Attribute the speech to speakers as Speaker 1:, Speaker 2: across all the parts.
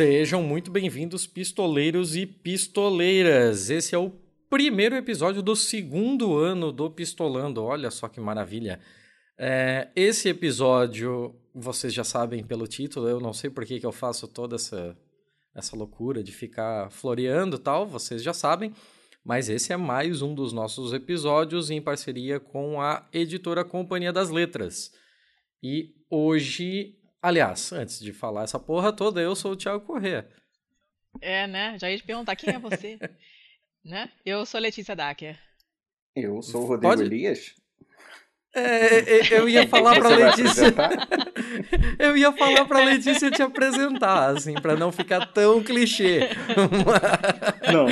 Speaker 1: Sejam muito bem-vindos, pistoleiros e pistoleiras. Esse é o primeiro episódio do segundo ano do Pistolando. Olha só que maravilha. É, esse episódio, vocês já sabem pelo título, eu não sei por que, que eu faço toda essa, essa loucura de ficar floreando tal, vocês já sabem. Mas esse é mais um dos nossos episódios em parceria com a editora Companhia das Letras. E hoje Aliás, antes de falar essa porra toda, eu sou o Thiago Corrêa.
Speaker 2: É, né? Já ia te perguntar quem é você. né? Eu sou Letícia Dacker.
Speaker 3: Eu sou o Rodrigo Pode... Elias.
Speaker 1: É, é, eu ia falar pra Letícia. eu ia falar pra Letícia te apresentar, assim, pra não ficar tão clichê.
Speaker 3: Não.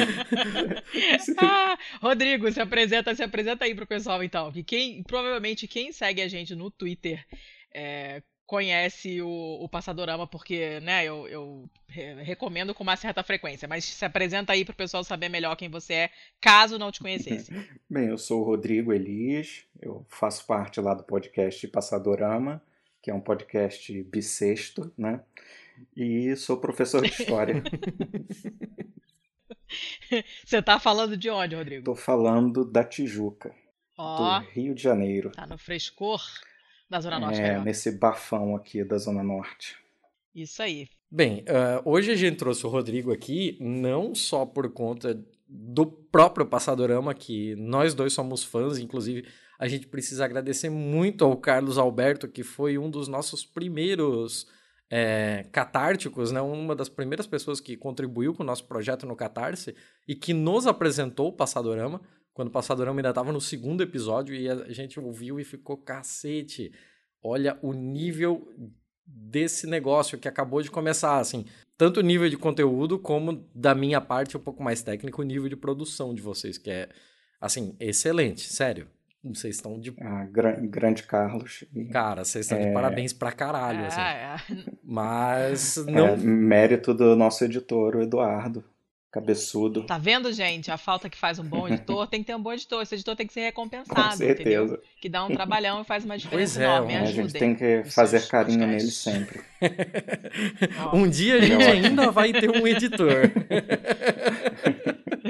Speaker 2: ah, Rodrigo, se apresenta, se apresenta aí pro pessoal, então. Que quem, provavelmente quem segue a gente no Twitter é, conhece o, o Passadorama, porque, né, eu, eu recomendo com uma certa frequência, mas se apresenta aí para o pessoal saber melhor quem você é, caso não te conhecesse.
Speaker 3: Bem, eu sou o Rodrigo Elias, eu faço parte lá do podcast Passadorama, que é um podcast bissexto, né, e sou professor de História.
Speaker 2: você tá falando de onde, Rodrigo?
Speaker 3: Tô falando da Tijuca, oh, do Rio de Janeiro.
Speaker 2: Tá no frescor da Zona Norte.
Speaker 3: É, nesse bafão aqui da Zona Norte.
Speaker 2: Isso aí.
Speaker 1: Bem, uh, hoje a gente trouxe o Rodrigo aqui não só por conta do próprio Passadorama, que nós dois somos fãs, inclusive a gente precisa agradecer muito ao Carlos Alberto, que foi um dos nossos primeiros é, catárticos, né? uma das primeiras pessoas que contribuiu com o nosso projeto no Catarse e que nos apresentou o Passadorama quando o Passadorama ainda estava no segundo episódio e a gente ouviu e ficou cacete. Olha o nível desse negócio que acabou de começar, assim, tanto o nível de conteúdo como da minha parte um pouco mais técnico, o nível de produção de vocês, que é assim, excelente, sério. Vocês estão de.
Speaker 3: Ah, grande Carlos.
Speaker 1: Cara, vocês estão é... de parabéns pra caralho. Assim. É, é. Mas não. É,
Speaker 3: mérito do nosso editor, o Eduardo. Cabeçudo.
Speaker 2: Tá vendo, gente? A falta que faz um bom editor tem que ter um bom editor. Esse editor tem que ser recompensado, Com certeza. Entendeu? Que dá um trabalhão e faz uma diferença pois é, enorme.
Speaker 3: A gente tem que fazer carinho nele sempre.
Speaker 1: um dia a gente ainda vai ter um editor.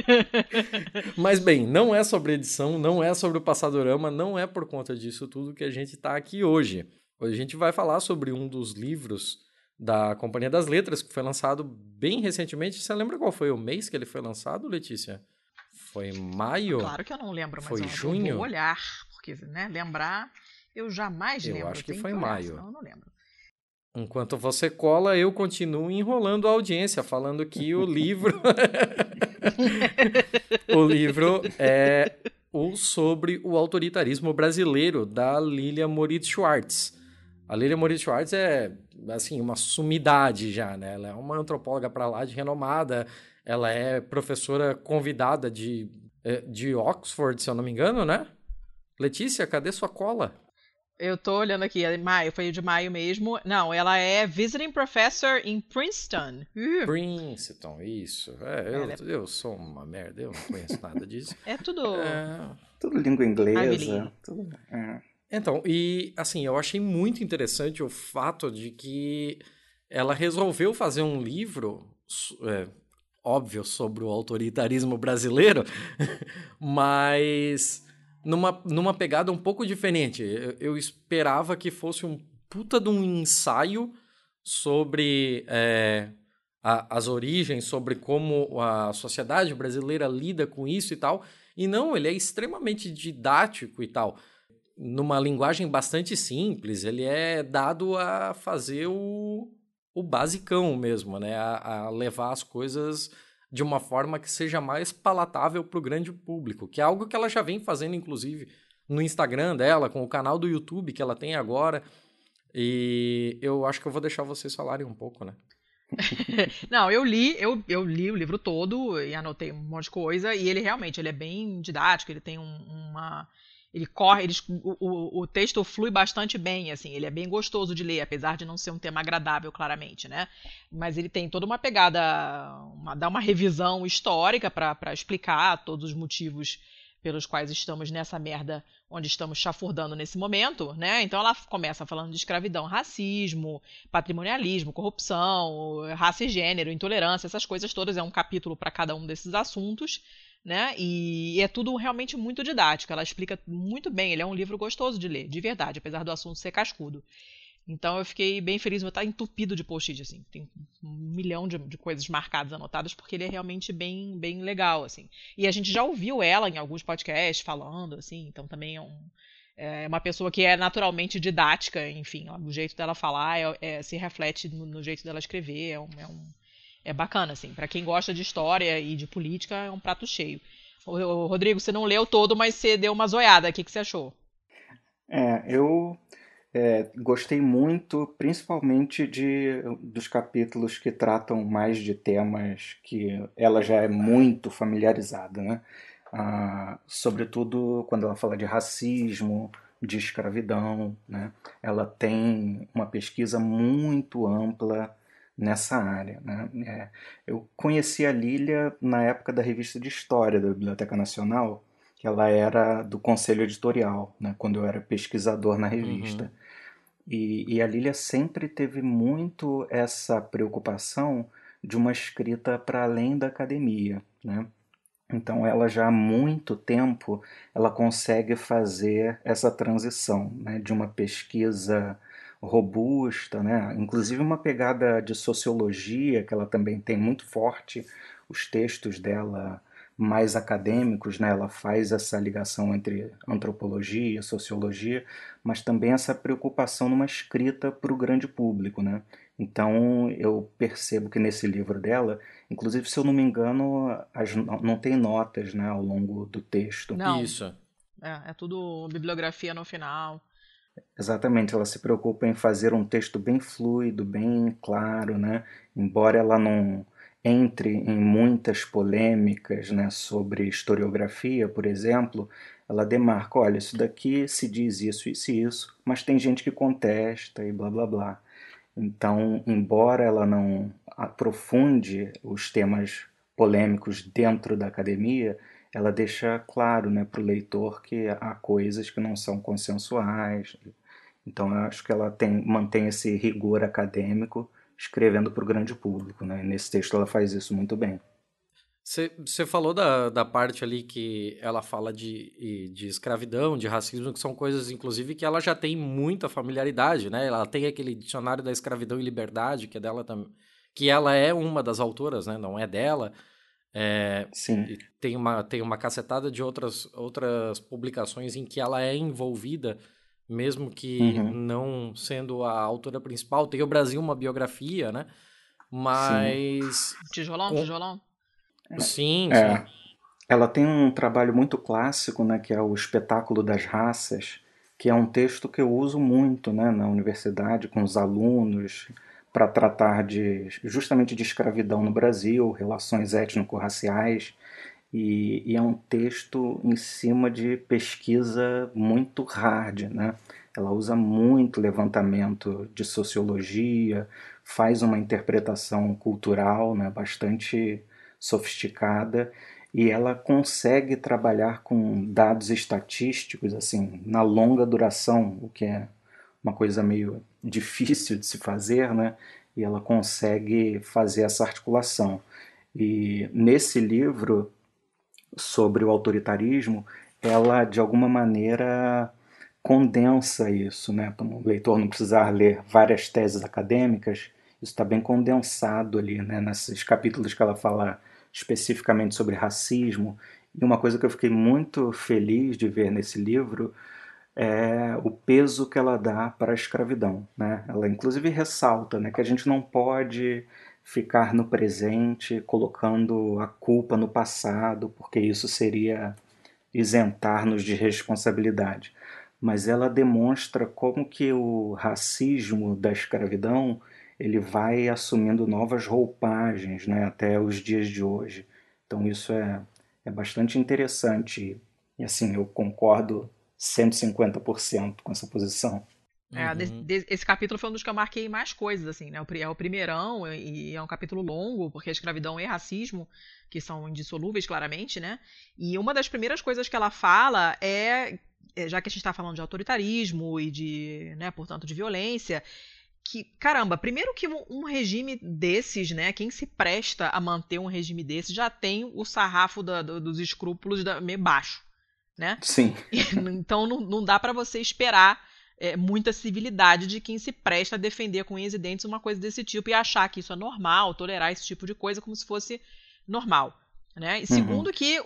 Speaker 1: Mas bem, não é sobre edição, não é sobre o Passadorama, não é por conta disso tudo que a gente está aqui hoje. Hoje a gente vai falar sobre um dos livros da Companhia das Letras, que foi lançado bem recentemente. Você lembra qual foi o mês que ele foi lançado, Letícia? Foi maio?
Speaker 2: Claro que eu não lembro, mas
Speaker 1: foi
Speaker 2: eu
Speaker 1: junho?
Speaker 2: vou olhar, porque né, lembrar eu jamais
Speaker 1: eu
Speaker 2: lembro.
Speaker 1: Eu acho que foi maio.
Speaker 2: eu não lembro.
Speaker 1: Enquanto você cola, eu continuo enrolando a audiência, falando que o livro. o livro é o sobre o autoritarismo brasileiro, da Lilia Moritz Schwartz. A Lilia Moritz Schwartz é, assim, uma sumidade já, né? Ela é uma antropóloga para lá de renomada. Ela é professora convidada de, eh, de Oxford, se eu não me engano, né? Letícia, cadê sua cola?
Speaker 2: Eu tô olhando aqui, é maio, foi de maio mesmo. Não, ela é Visiting Professor em Princeton.
Speaker 1: Uh. Princeton, isso. É, eu, é... eu sou uma merda, eu não conheço nada disso.
Speaker 2: É tudo.
Speaker 3: É... Tudo língua inglesa. Tudo... É.
Speaker 1: Então, e assim, eu achei muito interessante o fato de que ela resolveu fazer um livro, é, óbvio, sobre o autoritarismo brasileiro, mas numa, numa pegada um pouco diferente. Eu, eu, esperava que fosse um puta de um ensaio sobre é, a, as origens, sobre como a sociedade brasileira lida com isso e tal. E não, ele é extremamente didático e tal numa linguagem bastante simples, ele é dado a fazer o, o basicão mesmo, né? A, a levar as coisas de uma forma que seja mais palatável para o grande público, que é algo que ela já vem fazendo, inclusive, no Instagram dela, com o canal do YouTube que ela tem agora. E eu acho que eu vou deixar vocês falarem um pouco, né?
Speaker 2: Não, eu li, eu, eu li o livro todo e anotei um monte de coisa, e ele realmente ele é bem didático, ele tem um, uma ele corre, ele, o, o, texto flui bastante bem, assim, ele é bem gostoso de ler, apesar de não ser um tema agradável, claramente, né? Mas ele tem toda uma pegada, uma, dá uma revisão histórica para explicar todos os motivos pelos quais estamos nessa merda onde estamos chafurdando nesse momento, né? Então ela começa falando de escravidão, racismo, patrimonialismo, corrupção, raça e gênero, intolerância, essas coisas todas. É um capítulo para cada um desses assuntos, né? E é tudo realmente muito didático. Ela explica muito bem. Ele é um livro gostoso de ler, de verdade, apesar do assunto ser cascudo. Então eu fiquei bem feliz, vou estar entupido de post-it, assim. Tem um milhão de, de, coisas marcadas, anotadas, porque ele é realmente bem, bem legal, assim. E a gente já ouviu ela em alguns podcasts falando, assim, então também é, um, é uma pessoa que é naturalmente didática, enfim, o jeito dela falar é, é, se reflete no, no, jeito dela escrever, é um, é, um, é bacana, assim. para quem gosta de história e de política, é um prato cheio. O, Rodrigo, você não leu todo, mas você deu uma zoiada, o que, que você achou?
Speaker 3: É, eu é, gostei muito, principalmente de, dos capítulos que tratam mais de temas que ela já é muito familiarizada, né? Ah, sobretudo quando ela fala de racismo, de escravidão, né? Ela tem uma pesquisa muito ampla nessa área, né? É, eu conheci a Lília na época da revista de História da Biblioteca Nacional, que ela era do conselho editorial, né, quando eu era pesquisador na revista. Uhum. E, e, a Lilia sempre teve muito essa preocupação de uma escrita para além da academia, né? Então ela já há muito tempo ela consegue fazer essa transição né, de uma pesquisa robusta, né, inclusive uma pegada de sociologia que ela também tem muito forte, os textos dela mais acadêmicos, né? ela faz essa ligação entre antropologia, sociologia, mas também essa preocupação numa escrita para o grande público. Né? Então eu percebo que nesse livro dela, inclusive se eu não me engano, as, não tem notas né, ao longo do texto.
Speaker 2: Não. Isso. É, é tudo bibliografia no final.
Speaker 3: Exatamente, ela se preocupa em fazer um texto bem fluido, bem claro, né? Embora ela não entre em muitas polêmicas né, sobre historiografia, por exemplo, ela demarca, olha, isso daqui se diz isso, isso e isso, mas tem gente que contesta e blá blá blá. Então, embora ela não aprofunde os temas polêmicos dentro da academia, ela deixa claro né, para o leitor que há coisas que não são consensuais. Então, acho que ela tem, mantém esse rigor acadêmico escrevendo para o grande público. Né? Nesse texto ela faz isso muito bem.
Speaker 1: Você falou da, da parte ali que ela fala de, de escravidão, de racismo, que são coisas, inclusive, que ela já tem muita familiaridade, né? Ela tem aquele dicionário da escravidão e liberdade, que é dela também. Que ela é uma das autoras, né? Não é dela. É,
Speaker 3: Sim.
Speaker 1: Tem uma, tem uma cacetada de outras, outras publicações em que ela é envolvida mesmo que uhum. não sendo a autora principal. Tem o Brasil uma biografia, né? Mas. Sim.
Speaker 2: Tijolão, tijolão.
Speaker 1: Sim,
Speaker 3: é. sim. Ela tem um trabalho muito clássico, né, que é o Espetáculo das Raças, que é um texto que eu uso muito né, na universidade com os alunos para tratar de justamente de escravidão no Brasil, relações étnico-raciais. E, e, é um texto em cima de pesquisa muito hard, né? Ela usa muito levantamento de sociologia, faz uma interpretação cultural, né, bastante sofisticada e ela consegue trabalhar com dados estatísticos assim na longa duração, o que é uma coisa meio difícil de se fazer, né? E ela consegue fazer essa articulação. E nesse livro sobre o autoritarismo, ela de alguma maneira condensa isso, né? Para o leitor não precisar ler várias teses acadêmicas, isso está bem condensado ali, né? Nesses capítulos que ela fala especificamente sobre racismo. E uma coisa que eu fiquei muito feliz de ver nesse livro é o peso que ela dá para a escravidão, né? Ela inclusive ressalta, né, que a gente não pode ficar no presente colocando a culpa no passado, porque isso seria isentar-nos de responsabilidade. Mas ela demonstra como que o racismo da escravidão ele vai assumindo novas roupagens né, até os dias de hoje. Então isso é, é bastante interessante e assim eu concordo 150% com essa posição.
Speaker 2: É, uhum. de, de, esse capítulo foi um dos que eu marquei mais coisas, assim, né? É o primeirão e, é um capítulo longo, porque a escravidão e racismo, que são indissolúveis, claramente, né? E uma das primeiras coisas que ela fala é, é já que a gente está falando de autoritarismo e de, né, portanto, de violência, que, caramba, primeiro que um regime desses, né, quem se presta a manter um regime desses já tem o sarrafo da, do, dos escrúpulos da, meio baixo, né?
Speaker 3: Sim.
Speaker 2: então não, não dá para você esperar é, muita civilidade de quem se presta a defender com unhas e dentes uma coisa desse tipo e achar que isso é normal, tolerar esse tipo de coisa como se fosse normal. Né? E uhum. segundo uhum. que,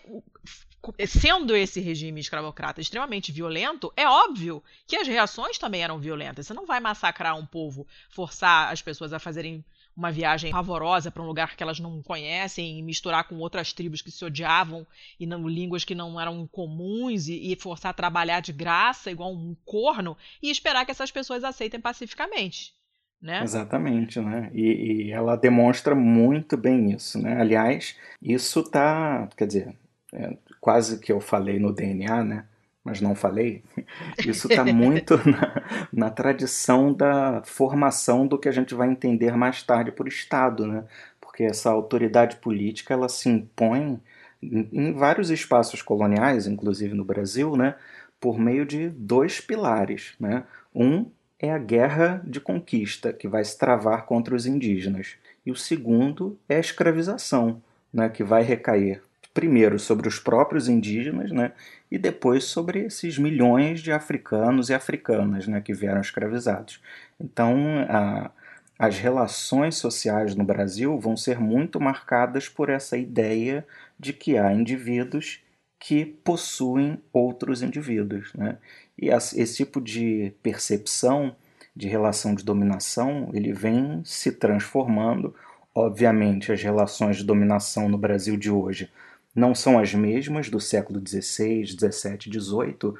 Speaker 2: sendo esse regime escravocrata extremamente violento, é óbvio que as reações também eram violentas. Você não vai massacrar um povo, forçar as pessoas a fazerem uma viagem pavorosa para um lugar que elas não conhecem e misturar com outras tribos que se odiavam e não, línguas que não eram comuns e, e, forçar a trabalhar de graça igual um corno e esperar que essas pessoas aceitem pacificamente. Né?
Speaker 3: Exatamente, né? E, e ela demonstra muito bem isso, né? Aliás, isso tá, quer dizer, é, quase que eu falei no DNA, né? Mas não falei, isso está muito na, na, tradição da formação do que a gente vai entender mais tarde por Estado, né? porque essa autoridade política ela se impõe em, em vários espaços coloniais, inclusive no Brasil, né? por meio de dois pilares. Né? Um é a guerra de conquista, que vai se travar contra os indígenas, e o segundo é a escravização, né? que vai recair primeiro sobre os próprios indígenas, né, e depois sobre esses milhões de africanos e africanas né, que vieram escravizados. Então, a, as relações sociais no Brasil vão ser muito marcadas por essa ideia de que há indivíduos que possuem outros indivíduos. Né? E esse tipo de percepção de relação de dominação ele vem se transformando. Obviamente, as relações de dominação no Brasil de hoje não são as mesmas do século XVI, XVII, XVIII,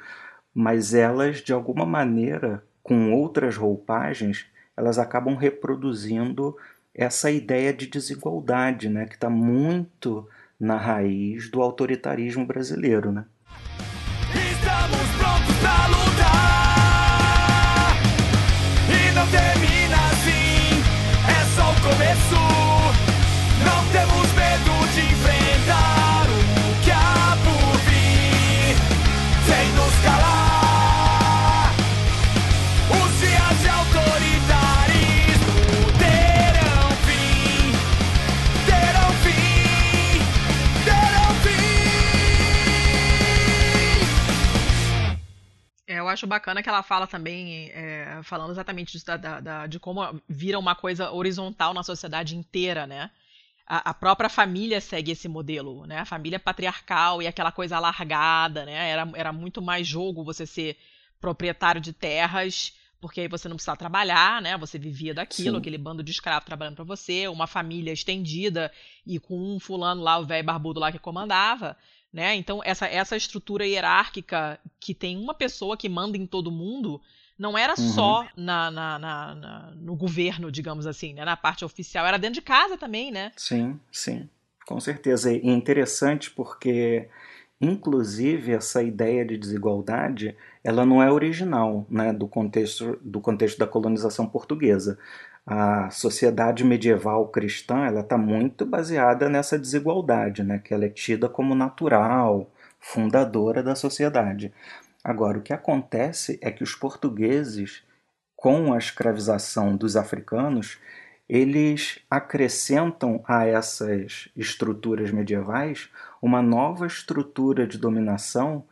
Speaker 3: mas elas, de alguma maneira, com outras roupagens, elas acabam reproduzindo essa ideia de desigualdade, né, que está muito na raiz do autoritarismo brasileiro, né? Estamos prontos para lutar
Speaker 2: acho bacana que ela fala também, é, falando exatamente disso, da, da, da, de como vira uma coisa horizontal na sociedade inteira, né? A, a, própria família segue esse modelo, né? A família patriarcal e aquela coisa alargada, né? Era, era muito mais jogo você ser proprietário de terras, porque aí você não precisava trabalhar, né? Você vivia daquilo, Sim. aquele bando de escravos trabalhando para você, uma família estendida e com um fulano lá, o velho barbudo lá que comandava. Né? Então, essa, essa estrutura hierárquica que tem uma pessoa que manda em todo mundo não era uhum. só na, na, na, na, no governo, digamos assim, né? na parte oficial, era dentro de casa também, né?
Speaker 3: Sim, sim, com certeza. E interessante porque, inclusive, essa ideia de desigualdade ela não é original né, do, contexto, do contexto da colonização portuguesa a sociedade medieval cristã ela está muito baseada nessa desigualdade, né, que ela é tida como natural, fundadora da sociedade. Agora, o que acontece é que os portugueses, com a escravização dos africanos, eles acrescentam a essas estruturas medievais uma nova estrutura de dominação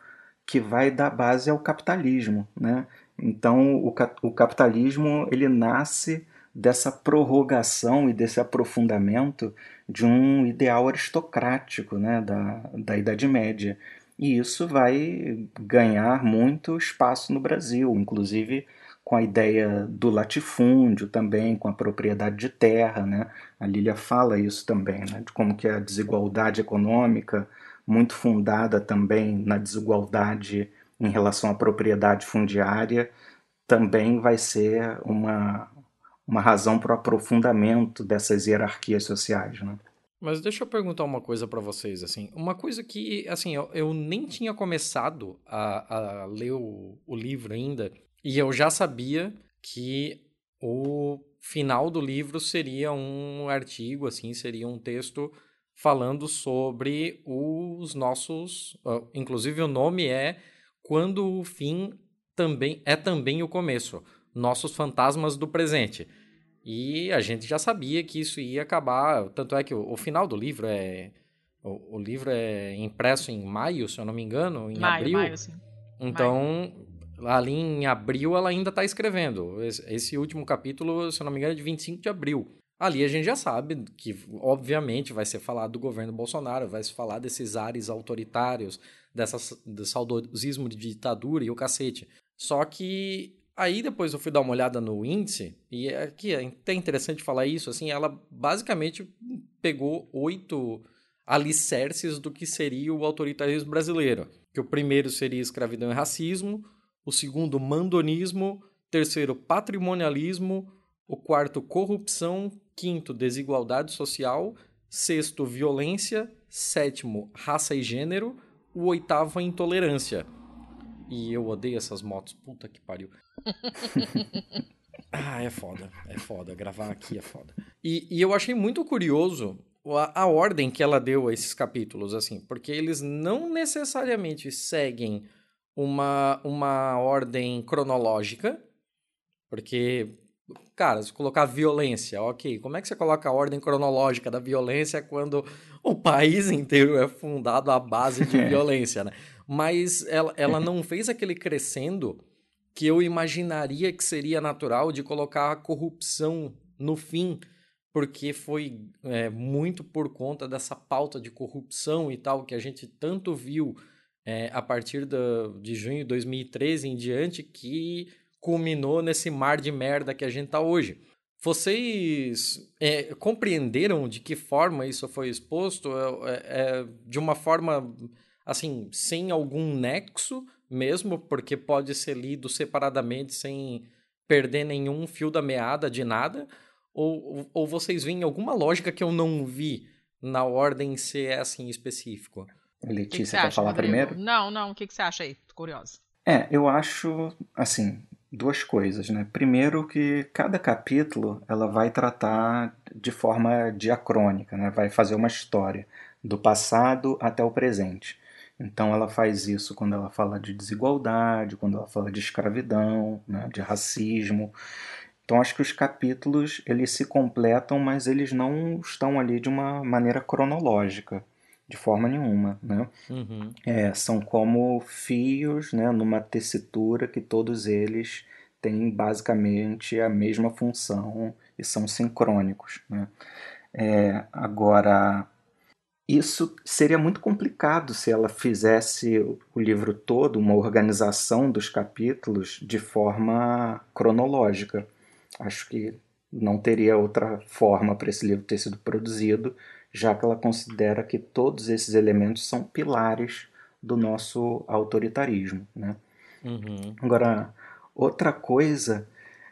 Speaker 3: que vai dar base ao capitalismo, né? Então, o, o capitalismo ele nasce dessa prorrogação e desse aprofundamento de um ideal aristocrático né, da, da Idade Média. E isso vai ganhar muito espaço no Brasil, inclusive com a ideia do latifúndio também, com a propriedade de terra. Né? A Lília fala isso também, né? de como que a desigualdade econômica, muito fundada também na desigualdade em relação à propriedade fundiária, também vai ser uma, uma razão para o aprofundamento dessas hierarquias sociais, né?
Speaker 1: Mas deixa eu perguntar uma coisa para vocês, assim, uma coisa que, assim, eu, eu nem tinha começado a, a ler o, o, livro ainda, E eu já sabia que o final do livro seria um artigo, assim, seria um texto falando sobre os nossos. Inclusive, o nome é Quando o Fim também é também o começo. Nossos fantasmas do presente. E a gente já sabia que isso ia acabar. Tanto é que o, o final do livro é. O, o, livro é impresso em maio, se eu não me engano, em
Speaker 2: maio,
Speaker 1: abril.
Speaker 2: Maio, sim.
Speaker 1: Então, maio. ali em abril ela ainda está escrevendo. Esse, esse, último capítulo, se eu não me engano, é de 25 de abril. Ali a gente já sabe que, obviamente, vai ser falado do governo Bolsonaro, vai se falar desses ares autoritários, dessa, do saudosismo de ditadura e o cacete. Só que Aí depois eu fui dar uma olhada no índice, e aqui é até interessante falar isso, assim, ela basicamente pegou oito alicerces do que seria o autoritarismo brasileiro. Que o primeiro seria escravidão e racismo, o segundo, mandonismo, terceiro, patrimonialismo, o quarto, corrupção, quinto, desigualdade social, sexto, violência, sétimo, raça e gênero, o oitavo, intolerância. E eu odeio essas motos, puta que pariu. Ah, é foda, é foda. Gravar aqui é foda. E, e eu achei muito curioso a, a, ordem que ela deu a esses capítulos, assim, porque eles não necessariamente seguem uma, uma ordem cronológica, porque, cara, se colocar violência, ok, como é que você coloca a ordem cronológica da violência quando o país inteiro é fundado à base de violência, né? mas ela, ela não fez aquele crescendo que eu imaginaria que seria natural de colocar a corrupção no fim, porque foi é, muito por conta dessa pauta de corrupção e tal que a gente tanto viu é, a partir de junho de 2013 em diante que culminou nesse mar de merda que a gente tá hoje. Vocês é, compreenderam de que forma isso foi exposto? É, é, de uma forma assim, sem algum nexo mesmo, porque pode ser lido separadamente sem perder nenhum fio da meada de nada, ou, ou vocês veem alguma lógica que eu não vi na ordem ser assim específico?
Speaker 3: Letícia, quer falar Rodrigo? primeiro?
Speaker 2: Não, não, o que, que você acha aí? Tô curiosa.
Speaker 3: É, eu acho, assim, duas coisas, né? Primeiro que cada capítulo ela vai tratar de forma diacrônica, né? Vai fazer uma história do passado até o presente. Então ela faz isso quando ela fala de desigualdade, quando ela fala de escravidão, né, de racismo. Então acho que os capítulos eles se completam, mas eles não estão ali de uma maneira cronológica, de forma nenhuma, né? Uhum. É, são como fios, né, numa tessitura que todos eles têm basicamente a mesma função e são sincrônicos, né? É, agora isso seria muito complicado se ela fizesse o livro todo, uma organização dos capítulos de forma cronológica. Acho que não teria outra forma para esse livro ter sido produzido, já que ela considera que todos esses elementos são pilares do nosso autoritarismo. Né? Uhum. Agora, outra coisa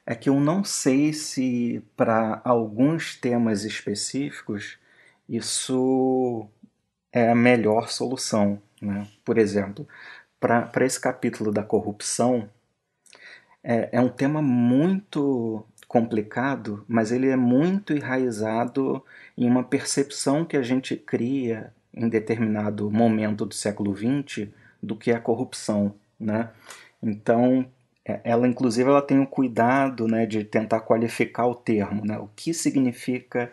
Speaker 3: é que eu não sei se para alguns temas específicos isso é a melhor solução. Né? Por exemplo, para esse capítulo da corrupção, é, é um tema muito complicado, mas ele é muito enraizado em uma percepção que a gente cria em determinado momento do século XX do que é a corrupção, né? Então, é, ela inclusive ela tem o cuidado, né, de tentar qualificar o termo, né? O que significa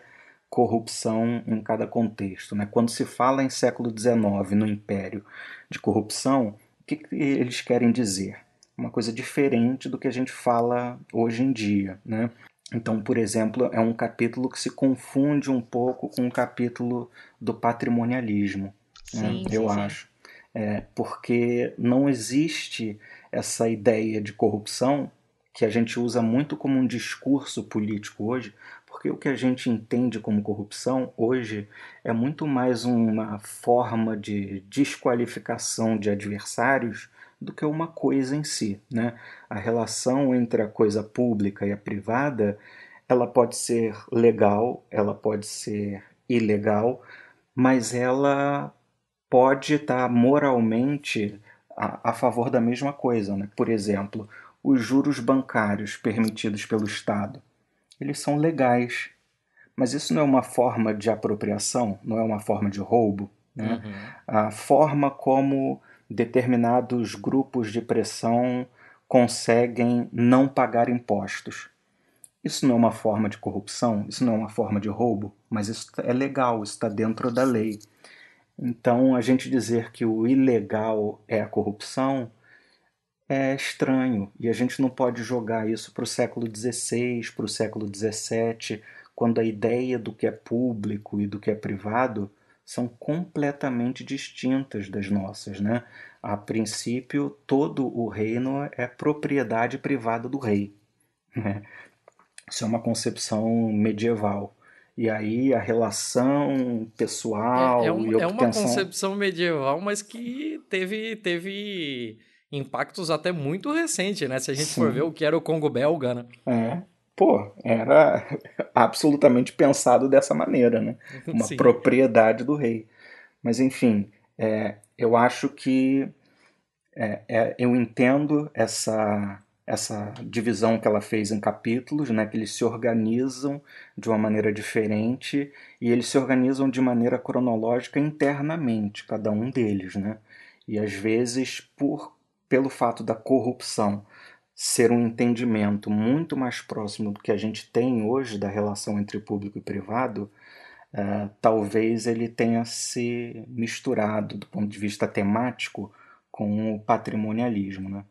Speaker 3: corrupção em cada contexto. Né? Quando se fala em século XIX, no Império, de corrupção, o que, que eles querem dizer? Uma coisa diferente do que a gente fala hoje em dia. Né? Então, por exemplo, é um capítulo que se confunde um pouco com o capítulo do patrimonialismo, né? sim, né? eu sim, acho. É, porque não existe essa ideia de corrupção que a gente usa muito como um discurso político hoje, porque o que a gente entende como corrupção hoje é muito mais uma forma de desqualificação de adversários do que uma coisa em si. Né? A relação entre a coisa pública e a privada ela pode ser legal, ela pode ser ilegal, mas ela pode estar moralmente a, a favor da mesma coisa. Né? Por exemplo, os juros bancários permitidos pelo Estado. Eles são legais, mas isso não é uma forma de apropriação, não é uma forma de roubo. Né? Uhum. A forma como determinados grupos de pressão conseguem não pagar impostos. Isso não é uma forma de corrupção, isso não é uma forma de roubo, mas isso é legal, isso está dentro da lei. Então, a gente dizer que o ilegal é a corrupção é estranho e a gente não pode jogar isso para o século XVI, para o século XVII, quando a ideia do que é público e do que é privado são completamente distintas das nossas, né? A princípio, todo o reino é propriedade privada do rei. Né? Isso é uma concepção medieval. E aí a relação pessoal
Speaker 1: é, é,
Speaker 3: um,
Speaker 1: é uma concepção medieval, mas que teve, teve impactos até muito recentes, né? Se a gente Sim. for ver o que era o Congo belga, né?
Speaker 3: É. Pô, era absolutamente pensado dessa maneira, né? Uma Sim. propriedade do rei. Mas enfim, é, eu acho que é, é, eu entendo essa essa divisão que ela fez em capítulos, né, que eles se organizam de uma maneira diferente e eles se organizam de maneira cronológica internamente, cada um deles, né? E às vezes por pelo fato da corrupção ser um entendimento muito mais próximo do que a gente tem hoje da relação entre público e privado, uh, talvez ele tenha se misturado do ponto de vista temático com o patrimonialismo, né?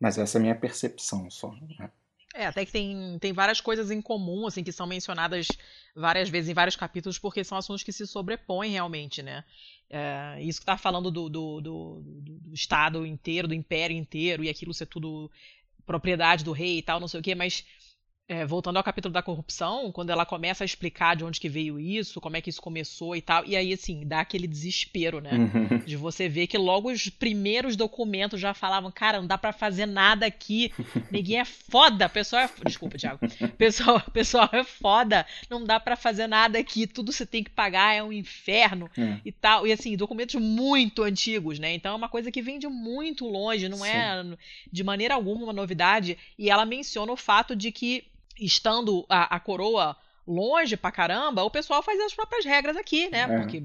Speaker 3: Mas essa é a minha percepção só. Né?
Speaker 2: É, até que tem, tem várias coisas em comum, assim, que são mencionadas várias vezes em vários capítulos, porque são assuntos que se sobrepõem realmente, né? É, isso que tá falando do, do, do, do, Estado inteiro, do Império inteiro, e aquilo ser tudo propriedade do rei e tal, não sei o quê, mas é, voltando ao capítulo da corrupção, quando ela começa a explicar de onde que veio isso, como é que isso começou e tal, e aí, assim, dá aquele desespero, né? Uhum. De você ver que logo os primeiros documentos já falavam, cara, não dá para fazer nada aqui, ninguém é foda, pessoal é... Desculpa, Thiago. Pessoal, pessoal é foda, não dá para fazer nada aqui, tudo você tem que pagar, é um inferno uhum. e tal. E, assim, documentos muito antigos, né? Então é uma coisa que vem de muito longe, não é Sim. é de maneira alguma uma novidade, e ela menciona o fato de que estando a, a coroa longe pra caramba, o pessoal faz as próprias regras aqui, né? É. Porque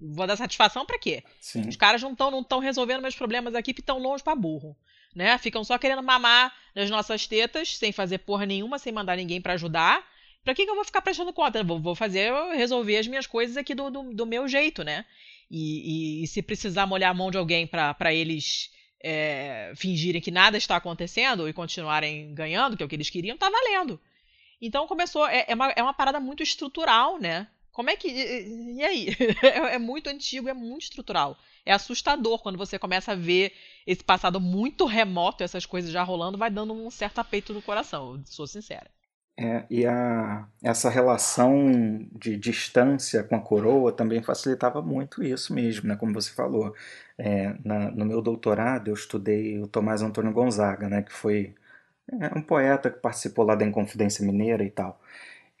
Speaker 2: vou dar satisfação para quê? Sim. Os caras não estão não tão resolvendo meus problemas aqui porque estão longe para burro, né? Ficam só querendo mamar nas nossas tetas, sem fazer porra nenhuma, sem mandar ninguém para ajudar. Pra que, que eu vou ficar prestando conta? Vou, vou fazer, resolver as minhas coisas aqui do, do, do meu jeito, né? E, e, e, se precisar molhar a mão de alguém para eles é, fingirem que nada está acontecendo e continuarem ganhando, que é o que eles queriam, tá valendo. Então começou, é, é, uma, é uma parada muito estrutural, né? Como é que. E, e aí? É, é, muito antigo, é muito estrutural. É assustador quando você começa a ver esse passado muito remoto, essas coisas já rolando, vai dando um certo apeito no coração, sou sincera.
Speaker 3: É, e a, essa relação de distância com a coroa também facilitava muito isso mesmo, né? como você falou. É, na, no meu doutorado eu estudei o Tomás Antônio Gonzaga, né? que foi é um poeta que participou lá da Inconfidência Mineira e tal.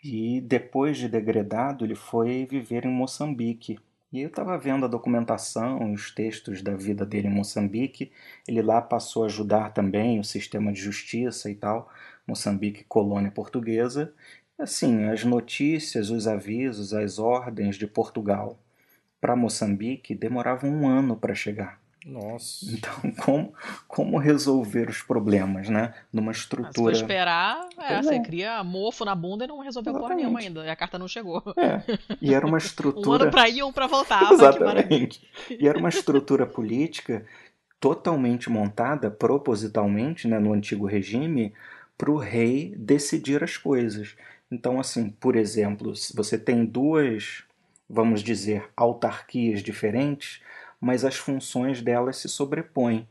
Speaker 3: E depois de degradado, ele foi viver em Moçambique. E eu estava vendo a documentação, os textos da vida dele em Moçambique. Ele lá passou a ajudar também o sistema de justiça e tal. Moçambique, colônia portuguesa. Assim, as notícias, os avisos, as ordens de Portugal para Moçambique demoravam um ano para chegar.
Speaker 1: Nossa.
Speaker 3: Então, como, como resolver os problemas, né? Numa estrutura.
Speaker 2: se for esperar, é, você é. cria mofo na bunda e não resolveu porra nenhuma ainda. E a carta não chegou.
Speaker 3: É. E era uma estrutura.
Speaker 2: um ano pra ir, um pra voltar.
Speaker 3: Exatamente. E era uma estrutura política totalmente montada, propositalmente, né, no antigo regime, para o rei decidir as coisas. Então, assim, por exemplo, se você tem duas, vamos dizer, autarquias diferentes mas as funções delas se sobrepõem.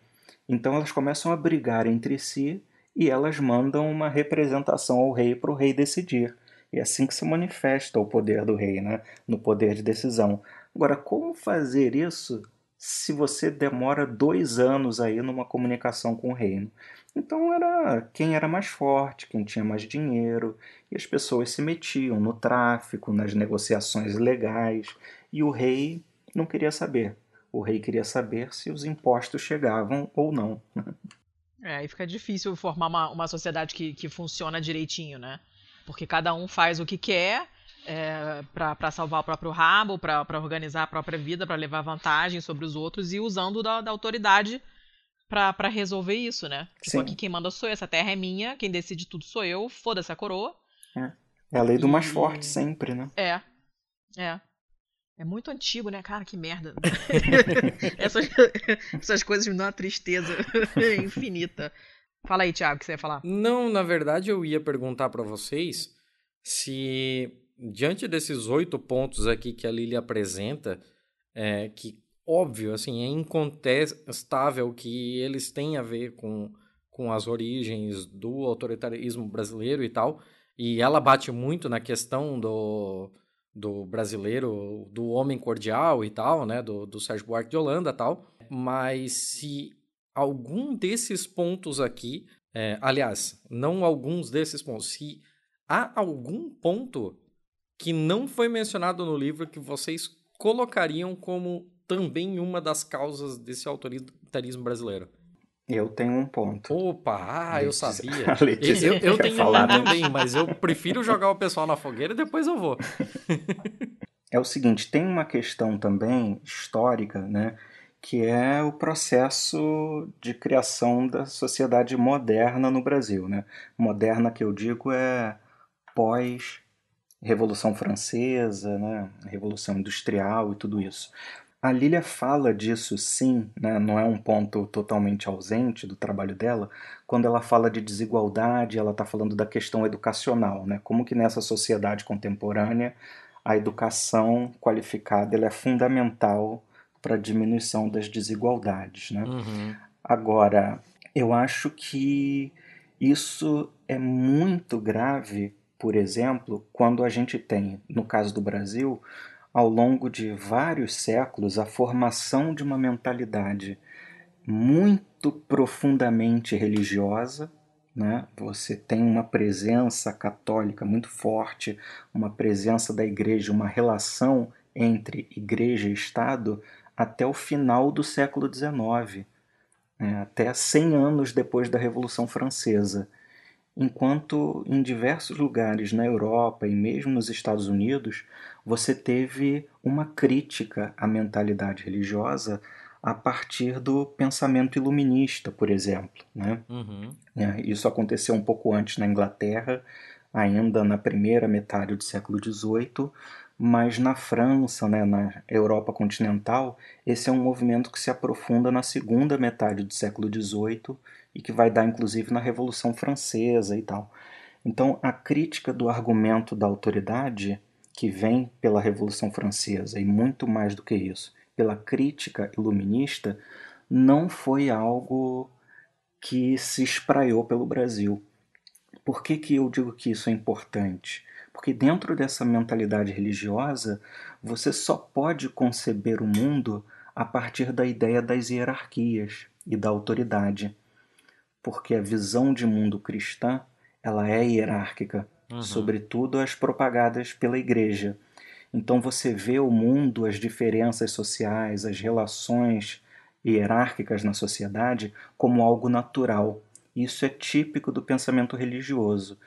Speaker 3: Então elas começam a brigar entre si e elas mandam uma representação ao rei para o rei decidir. E é assim que se manifesta o poder do rei, né? no poder de decisão. Agora, como fazer isso se você demora dois anos aí numa comunicação com o reino? Então era quem era mais forte, quem tinha mais dinheiro, e as pessoas se metiam no tráfico, nas negociações legais, e o rei não queria saber. O rei queria saber se os impostos chegavam ou não.
Speaker 2: É, aí fica difícil formar uma, uma sociedade que, que funciona direitinho, né? Porque cada um faz o que quer é, para salvar o próprio rabo, para organizar a própria vida, para levar vantagem sobre os outros e usando da, da autoridade para resolver isso, né? Tipo, aqui quem manda sou eu, essa terra é minha, quem decide tudo sou eu, foda-se a coroa.
Speaker 3: É. é a lei do e... mais forte sempre, né?
Speaker 2: É. É. É muito antigo, né? Cara, que merda. essas, essas coisas me dão uma tristeza infinita. Fala aí, Thiago, o que você ia falar?
Speaker 1: Não, na verdade eu ia perguntar para vocês se, diante desses oito pontos aqui que a Lili apresenta, é, que óbvio, assim, é incontestável que eles têm a ver com, com as origens do autoritarismo brasileiro e tal, e ela bate muito na questão do, do brasileiro, do homem cordial e tal, né, do, do Sérgio Buarque de Holanda tal, mas se algum desses pontos aqui, é, aliás, não alguns desses pontos, se há algum ponto que não foi mencionado no livro que vocês colocariam como também uma das causas desse autoritarismo brasileiro?
Speaker 3: Eu tenho um ponto.
Speaker 1: Opa, ah, eu sabia. eu, eu tenho falar, um né? também, mas eu prefiro jogar o pessoal na fogueira e depois eu vou.
Speaker 3: é o seguinte, tem uma questão também histórica, né, que é o processo de criação da sociedade moderna no Brasil, né? Moderna que eu digo é pós Revolução Francesa, né, Revolução Industrial e tudo isso. A Lilia fala disso sim, né? não é um ponto totalmente ausente do trabalho dela. Quando ela fala de desigualdade, ela está falando da questão educacional, né? como que nessa sociedade contemporânea a educação qualificada é fundamental para a diminuição das desigualdades. Né? Uhum. Agora, eu acho que isso é muito grave, por exemplo, quando a gente tem, no caso do Brasil, ao longo de vários séculos, a formação de uma mentalidade muito profundamente religiosa. Né? Você tem uma presença católica muito forte, uma presença da igreja, uma relação entre igreja e Estado até o final do século XIX, né? até 100 anos depois da Revolução Francesa. Enquanto em diversos lugares na Europa e mesmo nos Estados Unidos, você teve uma crítica à mentalidade religiosa a partir do pensamento iluminista, por exemplo. Né? Uhum. É, isso aconteceu um pouco antes na Inglaterra, ainda na primeira metade do século XVIII, mas na França, né, na Europa continental, esse é um movimento que se aprofunda na segunda metade do século XVIII e que vai dar inclusive na Revolução Francesa e tal. Então, a crítica do argumento da autoridade que vem pela Revolução Francesa e muito mais do que isso, pela crítica iluminista, não foi algo que se espraiou pelo Brasil. Por que, que eu digo que isso é importante? Porque dentro dessa mentalidade religiosa, você só pode conceber o mundo a partir da ideia das hierarquias e da autoridade. Porque a visão de mundo cristã, ela é hierárquica, uhum. sobretudo as propagadas pela igreja. Então você vê o mundo, as diferenças sociais, as relações hierárquicas na sociedade como algo natural. Isso é típico do pensamento religioso.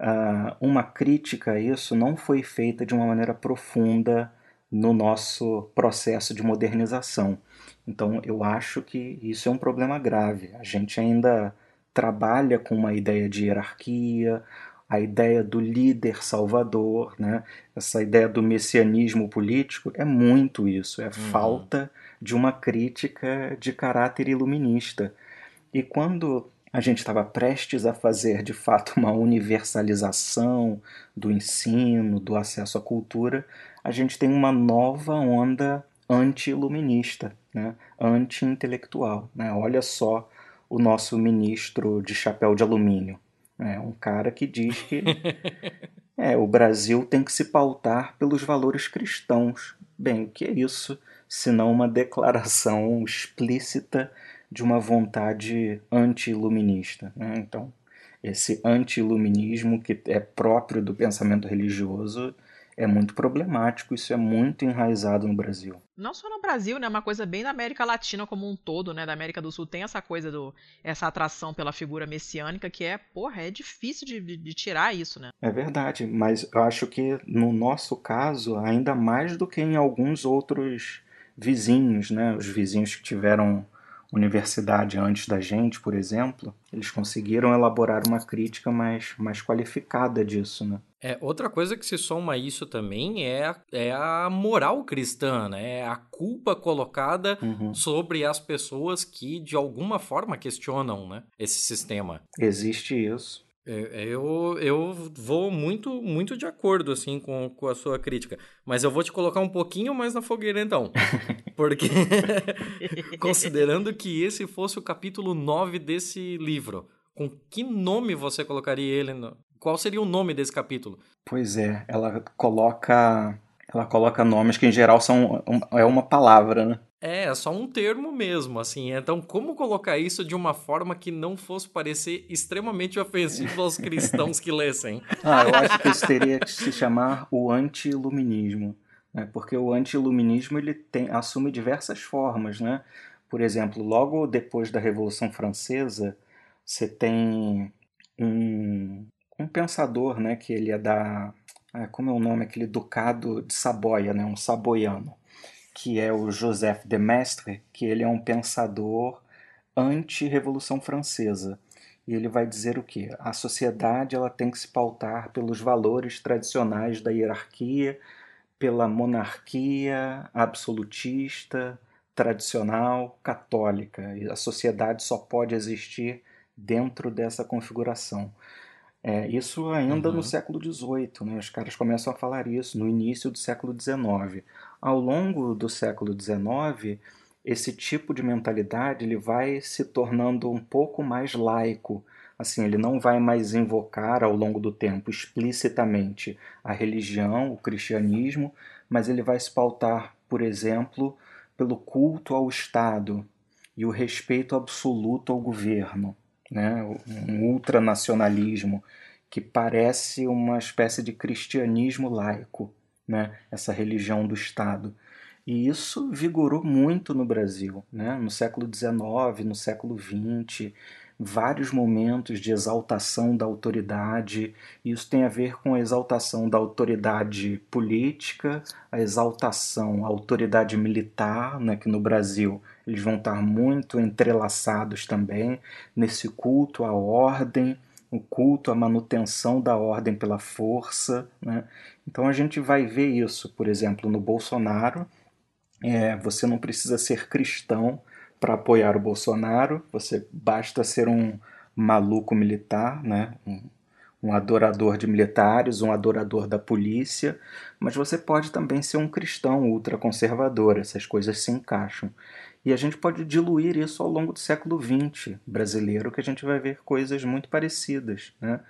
Speaker 3: Uh, uma crítica a isso não foi feita de uma maneira profunda no nosso processo de modernização. Então eu acho que isso é um problema grave. A gente ainda trabalha com uma ideia de hierarquia, a ideia do líder salvador, né? essa ideia do messianismo político, é muito isso, é uhum. falta de uma crítica de caráter iluminista. E quando a gente estava prestes a fazer de fato uma universalização do ensino, do acesso à cultura, a gente tem uma nova onda anti-iluminista, né? anti-intelectual. Né? Olha só o nosso ministro de chapéu de alumínio, é um cara que diz que é, o Brasil tem que se pautar pelos valores cristãos. Bem, o que é isso senão uma declaração explícita de uma vontade anti-iluminista? Né? Então, esse anti-iluminismo que é próprio do pensamento religioso é muito problemático, isso é muito enraizado no Brasil.
Speaker 2: Não só no Brasil, né? Uma coisa bem da América Latina como um todo, né? Da América do Sul tem essa coisa do essa atração pela figura messiânica que é, porra, é difícil de, de tirar isso, né?
Speaker 3: É verdade, mas eu acho que no nosso caso, ainda mais do que em alguns outros vizinhos, né? Os vizinhos que tiveram universidade antes da gente, por exemplo, eles conseguiram elaborar uma crítica mais, mais qualificada disso, né?
Speaker 1: É, outra coisa que se soma a isso também é, é a moral cristã, né? É a culpa colocada uhum. sobre as pessoas que de alguma forma questionam né, esse sistema.
Speaker 3: Existe isso.
Speaker 1: É, é, eu, eu vou muito muito de acordo assim com, com a sua crítica, mas eu vou te colocar um pouquinho mais na fogueira então. Porque considerando que esse fosse o capítulo 9 desse livro, com que nome você colocaria ele? No... Qual seria o nome desse capítulo?
Speaker 3: Pois é, ela coloca ela coloca nomes que em geral são é uma palavra, né?
Speaker 1: É, é só um termo mesmo, assim. Então, como colocar isso de uma forma que não fosse parecer extremamente ofensivo aos cristãos que lessem?
Speaker 3: Ah, eu acho que isso teria que se chamar o anti-iluminismo, né? Porque o anti-iluminismo ele tem assume diversas formas, né? Por exemplo, logo depois da Revolução Francesa, você tem um, um pensador, né, que ele é da ah, como é o nome aquele ducado de Saboia, né, um saboiano que é o Joseph de Maistre, que ele é um pensador anti-revolução francesa. E ele vai dizer o que? A sociedade ela tem que se pautar pelos valores tradicionais da hierarquia, pela monarquia absolutista, tradicional, católica. E a sociedade só pode existir dentro dessa configuração. É, isso ainda uhum. no século XVIII, né? os caras começam a falar isso no início do século XIX. Ao longo do século XIX, esse tipo de mentalidade ele vai se tornando um pouco mais laico. Assim, ele não vai mais invocar ao longo do tempo explicitamente a religião, o cristianismo, mas ele vai se pautar, por exemplo, pelo culto ao Estado e o respeito absoluto ao governo né? um ultranacionalismo que parece uma espécie de cristianismo laico, né? essa religião do Estado. E isso vigorou muito no Brasil, né? no século XIX, no século XX, vários momentos de exaltação da autoridade. Isso tem a ver com a exaltação da autoridade política, a exaltação, a autoridade militar, né? que no Brasil eles vão estar muito entrelaçados também nesse culto à ordem, o culto à manutenção da ordem pela força. Né? Então a gente vai ver isso, por exemplo, no Bolsonaro. É, você não precisa ser cristão para apoiar o Bolsonaro, você basta ser um maluco militar, né? um, um adorador de militares, um adorador da polícia, mas você pode também ser um cristão ultraconservador, essas coisas se encaixam. E a gente pode diluir isso ao longo do século XX brasileiro, que a gente vai ver coisas muito parecidas. Né?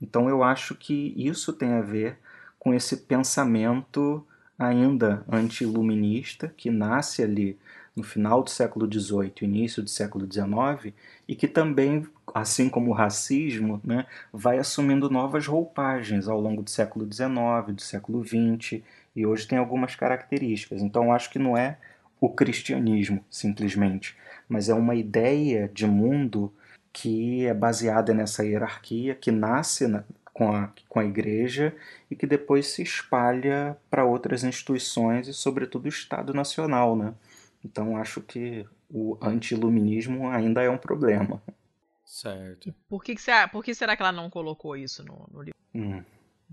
Speaker 3: Então eu acho que isso tem a ver com esse pensamento ainda anti-iluminista, que nasce ali no final do século XVIII início do século XIX, e que também, assim como o racismo, né, vai assumindo novas roupagens ao longo do século XIX, do século XX, e hoje tem algumas características. Então acho que não é o cristianismo, simplesmente, mas é uma ideia de mundo que é baseada nessa hierarquia, que nasce na, com, a, com a igreja e que depois se espalha para outras instituições e, sobretudo, o Estado Nacional. Né? Então, acho que o anti-iluminismo ainda é um problema.
Speaker 1: Certo.
Speaker 2: Por que, que, você, por que será que ela não colocou isso no, no livro?
Speaker 3: Hum,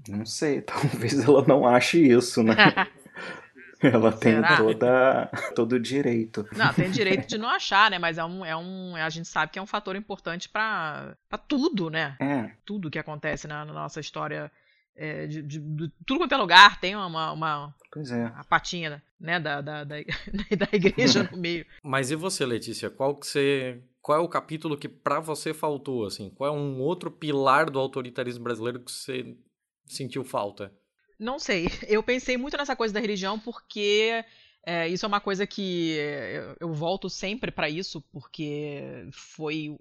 Speaker 3: não sei, talvez ela não ache isso, né? Ela tem toda, todo o direito.
Speaker 2: Não, tem direito de não achar, né? Mas é um, é um. A gente sabe que é um fator importante para tudo, né?
Speaker 3: É.
Speaker 2: Tudo que acontece na, na nossa história. É, de, de, de, tudo quanto é lugar tem uma, uma,
Speaker 3: pois é.
Speaker 2: a patinha né, da, da, da, da igreja no meio.
Speaker 1: Mas e você, Letícia? Qual que você. Qual é o capítulo que para você faltou, assim? Qual é um outro pilar do autoritarismo brasileiro que você sentiu falta?
Speaker 2: Não sei. Eu pensei muito nessa coisa da religião porque é, isso é uma coisa que eu, eu volto sempre para isso, porque foi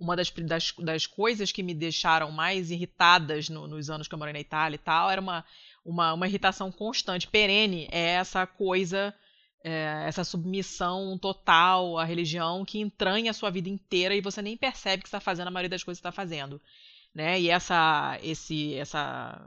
Speaker 2: uma das, das, das, coisas que me deixaram mais irritadas no, nos anos que eu morei na Itália e tal, era uma, uma, uma irritação constante, perene, é essa coisa, é, essa submissão total à religião que entranha a sua vida inteira e você nem percebe que está fazendo a maioria das coisas que está fazendo. Né? E essa, esse, essa,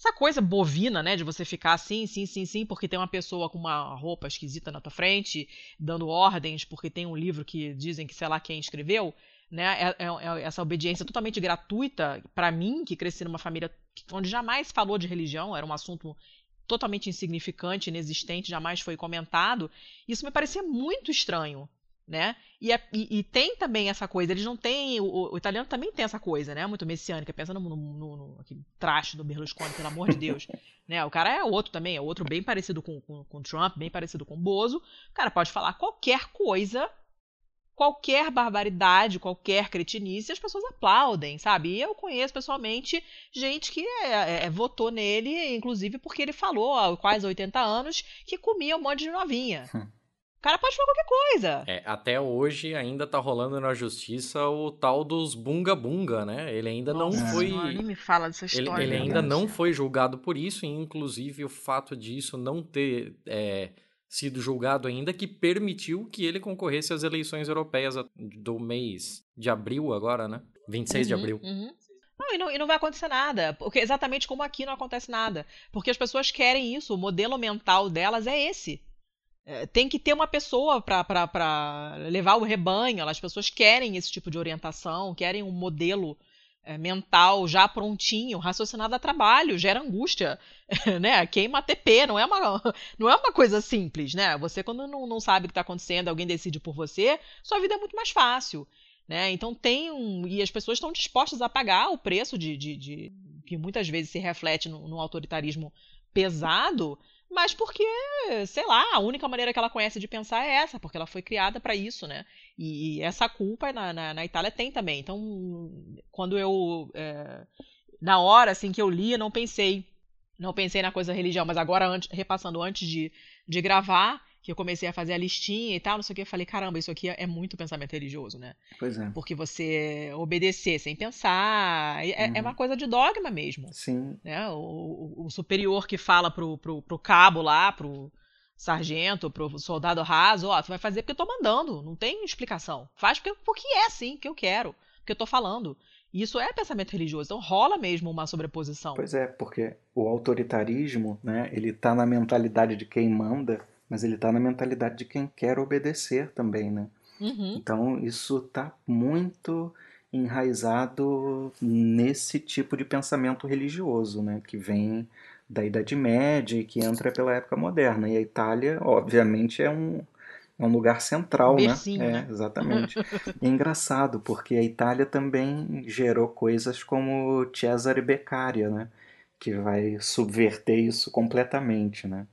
Speaker 2: essa coisa bovina, né, de você ficar assim, sim, sim, sim, porque tem uma pessoa com uma roupa esquisita na tua frente, dando ordens, porque tem um livro que dizem que sei lá quem escreveu, né? É, é, é essa obediência totalmente gratuita para mim, que cresci numa família onde jamais falou de religião, era um assunto totalmente insignificante, inexistente, jamais foi comentado. Isso me parecia muito estranho, né? E, é, e, e, tem também essa coisa, eles não têm, o, o, italiano também tem essa coisa, né? Muito messiânica, pensa no, no, no, no aquele traste do Berlusconi, pelo amor de Deus. né? O cara é outro também, é outro bem parecido com, com, com Trump, bem parecido com Bozo. O cara pode falar qualquer coisa qualquer barbaridade, qualquer cretinice, as pessoas aplaudem, sabe? E eu conheço pessoalmente gente que é, é, é votou nele, inclusive porque ele falou há quase 80 anos que comia um monte de novinha. O cara pode falar qualquer coisa.
Speaker 1: É, até hoje ainda tá rolando na justiça o tal dos bunga bunga, né? Ele ainda Nossa, não foi.
Speaker 2: nem me fala dessa
Speaker 1: história. Ele, ele ainda não foi julgado por isso, e inclusive o fato disso não ter é, sido julgado ainda, que permitiu que ele concorresse às eleições europeias do mês de abril agora, né? 26 uhum, de abril.
Speaker 2: Uhum. Não e, não, e não vai acontecer nada. Porque exatamente como aqui não acontece nada. Porque as pessoas querem isso, o modelo mental delas é esse. É, tem que ter uma pessoa para levar o rebanho. As pessoas querem esse tipo de orientação, querem um modelo é, mental já prontinho, raciocinado a trabalho, gera angústia, né? Queima ATP, não é uma, não é uma coisa simples, né? Você, quando não, não sabe o que está acontecendo, alguém decide por você, sua vida é muito mais fácil. Né? Então tem um. E as pessoas estão dispostas a pagar o preço de, de, de que muitas vezes se reflete no, no autoritarismo pesado mas porque, sei lá, a única maneira que ela conhece de pensar é essa, porque ela foi criada para isso, né? E, essa culpa na, na, na, Itália tem também. Então, quando eu. É, na hora assim que eu li, não pensei. Não pensei na coisa religião, mas agora, antes, repassando antes de, de gravar, que eu comecei a fazer a listinha e tal, não sei o que, eu falei, caramba, isso aqui é muito pensamento religioso, né?
Speaker 3: Pois é.
Speaker 2: Porque você obedecer sem pensar, é, é uhum. é uma coisa de dogma mesmo.
Speaker 3: Sim.
Speaker 2: Né? O, o, superior que fala pro, pro, pro cabo lá, pro sargento, pro soldado raso, ó, você vai fazer porque eu tô mandando, não tem explicação. Faz porque, porque é assim, que eu quero, porque eu tô falando. Isso é pensamento religioso, então rola mesmo uma sobreposição.
Speaker 3: Pois é, porque o autoritarismo, né, ele tá na mentalidade de quem manda mas ele está na mentalidade de quem quer obedecer também, né?
Speaker 2: Uhum.
Speaker 3: Então isso está muito enraizado nesse tipo de pensamento religioso, né? Que vem da Idade Média e que entra pela época moderna. E a Itália, obviamente, é um, é um lugar central,
Speaker 2: né?
Speaker 3: Bercinho,
Speaker 2: é,
Speaker 3: né? exatamente. é engraçado, porque a Itália também gerou coisas como Cesare Beccaria, né? Que vai subverter isso completamente, né?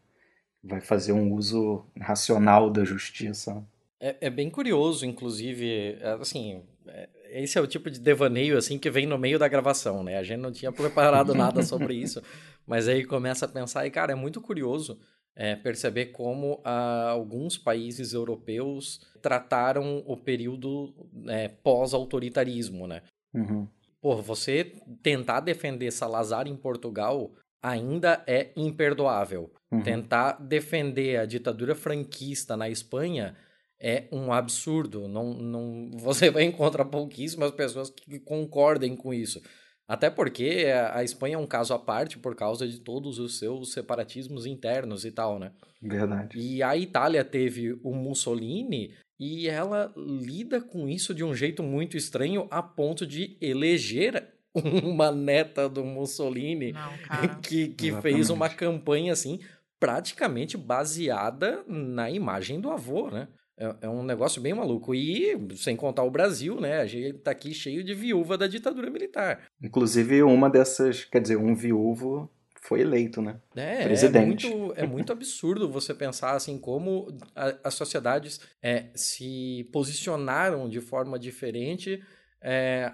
Speaker 3: Vai fazer um uso racional da justiça.
Speaker 1: É, é bem curioso, inclusive, é, assim, é, esse é o tipo de devaneio assim que vem no meio da gravação, né? A gente não tinha preparado nada sobre isso, mas aí começa a pensar e cara, é muito curioso é, perceber como ah, alguns países europeus trataram o período é, pós-autoritarismo, né?
Speaker 3: Uhum.
Speaker 1: Pô, você tentar defender Salazar em Portugal ainda é imperdoável. Uhum. Tentar defender a ditadura franquista na Espanha é um absurdo. Não, não, você vai encontrar pouquíssimas pessoas que concordem com isso. Até porque a Espanha é um caso à parte por causa de todos os seus separatismos internos e tal, né?
Speaker 3: Verdade.
Speaker 1: E a Itália teve o Mussolini e ela lida com isso de um jeito muito estranho a ponto de eleger uma neta do Mussolini
Speaker 2: Não,
Speaker 1: que, que fez uma campanha assim praticamente baseada na imagem do avô, né? É, é, um negócio bem maluco. E, sem contar o Brasil, né? A gente tá aqui cheio de viúva da ditadura militar.
Speaker 3: Inclusive, uma dessas, quer dizer, um viúvo foi eleito, né?
Speaker 1: É, Presidente. É muito, é muito absurdo você pensar assim como a, as sociedades é, se posicionaram de forma diferente é,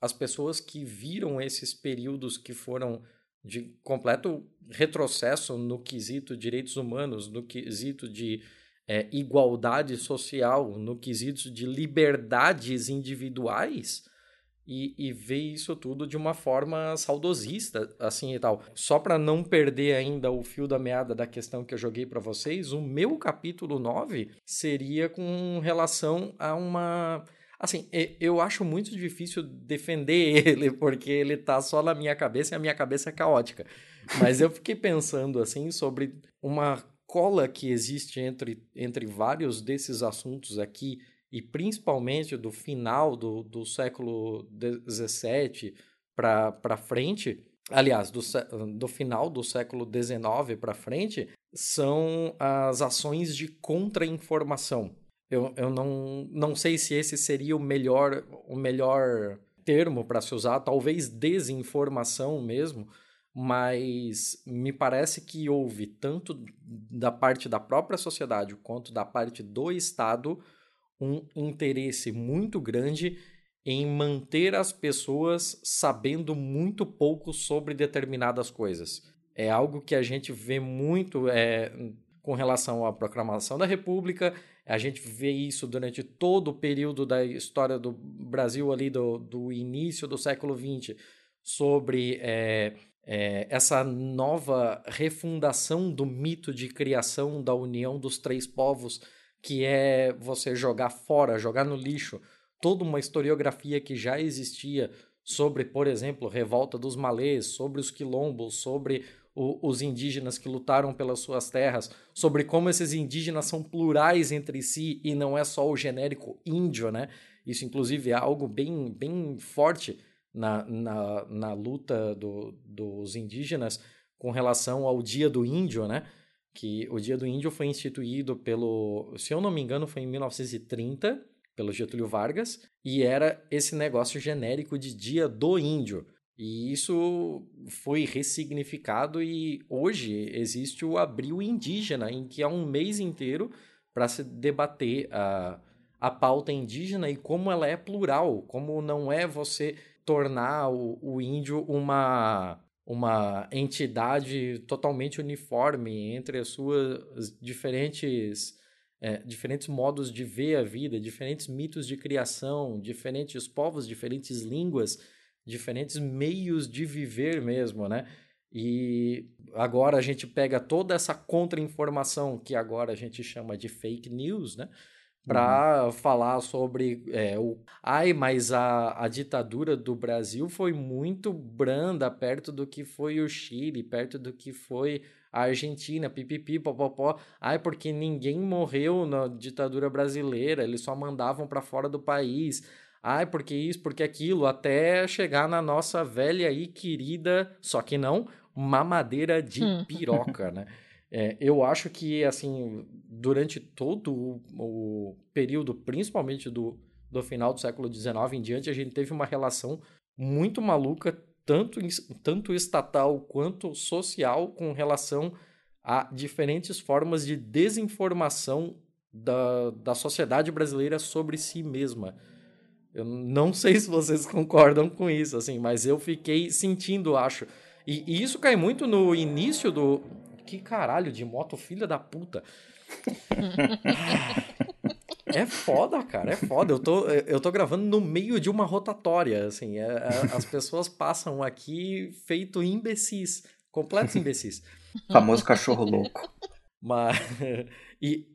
Speaker 1: as pessoas que viram esses períodos que foram de completo retrocesso no quesito direitos humanos, no quesito de é, igualdade social, no quesito de liberdades individuais, e, e ver isso tudo de uma forma saudosista, assim e tal. Só para não perder ainda o fio da meada da questão que eu joguei para vocês, o meu capítulo 9 seria com relação a uma Assim, eu acho muito difícil defender ele, porque ele tá só na minha cabeça e a minha cabeça é caótica. Mas eu fiquei pensando, assim, sobre uma cola que existe entre, entre vários desses assuntos aqui e principalmente do final do, do século XVII para frente, aliás, do, do final do século XIX para frente, são as ações de contra-informação. Eu, eu não, não sei se esse seria o melhor, o melhor termo para se usar, talvez desinformação mesmo, mas me parece que houve tanto da parte da própria sociedade quanto da parte do Estado um interesse muito grande em manter as pessoas sabendo muito pouco sobre determinadas coisas. É algo que a gente vê muito é, com relação à proclamação da República, a gente vê isso durante todo o período da história do Brasil, ali do, do início do século XX, sobre é, é, essa nova refundação do mito de criação da união dos três povos que é você jogar fora, jogar no lixo. Toda uma historiografia que já existia sobre, por exemplo, revolta dos malês, sobre os quilombos, sobre o, os indígenas que lutaram pelas suas terras, sobre como esses indígenas são plurais entre si e não é só o genérico índio, né? Isso, inclusive, é algo bem, bem forte na, na, na luta do, dos indígenas com relação ao Dia do Índio, né? que o Dia do Índio foi instituído pelo, se eu não me engano, foi em 1930, pelo Getúlio Vargas, e era esse negócio genérico de Dia do Índio. E isso foi ressignificado e hoje existe o Abril Indígena, em que há um mês inteiro para se debater a, a pauta indígena e como ela é plural, como não é você tornar o, o índio uma uma entidade totalmente uniforme entre as suas diferentes é, diferentes modos de ver a vida, diferentes mitos de criação, diferentes povos, diferentes línguas, diferentes meios de viver mesmo, né? E agora a gente pega toda essa contra-informação que agora a gente chama de fake news, né? para uhum. falar sobre é, o. Ai, mas a, a ditadura do Brasil foi muito branda perto do que foi o Chile, perto do que foi a Argentina, pipipi, popopó. Ai, porque ninguém morreu na ditadura brasileira, eles só mandavam para fora do país. Ai, porque isso, porque aquilo, até chegar na nossa velha e querida, só que não, mamadeira de hum. piroca, né? É, eu acho que, assim, durante todo o, o, período, principalmente do, do final do século XIX em diante, a gente teve uma relação muito maluca, tanto, tanto estatal quanto social, com relação a diferentes formas de desinformação da, da sociedade brasileira sobre si mesma. Eu não sei se vocês concordam com isso, assim, mas eu fiquei sentindo, acho. E, e isso cai muito no início do, que caralho de moto, filha da puta. É foda, cara, é foda. Eu tô, eu tô gravando no meio de uma rotatória, assim. É, é, as pessoas passam aqui feito imbecis, completos imbecis.
Speaker 3: Famoso cachorro louco.
Speaker 1: Mas, e,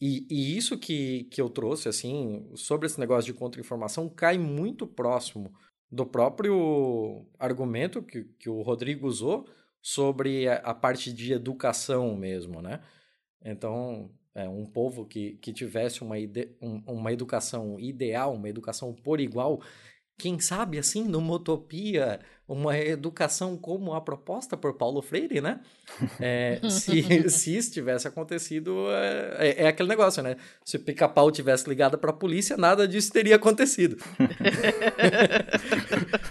Speaker 1: e, e, isso que, que eu trouxe, assim, sobre esse negócio de contra-informação, cai muito próximo do próprio argumento que, que o Rodrigo usou sobre a, a parte de educação mesmo, né? Então, é, um povo que, que tivesse uma, ide, um, uma educação ideal, uma educação por igual, quem sabe, assim, numa utopia, uma educação como a proposta por Paulo Freire, né? É, se, se isso tivesse acontecido, é, é, é aquele negócio, né? Se o pica-pau tivesse ligado para a polícia, nada disso teria acontecido.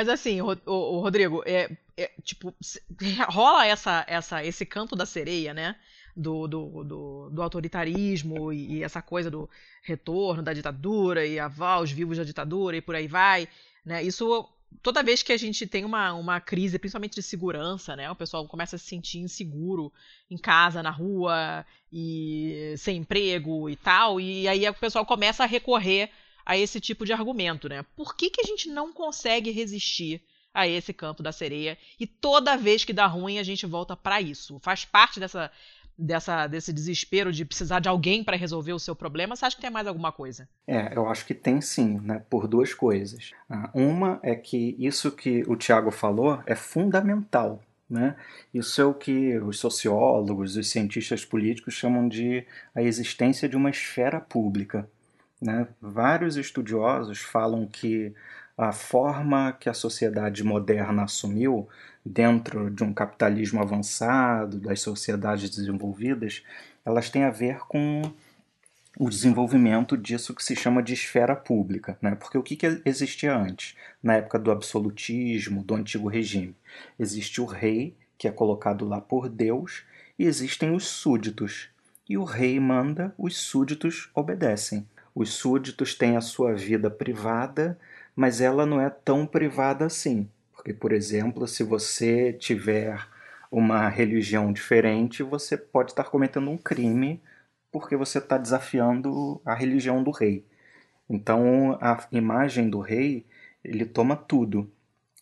Speaker 2: mas assim, o, o, o Rodrigo, é, é, tipo, rola essa, essa, esse canto da sereia, né? Do, do, do, do autoritarismo e, e, essa coisa do retorno da ditadura e aval os vivos da ditadura e por aí vai, né? Isso toda vez que a gente tem uma, uma crise, principalmente de segurança, né? O pessoal começa a se sentir inseguro em casa, na rua, e sem emprego e tal, e aí o pessoal começa a recorrer a esse tipo de argumento, né? Por que, que a gente não consegue resistir a esse canto da sereia e toda vez que dá ruim a gente volta para isso? Faz parte dessa dessa, desse desespero de precisar de alguém para resolver o seu problema? Você acha que tem mais alguma coisa?
Speaker 3: É, eu acho que tem sim, né? Por duas coisas. Ah, uma é que isso que o Tiago falou é fundamental. Né? Isso é o que os sociólogos, os cientistas políticos chamam de a existência de uma esfera pública. Né? Vários estudiosos falam que a forma que a sociedade moderna assumiu dentro de um capitalismo avançado, das sociedades desenvolvidas, elas têm a ver com o desenvolvimento disso que se chama de esfera pública. Né? Porque o que, que existia antes, na época do absolutismo, do antigo regime? Existe o rei, que é colocado lá por Deus, e existem os súditos. E o rei manda, os súditos obedecem. Os súditos têm a sua vida privada, mas ela não é tão privada assim. Porque, por exemplo, se você tiver uma religião diferente, você pode estar cometendo um crime porque você está desafiando a religião do rei. Então, a imagem do rei, ele toma tudo.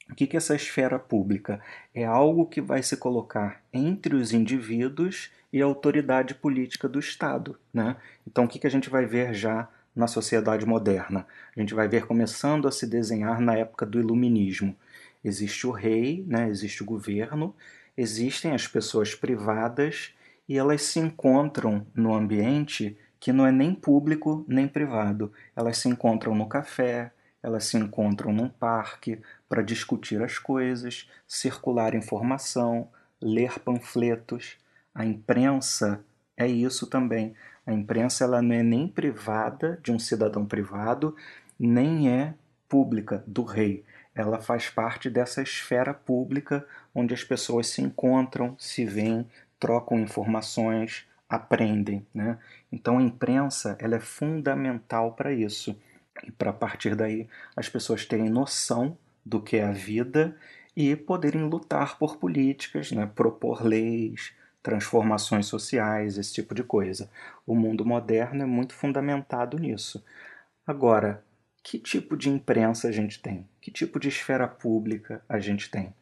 Speaker 3: O que é essa esfera pública? É algo que vai se colocar entre os indivíduos e a autoridade política do Estado. Né? Então, o que a gente vai ver já na sociedade moderna? A gente vai ver começando a se desenhar na época do Iluminismo Existe o rei, né? existe o governo, existem as pessoas privadas e elas se encontram no ambiente que não é nem público nem privado. Elas se encontram no café, elas se encontram num parque para discutir as coisas, circular informação, ler panfletos. A imprensa é isso também. A imprensa ela não é nem privada de um cidadão privado, nem é pública do rei ela faz parte dessa esfera pública onde as pessoas se encontram, se veem, trocam informações, aprendem. Né? Então a imprensa ela é fundamental para isso. E para partir daí as pessoas terem noção do que é a vida e poderem lutar por políticas, né? propor leis, transformações sociais, esse tipo de coisa. O mundo moderno é muito fundamentado nisso. Agora, que tipo de imprensa a gente tem? Que tipo de esfera pública a gente tem?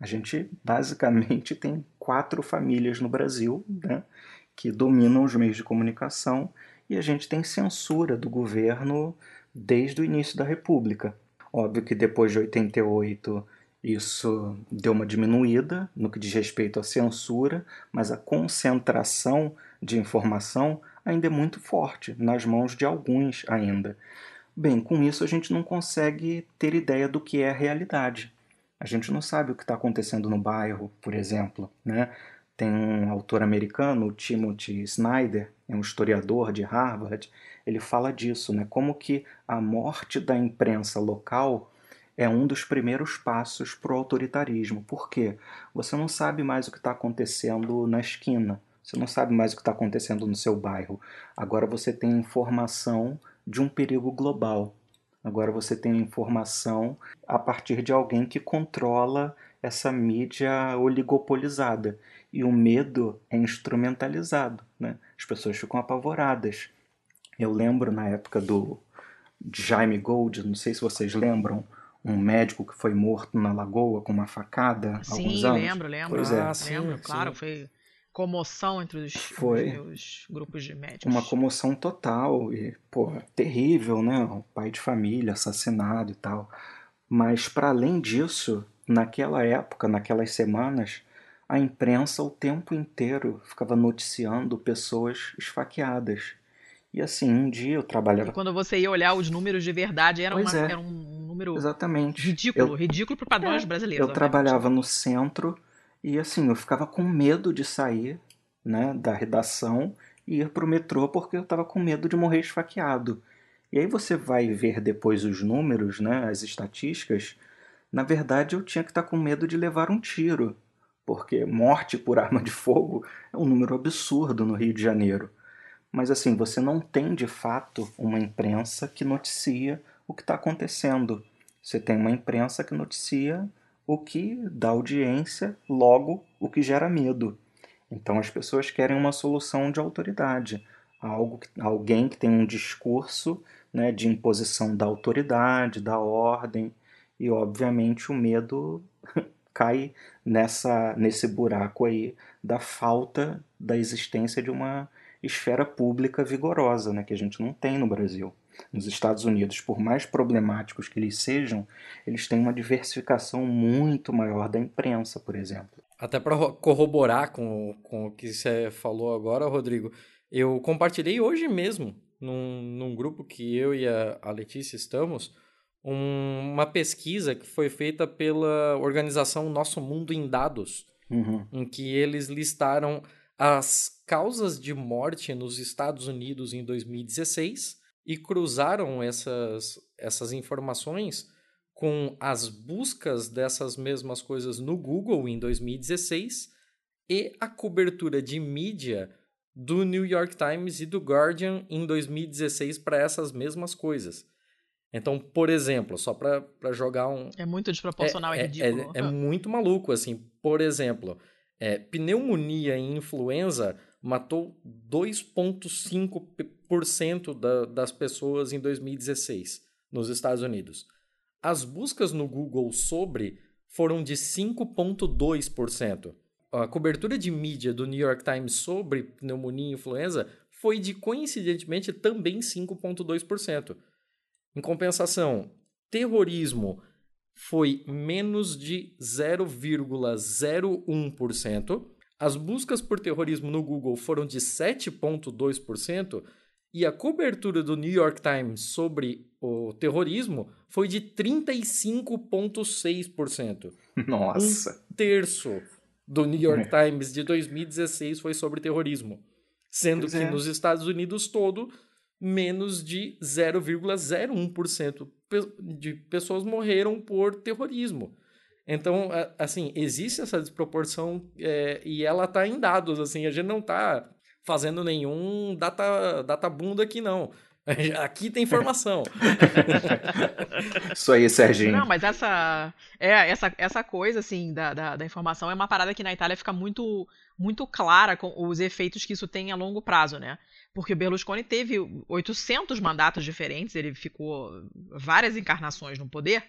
Speaker 3: A gente basicamente tem quatro famílias no Brasil né, que dominam os meios de comunicação e a gente tem censura do governo desde o início da República. Óbvio que depois de 88 isso deu uma diminuída no que diz respeito à censura, mas a concentração de informação ainda é muito forte nas mãos de alguns ainda. Bem, com isso a gente não consegue ter ideia do que é a realidade. A gente não sabe o que está acontecendo no bairro, por exemplo. Né? Tem um autor americano, Timothy Snyder, é um historiador de Harvard, ele fala disso, né? como que a morte da imprensa local é um dos primeiros passos para o autoritarismo. Por quê? Você não sabe mais o que está acontecendo na esquina, você não sabe mais o que está acontecendo no seu bairro. Agora você tem informação de um perigo global. Agora você tem informação a partir de alguém que controla essa mídia oligopolizada. E o medo é instrumentalizado. Né? As pessoas ficam apavoradas. Eu lembro na época do Jaime Gold, não sei se vocês lembram, um médico que foi morto na lagoa com uma facada há
Speaker 2: sim,
Speaker 3: alguns anos.
Speaker 2: Sim, lembro, lembro.
Speaker 3: Pois é.
Speaker 2: Ah, lembro, claro, foi comoção entre os,
Speaker 3: Foi
Speaker 2: os, grupos de médicos.
Speaker 3: Uma comoção total e, pô, terrível, né? Um pai de família assassinado e tal. Mas para além disso, naquela época, naquelas semanas, a imprensa o tempo inteiro ficava noticiando pessoas esfaqueadas. E assim, um dia eu trabalhava.
Speaker 2: E quando você ia olhar os números de verdade, era, uma,
Speaker 3: é.
Speaker 2: era um número
Speaker 3: Exatamente.
Speaker 2: ridículo,
Speaker 3: eu...
Speaker 2: ridículo para padrões
Speaker 3: é.
Speaker 2: brasileiros.
Speaker 3: Eu trabalhava no centro e assim, eu ficava com medo de sair né, da redação e ir para o metrô porque eu estava com medo de morrer esfaqueado. E aí você vai ver depois os números, né, as estatísticas, na verdade eu tinha que estar com medo de levar um tiro, porque morte por arma de fogo é um número absurdo no Rio de Janeiro. Mas assim, você não tem de fato uma imprensa que noticia o que está acontecendo. Você tem uma imprensa que noticia o que dá audiência, logo o que gera medo. Então as pessoas querem uma solução de autoridade, algo, alguém que tem um discurso né, de imposição da autoridade, da ordem, e obviamente o medo cai nessa nesse buraco aí da falta da existência de uma esfera pública vigorosa, né, que a gente não tem no Brasil. Nos Estados Unidos, por mais problemáticos que eles sejam, eles têm uma diversificação muito maior da imprensa, por exemplo.
Speaker 1: Até para corroborar com, com o que você falou agora, Rodrigo, eu compartilhei hoje mesmo, num, num grupo que eu e a, a Letícia estamos, um, uma pesquisa que foi feita pela organização Nosso Mundo em Dados,
Speaker 3: uhum.
Speaker 1: em que eles listaram as causas de morte nos Estados Unidos em 2016 e cruzaram essas, essas informações com as buscas dessas mesmas coisas no Google em 2016 e a cobertura de mídia do New York Times e do Guardian em 2016 para essas mesmas coisas. Então, por exemplo, só para jogar um.
Speaker 2: É muito desproporcional
Speaker 1: é,
Speaker 2: e é, ridículo.
Speaker 1: É, é, muito maluco, assim. Por exemplo, é, pneumonia e influenza matou 2,5% da, das pessoas em 2016 nos Estados Unidos. As buscas no Google sobre foram de 5,2%. A cobertura de mídia do New York Times sobre pneumonia e influenza foi de, coincidentemente, também 5,2%. Em compensação, terrorismo foi menos de 0,01%. As buscas por terrorismo no Google foram de 7,2% e a cobertura do New York Times sobre o terrorismo foi de 35,6%.
Speaker 3: Nossa!
Speaker 1: Um terço do New York é. Times de 2016 foi sobre terrorismo. Sendo pois que é. nos Estados Unidos todo, menos de 0,01% de pessoas morreram por terrorismo. Então, assim, existe essa desproporção é, e ela está em dados, assim, a gente não está fazendo nenhum data, data bunda aqui, não. Aqui tem informação.
Speaker 3: Isso aí, Serginho.
Speaker 2: Não, mas essa, é, essa, essa coisa, assim, da, da, da, informação é uma parada que na Itália fica muito, muito clara com os efeitos que isso tem a longo prazo, né? Porque o Berlusconi teve 800 mandatos diferentes, ele ficou várias encarnações no poder,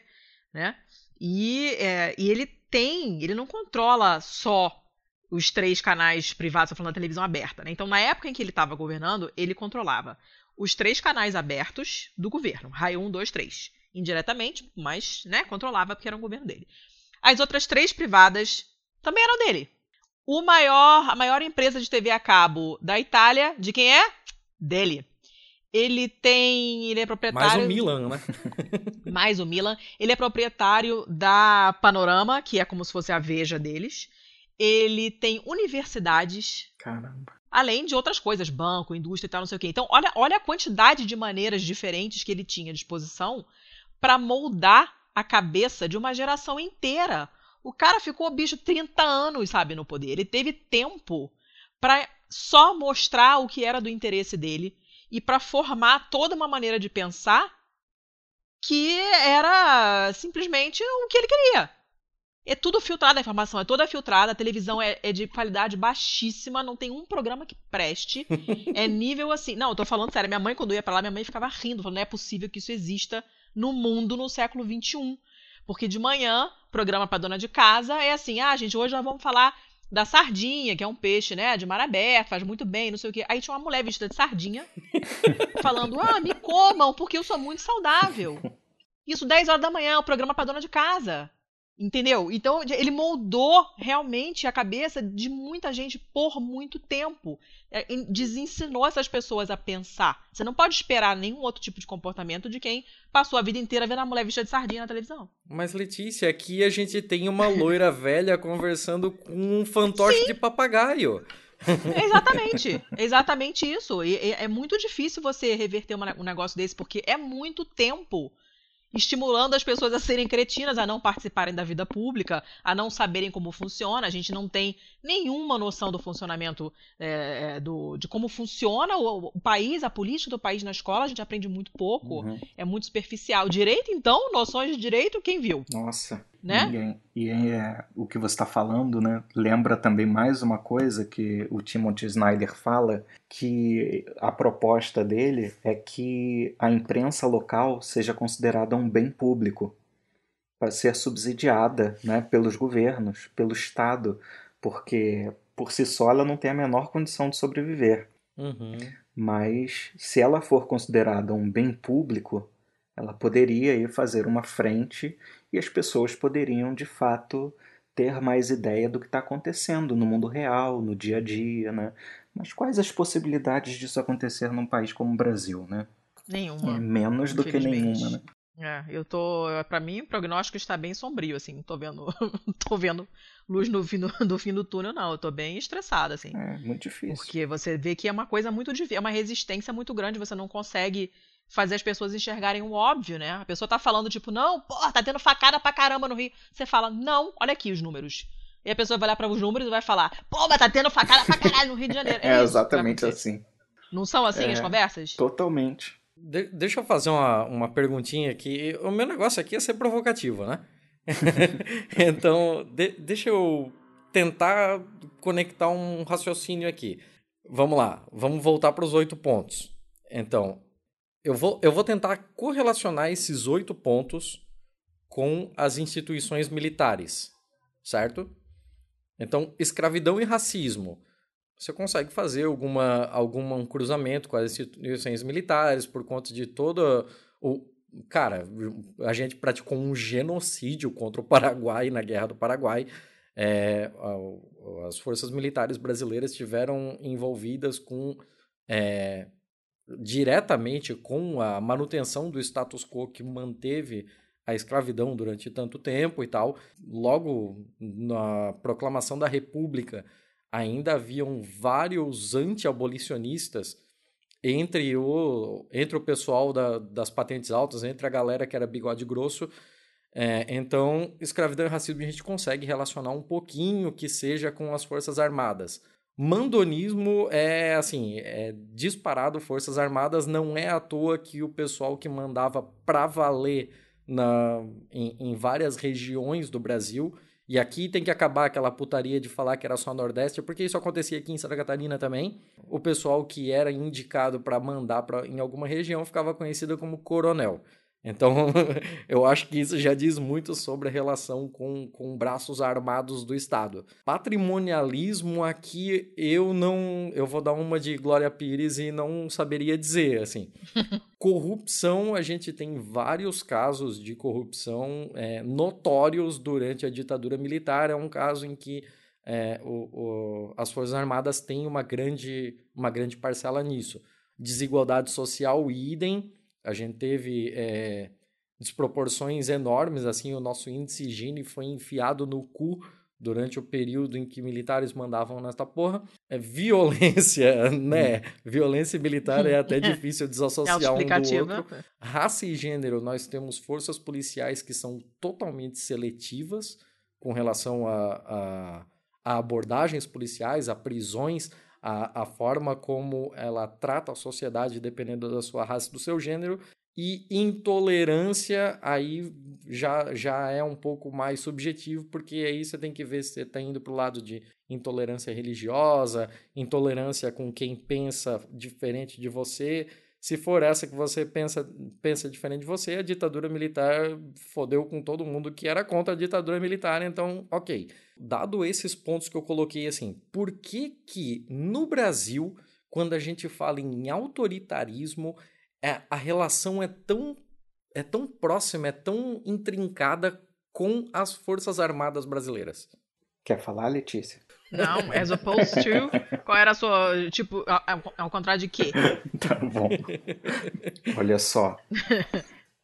Speaker 2: né? E, é, e ele tem, ele não controla só os três canais privados, estou falando da televisão aberta. Né? Então, na época em que ele estava governando, ele controlava os três canais abertos do governo, raio 1, 2, 3. Indiretamente, mas né, controlava porque era um governo dele. As outras três privadas também eram dele. O maior, a maior empresa de TV a cabo da Itália, de quem é? Dele. Ele tem. Ele é proprietário.
Speaker 1: Mais o Milan, né?
Speaker 2: mais o Milan. Ele é proprietário da Panorama, que é como se fosse a Veja deles. Ele tem universidades.
Speaker 3: Caramba.
Speaker 2: Além de outras coisas, banco, indústria e tal, não sei o quê. Então, olha, olha a quantidade de maneiras diferentes que ele tinha à disposição para moldar a cabeça de uma geração inteira. O cara ficou, bicho, 30 anos, sabe, no poder. Ele teve tempo para só mostrar o que era do interesse dele e para formar toda uma maneira de pensar que era simplesmente o que ele queria. É tudo filtrado a informação, é toda filtrada, a televisão é, é, de qualidade baixíssima, não tem um programa que preste. é nível assim. Não, eu tô falando sério, minha mãe, quando ia pra lá, minha mãe ficava rindo, falando, não é possível que isso exista no mundo no século XXI. Porque de manhã, programa pra dona de casa é assim, ah, gente, hoje nós vamos falar da sardinha, que é um peixe, né, de mar aberto, faz muito bem, não sei o quê. Aí tinha uma mulher vestida de sardinha, falando: "Ah, me comam, porque eu sou muito saudável". Isso 10 horas da manhã, o programa para dona de casa. Entendeu? Então, ele moldou realmente a cabeça de muita gente por muito tempo. É, desensinou essas pessoas a pensar. Você não pode esperar nenhum outro tipo de comportamento de quem passou a vida inteira vendo a mulher vestida de sardinha na televisão.
Speaker 1: Mas, Letícia, aqui a gente tem uma loira velha conversando com um fantoche Sim. de papagaio.
Speaker 2: Exatamente, exatamente isso. E, é muito difícil você reverter um negócio desse, porque é muito tempo estimulando as pessoas a serem cretinas, a não participarem da vida pública, a não saberem como funciona. A gente não tem nenhuma noção do funcionamento é, do, de como funciona o, o, país, a política do país na escola. A gente aprende muito pouco, uhum. é muito superficial. Direito, então, noções de direito, quem viu?
Speaker 3: Nossa.
Speaker 2: Né?
Speaker 3: E, e é, o que você está falando, né? Lembra também mais uma coisa que o Timothy Snyder fala, que a proposta dele é que a imprensa local seja considerada um bem público para ser subsidiada, né, pelos governos, pelo Estado, porque por si só ela não tem a menor condição de sobreviver.
Speaker 1: Uhum.
Speaker 3: Mas se ela for considerada um bem público, ela poderia ir fazer uma frente e as pessoas poderiam de fato ter mais ideia do que está acontecendo no mundo real, no dia a dia, né? Mas quais as possibilidades disso acontecer num país como o Brasil, né?
Speaker 2: Nenhuma.
Speaker 3: É menos do que nenhuma, né?
Speaker 2: É, eu tô. para mim, o prognóstico está bem sombrio, assim. Não tô vendo. tô vendo luz no fim do, do, fim do túnel, não. Eu tô bem estressada, assim.
Speaker 3: É, muito difícil.
Speaker 2: Porque você vê que é uma coisa muito difícil. É uma resistência muito grande. Você não consegue fazer as pessoas enxergarem o óbvio, né? A pessoa tá falando, tipo, não, pô, tá tendo facada pra caramba no Rio. Você fala, não, olha aqui os números. E a pessoa vai olhar para os números e vai falar, pô, mas tá tendo facada pra caralho no Rio de Janeiro.
Speaker 3: É, é exatamente assim.
Speaker 2: Não são assim é, as conversas?
Speaker 3: Totalmente.
Speaker 1: De deixa eu fazer uma, uma perguntinha aqui. O meu negócio aqui é ser provocativo, né? então, de deixa eu tentar conectar um raciocínio aqui. Vamos lá, vamos voltar para os oito pontos. Então, eu vou, eu vou tentar correlacionar esses oito pontos com as instituições militares, certo? Então, escravidão e racismo. Você consegue fazer alguma, algum cruzamento com as instituições militares por conta de toda o. Cara, a gente praticou um genocídio contra o Paraguai na Guerra do Paraguai. É, as forças militares brasileiras estiveram envolvidas com é, diretamente com a manutenção do status quo que manteve a escravidão durante tanto tempo e tal. Logo na proclamação da República, ainda haviam vários anti-abolicionistas entre o, entre o pessoal da, das patentes altas, entre a galera que era bigode grosso. É, então, escravidão e racismo a gente consegue relacionar um pouquinho que seja com as Forças Armadas. Mandonismo é assim, é disparado Forças Armadas, não é à toa que o pessoal que mandava pra valer na, em, em várias regiões do Brasil, e aqui tem que acabar aquela putaria de falar que era só Nordeste, porque isso acontecia aqui em Santa Catarina também. O pessoal que era indicado para mandar pra, em alguma região ficava conhecido como coronel. Então, eu acho que isso já diz muito sobre a relação com, com braços armados do Estado. Patrimonialismo aqui eu não. Eu vou dar uma de Glória Pires e não saberia dizer, assim. corrupção, a gente tem vários casos de corrupção é, notórios durante a ditadura militar. É um caso em que é, o, o, as Forças Armadas têm uma grande, uma grande parcela nisso. Desigualdade social, idem a gente teve é, desproporções enormes, assim, o nosso índice Gini foi enfiado no cu durante o período em que militares mandavam nesta porra. É violência, né? Hum. Violência militar é até difícil desassociar é um do outro. Raça e gênero, nós temos forças policiais que são totalmente seletivas com relação a, a, a abordagens policiais, a prisões, a, a forma como ela trata a sociedade dependendo da sua raça do seu gênero. E intolerância aí já, já é um pouco mais subjetivo, porque aí você tem que ver se você está indo para o lado de intolerância religiosa, intolerância com quem pensa diferente de você. Se for essa que você pensa, pensa diferente de você, a ditadura militar fodeu com todo mundo que era contra a ditadura militar, então, ok. Dado esses pontos que eu coloquei assim, por que que no Brasil, quando a gente fala em autoritarismo, é, a relação é tão, é tão próxima, é tão intrincada com as Forças Armadas brasileiras?
Speaker 3: Quer falar, Letícia?
Speaker 2: Não, as opposed to. Qual era a sua. Tipo, ao contrário de quê?
Speaker 3: tá bom. Olha só.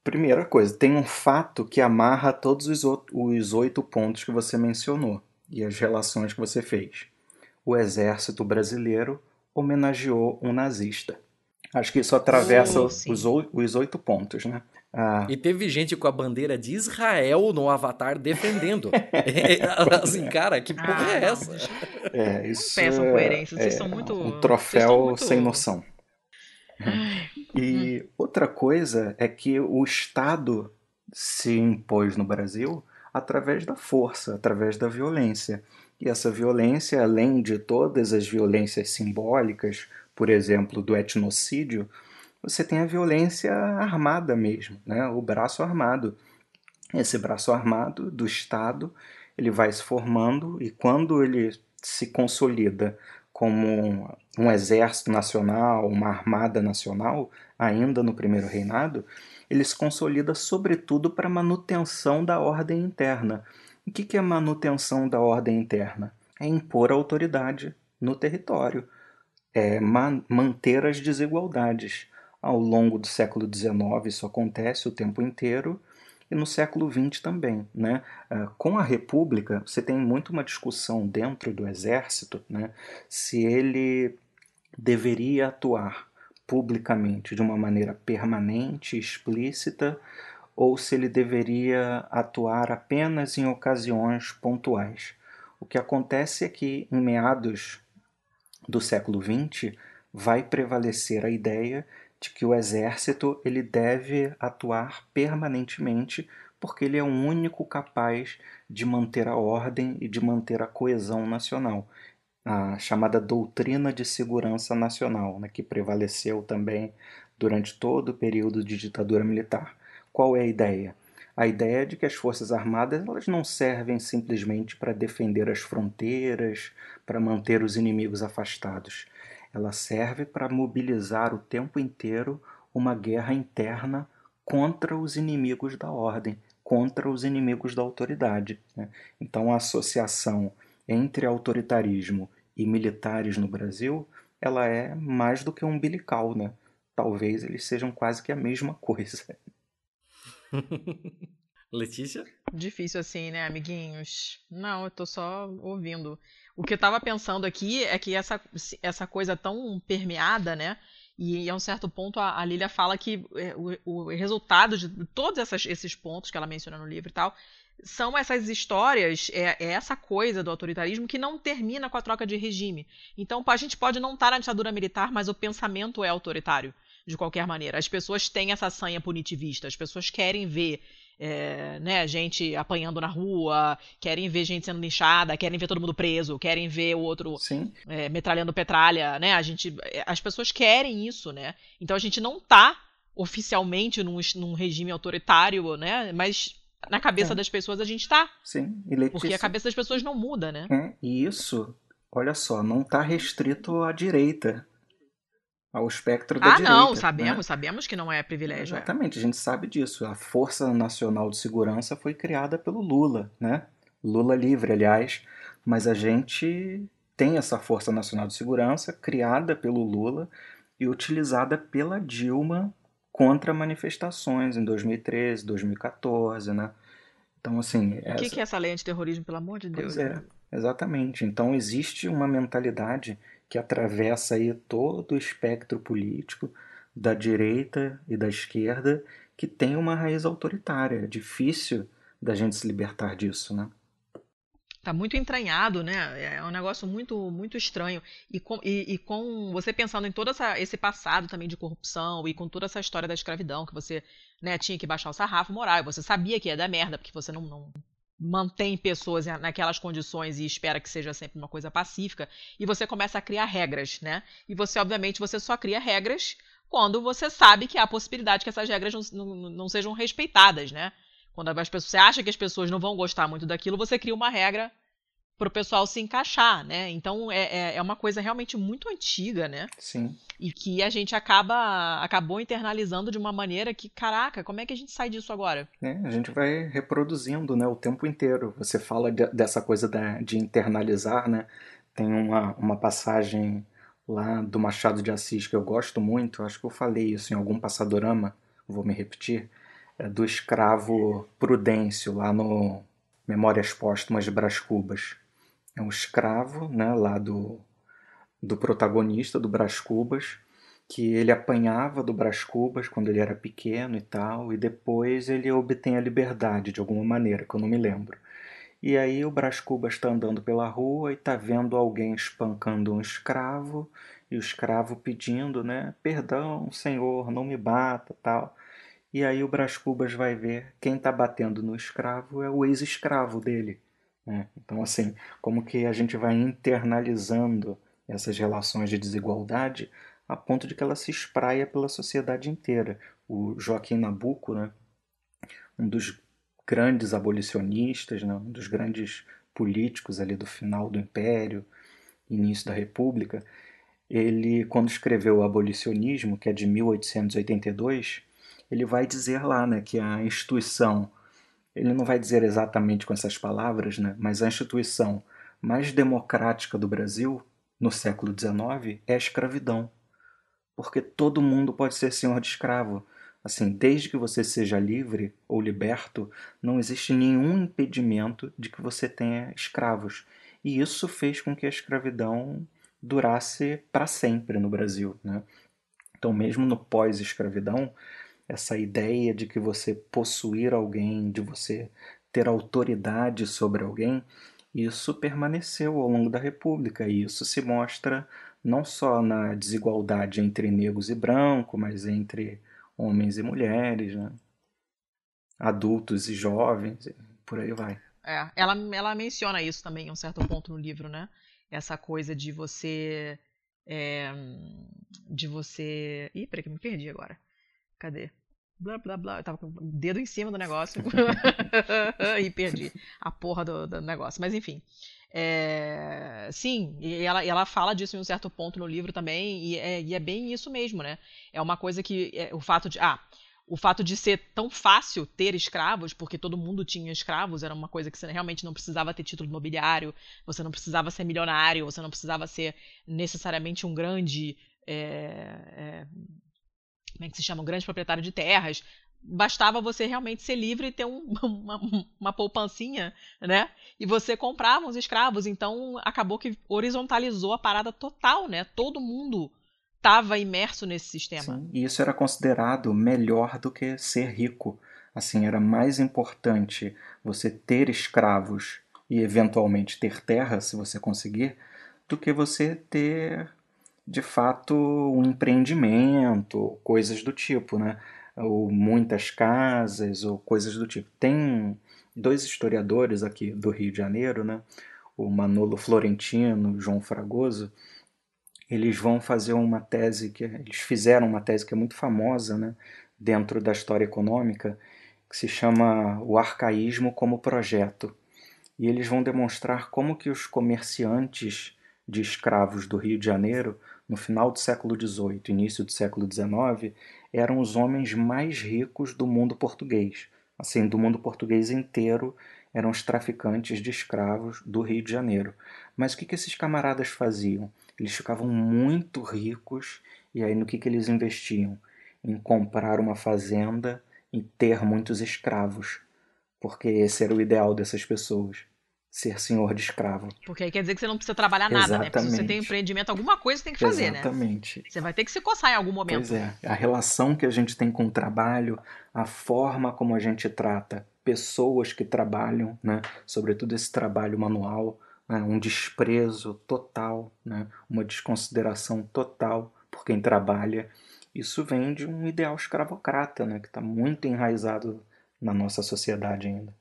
Speaker 3: Primeira coisa, tem um fato que amarra todos os, os oito pontos que você mencionou e as relações que você fez. O exército brasileiro homenageou um nazista. Acho que isso atravessa oh, os, os oito pontos, né? Ah,
Speaker 1: E teve gente com a bandeira de Israel no Avatar defendendo. assim, cara, que porra
Speaker 2: Ah,
Speaker 1: é
Speaker 2: não,
Speaker 1: essa?
Speaker 3: é, isso
Speaker 2: Peçam
Speaker 3: é-
Speaker 2: coerência, vocês
Speaker 3: é
Speaker 2: são muito-
Speaker 3: Um troféu
Speaker 2: muito-
Speaker 3: sem noção. E outra coisa é que o Estado se impôs no Brasil através da força, através da violência. E essa violência, além de todas as violências simbólicas, por exemplo, do etnocídio, você tem a violência armada mesmo, né? o braço armado. Esse braço armado do Estado, ele vai se formando e quando ele se consolida como um exército nacional, uma armada nacional, ainda no primeiro reinado, ele se consolida sobretudo para a manutenção da ordem interna. O que é manutenção da ordem interna? É impor autoridade no território, é ma- manter as desigualdades. Ao longo do século XIX isso acontece o tempo inteiro e no século XX também. Né? Ah, Com a República, você tem muito uma discussão dentro do Exército né, se ele deveria atuar publicamente de uma maneira permanente, explícita, ou se ele deveria atuar apenas em ocasiões pontuais. O que acontece é que, em meados do século XX, vai prevalecer a ideia de que o exército ele deve atuar permanentemente porque ele é o único capaz de manter a ordem e de manter a coesão nacional. A chamada doutrina de segurança nacional, né, que prevaleceu também durante todo o período de ditadura militar. Qual é a ideia? A ideia é de que as Forças Armadas elas não servem simplesmente para defender as fronteiras, para manter os inimigos afastados. Ela serve para mobilizar o tempo inteiro uma guerra interna contra os inimigos da ordem, contra os inimigos da autoridade. né? Então, a associação entre autoritarismo e militares no Brasil, ela é mais do que umbilical, né? Talvez eles sejam quase que a mesma coisa.
Speaker 1: Letícia?
Speaker 2: Difícil assim, né, amiguinhos? Não, eu tô só ouvindo. O que eu tava pensando aqui é que essa, essa coisa tão permeada, né? E a um certo ponto a, a Lilia fala que é, o, o resultado de todos essas- esses pontos que ela menciona no livro e tal são essas histórias, é, é essa coisa do autoritarismo que não termina com a troca de regime. Então a gente pode não estar na ditadura militar, mas o pensamento é autoritário, de qualquer maneira. As pessoas têm essa sanha punitivista, as pessoas querem ver é, né, gente apanhando na rua, querem ver gente sendo linchada, querem ver todo mundo preso, querem ver o outro
Speaker 3: Sim,
Speaker 2: é, metralhando petralha, né? A gente, é, as pessoas querem isso, né? Então a gente não tá oficialmente num, num regime autoritário, né? Mas na cabeça
Speaker 3: É.
Speaker 2: das pessoas a gente tá,
Speaker 3: sim. E Letícia,
Speaker 2: porque a cabeça das pessoas não muda, né?
Speaker 3: É, e isso, olha só, não está restrito à direita, ao espectro da
Speaker 2: Ah,
Speaker 3: direita.
Speaker 2: não,
Speaker 3: né?
Speaker 2: sabemos, sabemos que não é privilégio. é.
Speaker 3: Exatamente, a gente sabe disso. A Força Nacional de Segurança foi criada pelo Lula, né? Lula livre, aliás, mas a gente tem essa Força Nacional de Segurança criada pelo Lula e utilizada pela Dilma contra manifestações em 2013, 2014, né? Então, assim,
Speaker 2: O que, que é essa lei antiterrorismo, pelo amor de Deus?
Speaker 3: Pois é, exatamente. Então existe uma mentalidade que atravessa aí todo o espectro político da direita e da esquerda que tem uma raiz autoritária. É difícil da gente se libertar disso, né?
Speaker 2: Tá muito entranhado, né? É um negócio muito muito estranho. E com, e, e com você pensando em todo essa, esse passado também de corrupção e com toda essa história da escravidão, que você né, tinha que baixar o sarrafo moral, você sabia que ia dar merda, porque você não, não mantém pessoas naquelas condições e espera que seja sempre uma coisa pacífica, e você começa a criar regras, né? E você, obviamente, você só cria regras quando você sabe que há a possibilidade que essas regras não, não, não sejam respeitadas, né? Quando as pessoas, você acha que as pessoas não vão gostar muito daquilo, você cria uma regra para o pessoal se encaixar, né? Então é, é, é uma coisa realmente muito antiga, né?
Speaker 3: Sim.
Speaker 2: E que a gente acaba acabou internalizando de uma maneira que, caraca, como é que a gente sai disso agora?
Speaker 3: É, a gente vai reproduzindo né, o tempo inteiro. Você fala de- dessa coisa da- de internalizar, né? Tem uma, uma passagem lá do Machado de Assis que eu gosto muito, acho que eu falei isso em algum passadorama, vou me repetir, é do escravo Prudêncio, lá no Memórias Póstumas de Brás Cubas. É um escravo, né, lá do, do protagonista, do Brás Cubas, que ele apanhava do Brás Cubas quando ele era pequeno e tal, e depois ele obtém a liberdade de alguma maneira, que eu não me lembro. E aí o Brás Cubas está andando pela rua e está vendo alguém espancando um escravo, e o escravo pedindo, né, perdão, senhor, não me bata, tal. E aí o Brás Cubas vai ver quem está batendo no escravo é o ex-escravo dele. Né? Então, assim, como que a gente vai internalizando essas relações de desigualdade a ponto de que ela se espraia pela sociedade inteira. O Joaquim Nabuco, né, um dos grandes abolicionistas, né, um dos grandes políticos ali do final do Império, início da República, ele, quando escreveu o Abolicionismo, que é de 1882, ele vai dizer lá né, que a instituição, ele não vai dizer exatamente com essas palavras, né, mas a instituição mais democrática do Brasil no século XIX é a escravidão porque todo mundo pode ser senhor de escravo. Assim, desde que você seja livre ou liberto, não existe nenhum impedimento de que você tenha escravos. E isso fez com que a escravidão durasse para sempre no Brasil. Né? Então, mesmo no pós-escravidão, essa ideia de que você possuir alguém, de você ter autoridade sobre alguém, isso permaneceu ao longo da República e isso se mostra não só na desigualdade entre negros e brancos, mas entre homens e mulheres, né? adultos e jovens, por aí vai.
Speaker 2: É, ela, ela menciona isso também em um certo ponto no livro, né? Essa coisa de você. É, de você. Ih, peraí que eu me perdi agora. Cadê? Blá, blá, blá. Eu tava com o dedo em cima do negócio e perdi a porra do, do negócio. Mas enfim. É, sim, e ela, ela fala disso em um certo ponto no livro também, e é, e é bem isso mesmo, né? É uma coisa que é, o fato de. Ah, o fato de ser tão fácil ter escravos, porque todo mundo tinha escravos, era uma coisa que você realmente não precisava ter título nobiliário, você não precisava ser milionário, você não precisava ser necessariamente um grande. É, é, como é que se chama? Um grande proprietário de terras bastava você realmente ser livre e ter um, uma, uma poupancinha, né? E você comprava uns escravos, então acabou que horizontalizou a parada total, né? Todo mundo estava imerso nesse sistema.
Speaker 3: Sim, e isso era considerado melhor do que ser rico. Assim, era mais importante você ter escravos e eventualmente ter terra, se você conseguir, do que você ter de fato um empreendimento, coisas do tipo, né? ou muitas casas, ou coisas do tipo. Tem dois historiadores aqui do Rio de Janeiro, né? o Manolo Florentino, João Fragoso, eles vão fazer uma tese que eles fizeram uma tese que é muito famosa, né, dentro da história econômica, que se chama o arcaísmo como projeto. E eles vão demonstrar como que os comerciantes de escravos do Rio de Janeiro, no final do século XVIII, início do século XIX, eram os homens mais ricos do mundo português. Assim, do mundo português inteiro eram os traficantes de escravos do Rio de Janeiro. Mas o que, que esses camaradas faziam? Eles ficavam muito ricos e aí no que, que eles investiam? Em comprar uma fazenda e ter muitos escravos, porque esse era o ideal dessas pessoas ser senhor de escravo.
Speaker 2: Porque aí quer dizer que você não precisa trabalhar nada, Exatamente. né? Porque se você tem empreendimento, alguma coisa você tem que fazer,
Speaker 3: Exatamente. né? Exatamente.
Speaker 2: Você vai ter que se coçar em algum momento.
Speaker 3: Pois é. A relação que a gente tem com o trabalho, a forma como a gente trata pessoas que trabalham, né? Sobretudo esse trabalho manual, né? um desprezo total, né? Uma desconsideração total por quem trabalha. Isso vem de um ideal escravocrata, né? Que está muito enraizado na nossa sociedade ainda.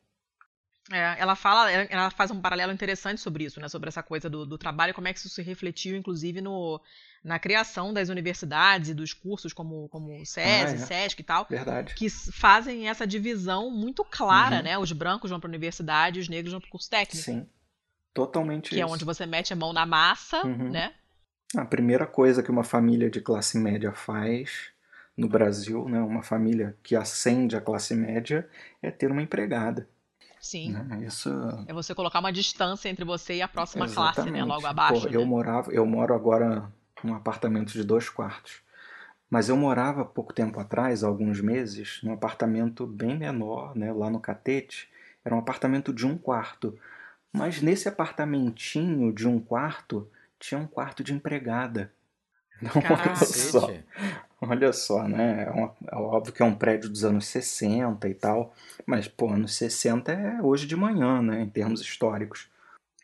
Speaker 2: É, ela fala, ela faz um paralelo interessante sobre isso, né? Sobre essa coisa do, do trabalho, como é que isso se refletiu, inclusive, no, na criação das universidades e dos cursos como, como SESI, ah, é. SESC e tal.
Speaker 3: Verdade.
Speaker 2: Que fazem essa divisão muito clara, uhum. né? Os brancos vão para a universidade e os negros vão para o curso técnico.
Speaker 3: Sim. Totalmente
Speaker 2: que
Speaker 3: isso.
Speaker 2: é onde você mete a mão na massa, uhum. né?
Speaker 3: A primeira coisa que uma família de classe média faz no Brasil, né, uma família que ascende a classe média, é ter uma empregada.
Speaker 2: Sim.
Speaker 3: Né? Isso...
Speaker 2: É você colocar uma distância entre você e a próxima Exatamente. classe, né? Logo abaixo. Pô,
Speaker 3: né? eu morava, eu moro agora num apartamento de dois quartos. Mas eu morava pouco tempo atrás, alguns meses, num apartamento bem menor, né, lá no Catete. Era um apartamento de um quarto. Mas nesse apartamentinho de um quarto tinha um quarto de empregada. Olha
Speaker 2: Caraca.
Speaker 3: só. Olha só, né? É, uma- é óbvio que é um prédio dos anos 60 e tal, mas, pô, anos 60 é hoje de manhã, né? Em termos históricos.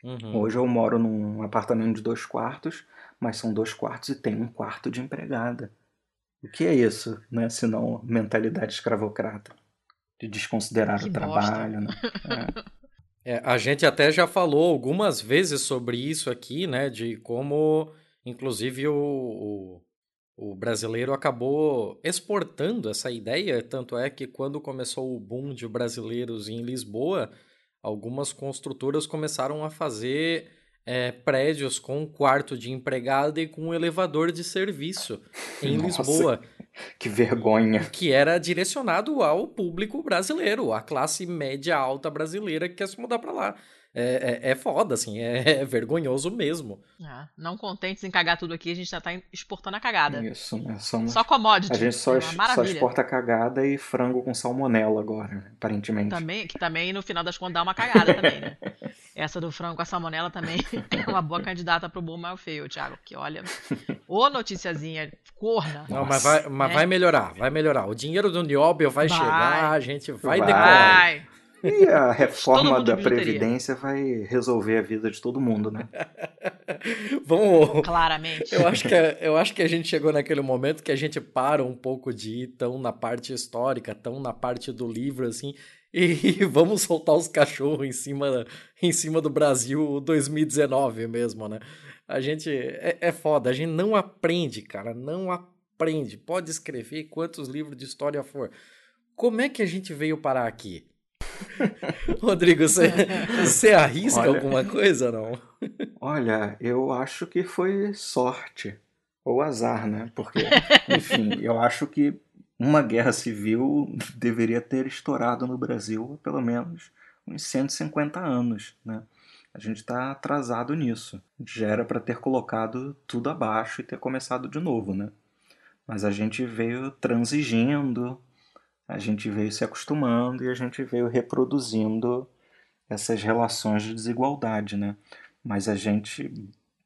Speaker 1: Uhum.
Speaker 3: Hoje eu moro num apartamento de dois quartos, mas são dois quartos e tem um quarto de empregada. O que é isso, né? Se não mentalidade escravocrata. De desconsiderar
Speaker 2: Que
Speaker 3: o
Speaker 2: bosta.
Speaker 3: trabalho, né? É.
Speaker 1: É, a gente até já falou algumas vezes sobre isso aqui, né? De como, inclusive, o, o, o brasileiro acabou exportando essa ideia. Tanto é que quando começou o boom de brasileiros em Lisboa, algumas construtoras começaram a fazer é, prédios com quarto de empregada e com um elevador de serviço em
Speaker 3: Nossa.
Speaker 1: Lisboa.
Speaker 3: Que vergonha.
Speaker 1: que era direcionado ao público brasileiro, à classe média alta brasileira que quer se mudar pra lá. É, é, é foda, assim, é, é vergonhoso mesmo.
Speaker 2: Ah, não contentes em cagar tudo aqui, a gente já tá exportando a cagada.
Speaker 3: Isso, né? Somos...
Speaker 2: Só commodity.
Speaker 3: A gente só,
Speaker 2: é
Speaker 3: só exporta cagada e frango com salmonela agora, né? aparentemente.
Speaker 2: Também, que também, no final das contas, dá uma cagada também, né? Essa do frango com a salmonela também é uma boa candidata pro bom mal feio, Thiago. Que olha, ô noticiazinha corna.
Speaker 1: Não, mas, vai, mas
Speaker 2: É.
Speaker 1: vai melhorar, vai melhorar. O dinheiro do Nióbio vai,
Speaker 2: Vai.
Speaker 1: chegar, a gente vai,
Speaker 3: Vai.
Speaker 1: decolar.
Speaker 2: Vai.
Speaker 3: E a reforma da. Previdência vai resolver a vida de todo mundo, né?
Speaker 1: Vamos.
Speaker 2: Claramente.
Speaker 1: Eu acho, que, eu acho que a gente chegou naquele momento que a gente para um pouco de ir tão na parte histórica, tão na parte do livro, assim, e vamos soltar os cachorros em cima, em cima do Brasil 2019 mesmo, né? A gente. É, é foda, a gente não aprende, cara, não aprende. Pode escrever quantos livros de história for. Como é que a gente veio parar aqui? Rodrigo, você, você arrisca
Speaker 3: Olha.
Speaker 1: alguma coisa, não?
Speaker 3: Olha, eu acho que foi sorte ou azar, né? Porque, enfim, eu acho que uma guerra civil deveria ter estourado no Brasil há pelo menos uns 150 anos, né? A gente está atrasado nisso. Já era para ter colocado tudo abaixo e ter começado de novo, né? Mas a gente veio transigindo, a gente veio se acostumando e a gente veio reproduzindo essas relações de desigualdade, né? Mas a gente,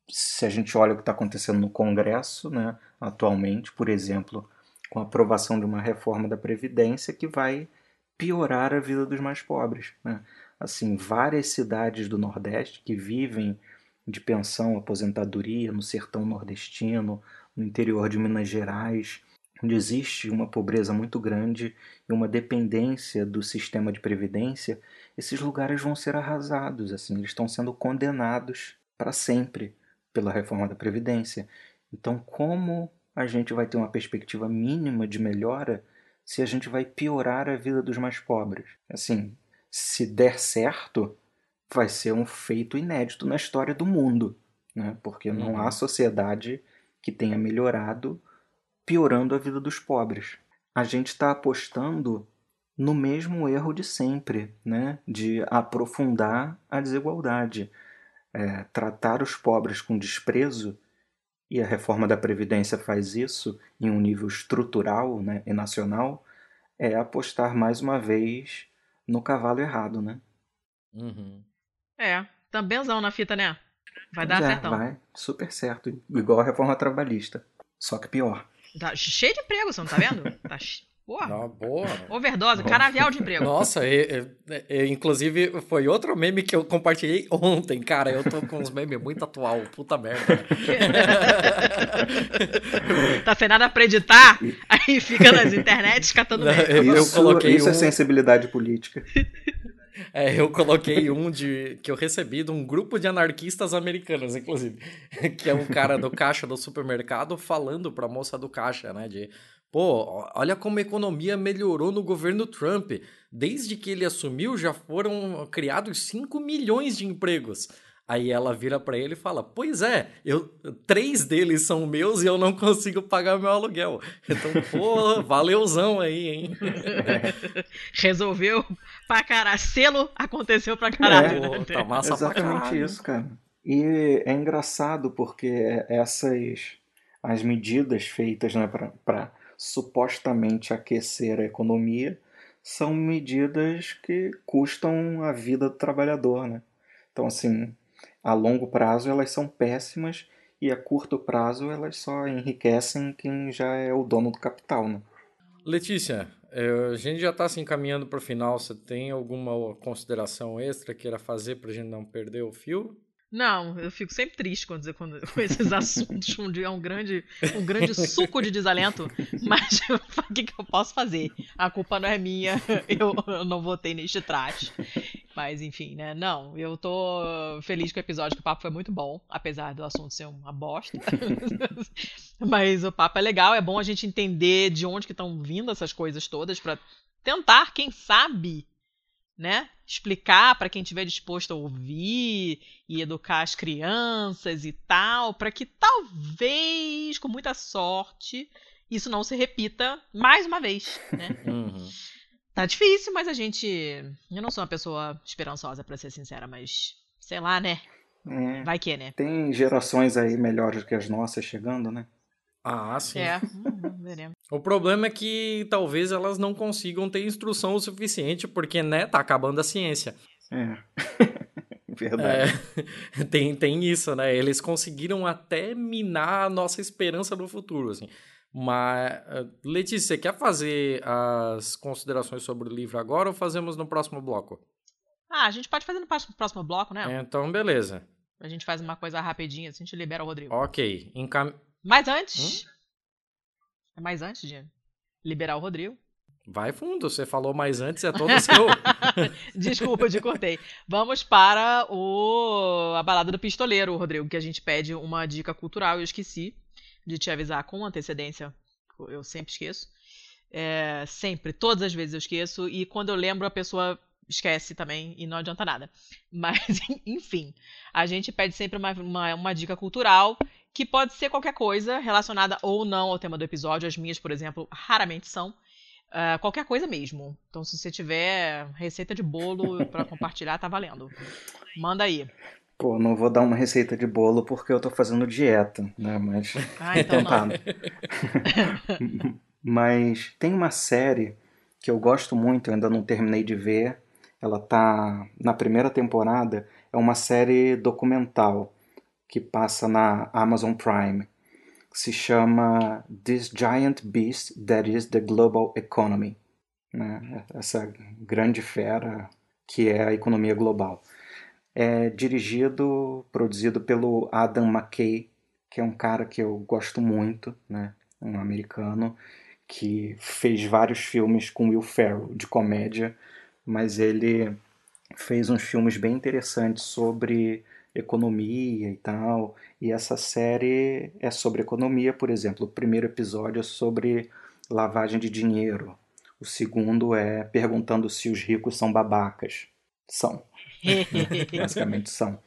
Speaker 3: se a gente olha o que está acontecendo no Congresso, né, atualmente, por exemplo, com a aprovação de uma reforma da Previdência que vai piorar a vida dos mais pobres, né? Assim, várias cidades do Nordeste que vivem de pensão, aposentadoria, no sertão nordestino, no interior de Minas Gerais, onde existe uma pobreza muito grande e uma dependência do sistema de previdência, esses lugares vão ser arrasados, assim, eles estão sendo condenados para sempre pela reforma da previdência. Então, como a gente vai ter uma perspectiva mínima de melhora se a gente vai piorar a vida dos mais pobres? Assim, se der certo, vai ser um feito inédito na história do mundo, né? Porque não
Speaker 1: Uhum.
Speaker 3: há sociedade que tenha melhorado piorando a vida dos pobres. A gente está apostando no mesmo erro de sempre, né? de aprofundar a desigualdade, É, tratar os pobres com desprezo, e a reforma da Previdência faz isso em um nível estrutural né? e nacional, é apostar mais uma vez no cavalo errado. Né?
Speaker 1: Uhum.
Speaker 2: É, tambémzão na fita, né? Vai dar
Speaker 3: é,
Speaker 2: certão.
Speaker 3: vai super certo, igual a reforma trabalhista, só que pior.
Speaker 2: Tá cheio de emprego, você não tá vendo? Tá che- Porra,
Speaker 1: Não, boa.
Speaker 2: overdose, canavial de emprego.
Speaker 1: Nossa, e- e- e- inclusive foi outro meme que eu compartilhei ontem, cara. Eu tô com uns memes muito atual, puta merda.
Speaker 2: tá sem nada pra editar, aí fica nas internets catando meme.
Speaker 1: Eu- eu coloquei
Speaker 3: isso é
Speaker 1: um-
Speaker 3: sensibilidade política.
Speaker 1: É, eu coloquei um de que eu recebi de um grupo de anarquistas americanos, inclusive, que é um cara do caixa do supermercado falando pra moça do caixa, né, de Pô, olha como a economia melhorou no governo Trump. Desde que ele assumiu, já foram criados 5 milhões de empregos. Aí ela vira pra ele e fala: Pois é, eu, três deles são meus e eu não consigo pagar meu aluguel. Então, pô, valeuzão aí, hein?
Speaker 2: Resolveu pra caralho. Selo aconteceu pra caralho.
Speaker 1: Pô,
Speaker 2: né?
Speaker 1: tá massa pra
Speaker 3: Exatamente
Speaker 1: caralho.
Speaker 3: isso, cara. E é engraçado porque essas as medidas feitas né, para supostamente aquecer a economia são medidas que custam a vida do trabalhador, né? Então, assim, a longo prazo elas são péssimas e a curto prazo elas só enriquecem quem já é o dono do capital, né?
Speaker 1: Letícia, é, a gente já está se encaminhando para o final. Você tem alguma consideração extra que queira fazer para a gente não perder o fio?
Speaker 2: Não, eu fico sempre triste quando, quando com esses assuntos onde é um grande, um grande suco de desalento, mas o que, que eu posso fazer? A culpa não é minha, eu, eu não votei neste traje. Mas enfim, né? Não, eu tô feliz com o episódio, que o papo foi muito bom, apesar do assunto ser uma bosta. mas o papo é legal, é bom a gente entender de onde que estão vindo essas coisas todas para tentar, quem sabe, né? Explicar para quem estiver disposto a ouvir e educar as crianças e tal, para que talvez, com muita sorte, isso não se repita mais uma vez, né?
Speaker 1: Uhum.
Speaker 2: Tá difícil, mas a gente. Eu não sou uma pessoa esperançosa, para ser sincera, mas sei lá, né?
Speaker 3: É,
Speaker 2: Vai que, né?
Speaker 3: tem gerações aí melhores que as nossas chegando, né?
Speaker 1: Ah, sim.
Speaker 2: É, hum, veremos.
Speaker 1: O problema é que talvez elas não consigam ter instrução o suficiente, porque, né, tá acabando a ciência.
Speaker 3: É. Verdade.
Speaker 1: É, tem, tem isso, né? Eles conseguiram até minar a nossa esperança no futuro, assim. Mas, eh, Letícia, você quer fazer as considerações sobre o livro agora ou fazemos no próximo bloco?
Speaker 2: Ah, a gente pode fazer no próximo, próximo bloco, né?
Speaker 1: Então, beleza.
Speaker 2: A gente faz uma coisa rapidinha, assim, a gente libera o Rodrigo.
Speaker 1: Ok. Encam...
Speaker 2: Mas antes. É mais antes de liberar o Rodrigo.
Speaker 1: Vai fundo, você falou mais antes, é todo seu.
Speaker 2: Desculpa, eu te cortei. Vamos para o a balada do pistoleiro, Rodrigo, que a gente pede uma dica cultural. Eu esqueci de te avisar com antecedência. Eu sempre esqueço. É, sempre, todas as vezes eu esqueço. E quando eu lembro, a pessoa esquece também e não adianta nada. Mas, enfim, a gente pede sempre uma, uma, uma dica cultural que pode ser qualquer coisa relacionada ou não ao tema do episódio. As minhas, por exemplo, raramente são. Uh, qualquer coisa mesmo. Então, se você tiver receita de bolo para compartilhar, tá valendo. Manda aí.
Speaker 3: Pô, não vou dar uma receita de bolo porque eu tô fazendo dieta, né? Mas.
Speaker 2: Ah, então.
Speaker 3: Mas tem uma série que eu gosto muito, eu ainda não terminei de ver. Ela tá na primeira temporada. É uma série documental que passa na Amazon Prime. Se chama This Giant Beast That Is the Global Economy. Né? Essa grande fera que é a economia global. É dirigido, produzido pelo Adam McKay, que é um cara que eu gosto muito, né? um americano que fez vários filmes com Will Ferrell de comédia, mas ele fez uns filmes bem interessantes sobre economia e tal. E essa série é sobre economia, por exemplo. O primeiro episódio é sobre lavagem de dinheiro. O segundo é perguntando se os ricos são babacas. São. Basicamente são.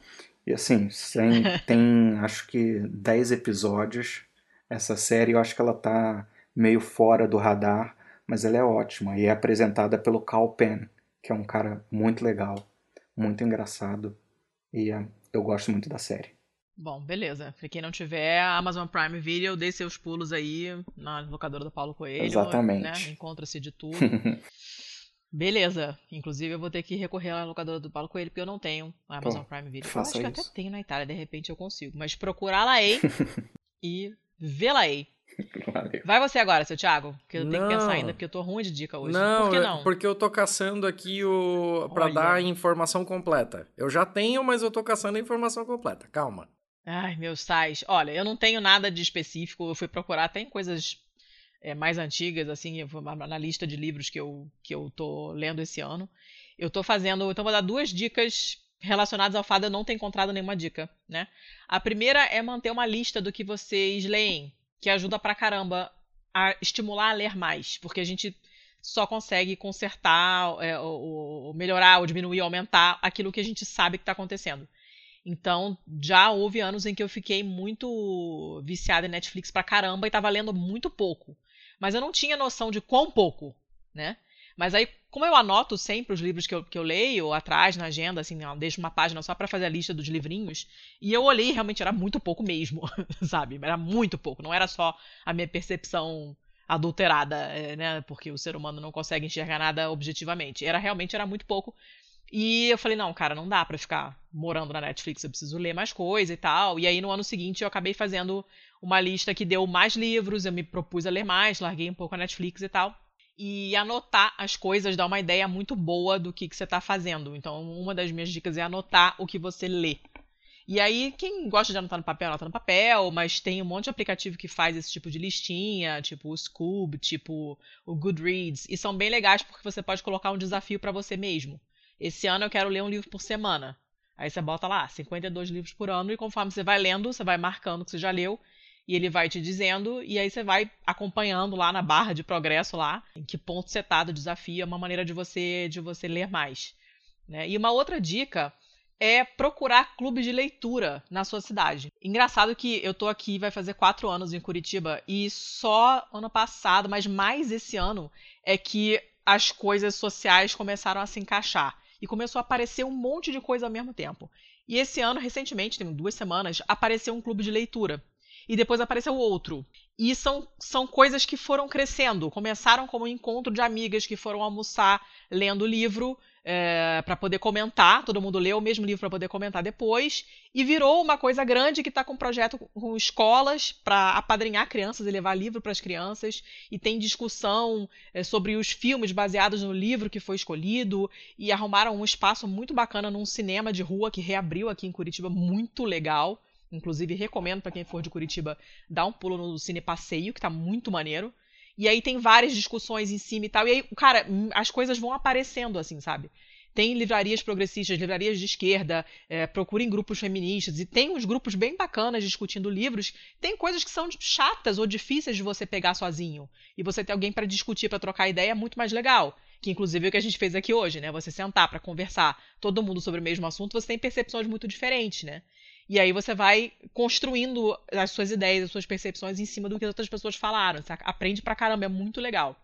Speaker 3: E assim, tem, tem acho que 10 episódios. Essa série eu acho que ela tá meio fora do radar, mas ela é ótima. E é apresentada pelo Cal Penn, que é um cara muito legal, muito engraçado. E é, eu gosto muito da série.
Speaker 2: Bom, beleza. Pra quem não tiver, a Amazon Prime Video, dê seus pulos aí na locadora do Paulo Coelho.
Speaker 3: Exatamente.
Speaker 2: Né? Encontra-se de tudo. Beleza. Inclusive, eu vou ter que recorrer à locadora do Paulo Coelho, porque eu não tenho a Amazon
Speaker 3: Pô,
Speaker 2: Prime Video. Eu acho que eu
Speaker 3: isso.
Speaker 2: até tenho na Itália, de repente eu consigo. Mas procurá-la-ei e vê-la-ei.
Speaker 3: Valeu.
Speaker 2: Vai você agora, seu Thiago, que eu tenho que pensar
Speaker 1: Não.
Speaker 2: ainda, porque eu tô ruim de dica hoje.
Speaker 1: Não,
Speaker 2: Por que
Speaker 1: é
Speaker 2: não?
Speaker 1: porque eu tô caçando aqui o para dar a informação completa. Eu já tenho, mas eu tô caçando a informação completa. Calma.
Speaker 2: Ai, meus sais. Olha, eu não tenho nada de específico. Eu fui procurar até em coisas é, mais antigas, assim, na lista de livros que eu, que eu tô lendo esse ano. Eu tô fazendo. Então, vou dar duas dicas relacionadas ao fato de eu não ter encontrado nenhuma dica, né? A primeira é manter uma lista do que vocês leem, que ajuda pra caramba a estimular a ler mais, porque a gente só consegue consertar, é, ou, ou melhorar, ou diminuir, ou aumentar aquilo que a gente sabe que está acontecendo. Então, já houve anos em que eu fiquei muito viciada em Netflix pra caramba e tava lendo muito pouco. Mas eu não tinha noção de quão pouco, né? Mas aí, como eu anoto sempre os livros que eu, que eu leio, atrás na agenda, assim, ó, deixo uma página só pra fazer a lista dos livrinhos, e eu olhei realmente era muito pouco mesmo, sabe? Era muito pouco, não era só a minha percepção adulterada, é, né? Porque o ser humano não consegue enxergar nada objetivamente. Era realmente era muito pouco. E eu falei, não, cara, não dá pra ficar morando na Netflix, eu preciso ler mais coisa e tal. E aí no ano seguinte eu acabei fazendo uma lista que deu mais livros, eu me propus a ler mais, larguei um pouco a Netflix e tal. E anotar as coisas dá uma ideia muito boa do que, que você está fazendo. Então, uma das minhas dicas é anotar o que você lê. E aí, quem gosta de anotar no papel, anota no papel, mas tem um monte de aplicativo que faz esse tipo de listinha, tipo o Scoob, tipo o Goodreads, e são bem legais porque você pode colocar um desafio para você mesmo. Esse ano eu quero ler um livro por semana. Aí você bota lá, 52 livros por ano, e conforme você vai lendo, você vai marcando o que você já leu, e ele vai te dizendo, e aí você vai acompanhando lá na barra de progresso lá, em que ponto você tá do desafio, é uma maneira de você de você ler mais. Né? E uma outra dica é procurar clubes de leitura na sua cidade. Engraçado que eu tô aqui, vai fazer quatro anos em Curitiba, e só ano passado, mas mais esse ano, é que as coisas sociais começaram a se encaixar. E começou a aparecer um monte de coisa ao mesmo tempo. E esse ano, recentemente, tem duas semanas, apareceu um clube de leitura e depois apareceu outro. E são, são coisas que foram crescendo. Começaram como um encontro de amigas que foram almoçar lendo o livro é, para poder comentar. Todo mundo leu o mesmo livro para poder comentar depois. E virou uma coisa grande que está com um projeto com escolas para apadrinhar crianças e levar livro para as crianças. E tem discussão é, sobre os filmes baseados no livro que foi escolhido. E arrumaram um espaço muito bacana num cinema de rua que reabriu aqui em Curitiba, muito legal. Inclusive, recomendo para quem for de Curitiba dar um pulo no Cine Passeio, que tá muito maneiro. E aí tem várias discussões em cima e tal. E aí, cara, hum, as coisas vão aparecendo, assim, sabe? Tem livrarias progressistas, livrarias de esquerda, é, procurem grupos feministas, e tem uns grupos bem bacanas discutindo livros. Tem coisas que são chatas ou difíceis de você pegar sozinho. E você ter alguém para discutir, para trocar ideia, é muito mais legal. Que inclusive é o que a gente fez aqui hoje, né? Você sentar para conversar todo mundo sobre o mesmo assunto, você tem percepções muito diferentes, né? E aí você vai construindo as suas ideias, as suas percepções em cima do que as outras pessoas falaram. Você aprende pra caramba, é muito legal.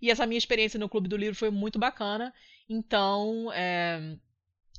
Speaker 2: E essa minha experiência no Clube do Livro foi muito bacana. Então, é,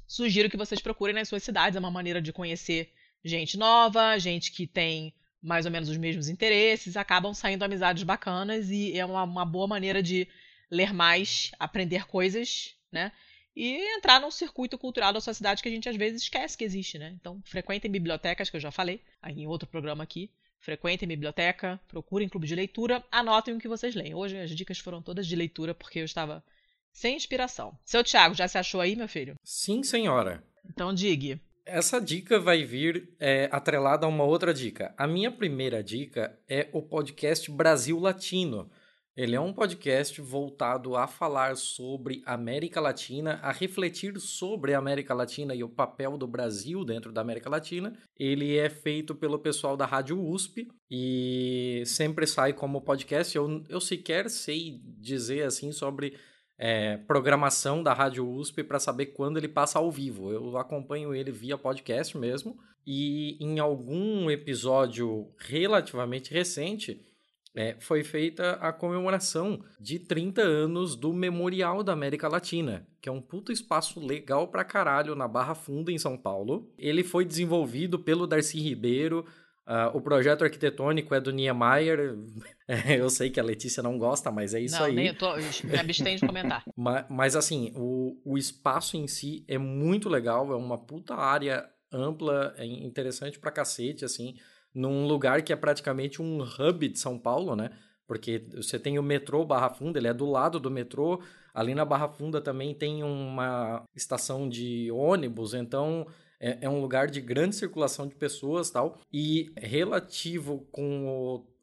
Speaker 2: sugiro que vocês procurem nas suas cidades. É uma maneira de conhecer gente nova, gente que tem mais ou menos os mesmos interesses. Acabam saindo amizades bacanas e é uma, uma boa maneira de ler mais, aprender coisas, né? E entrar num circuito cultural da sua cidade que a gente às vezes esquece que existe, né? Então, frequentem bibliotecas, que eu já falei em outro programa aqui. Frequentem biblioteca, procurem clube de leitura, anotem o que vocês leem. Hoje as dicas foram todas de leitura porque eu estava sem inspiração. Seu Thiago, já se achou aí, meu filho?
Speaker 1: Sim, senhora.
Speaker 2: Então diga.
Speaker 1: Essa dica vai vir é, atrelada a uma outra dica. A minha primeira dica é o podcast Brasil Latino ele é um podcast voltado a falar sobre América Latina, a refletir sobre a América Latina e o papel do Brasil dentro da América Latina. Ele é feito pelo pessoal da Rádio USP e sempre sai como podcast. Eu, eu sequer sei dizer assim sobre é, programação da Rádio USP para saber quando ele passa ao vivo. Eu acompanho ele via podcast mesmo. E em algum episódio relativamente recente é, foi feita a comemoração de 30 anos do Memorial da América Latina, que é um puto espaço legal pra caralho na Barra Funda, em São Paulo. Ele foi desenvolvido pelo Darcy Ribeiro. Uh, o projeto arquitetônico é do Niemeyer. É, eu sei que a Letícia não gosta, mas é isso
Speaker 2: não,
Speaker 1: aí.
Speaker 2: Nem eu tô, me abstenho de comentar.
Speaker 1: mas, mas, assim, o, o espaço em si é muito legal, é uma puta área ampla, é interessante pra cacete, assim num lugar que é praticamente um hub de São Paulo, né? Porque você tem o metrô Barra Funda, ele é do lado do metrô. Ali na Barra Funda também tem uma estação de ônibus, então é, é um lugar de grande circulação de pessoas tal. E relativo com o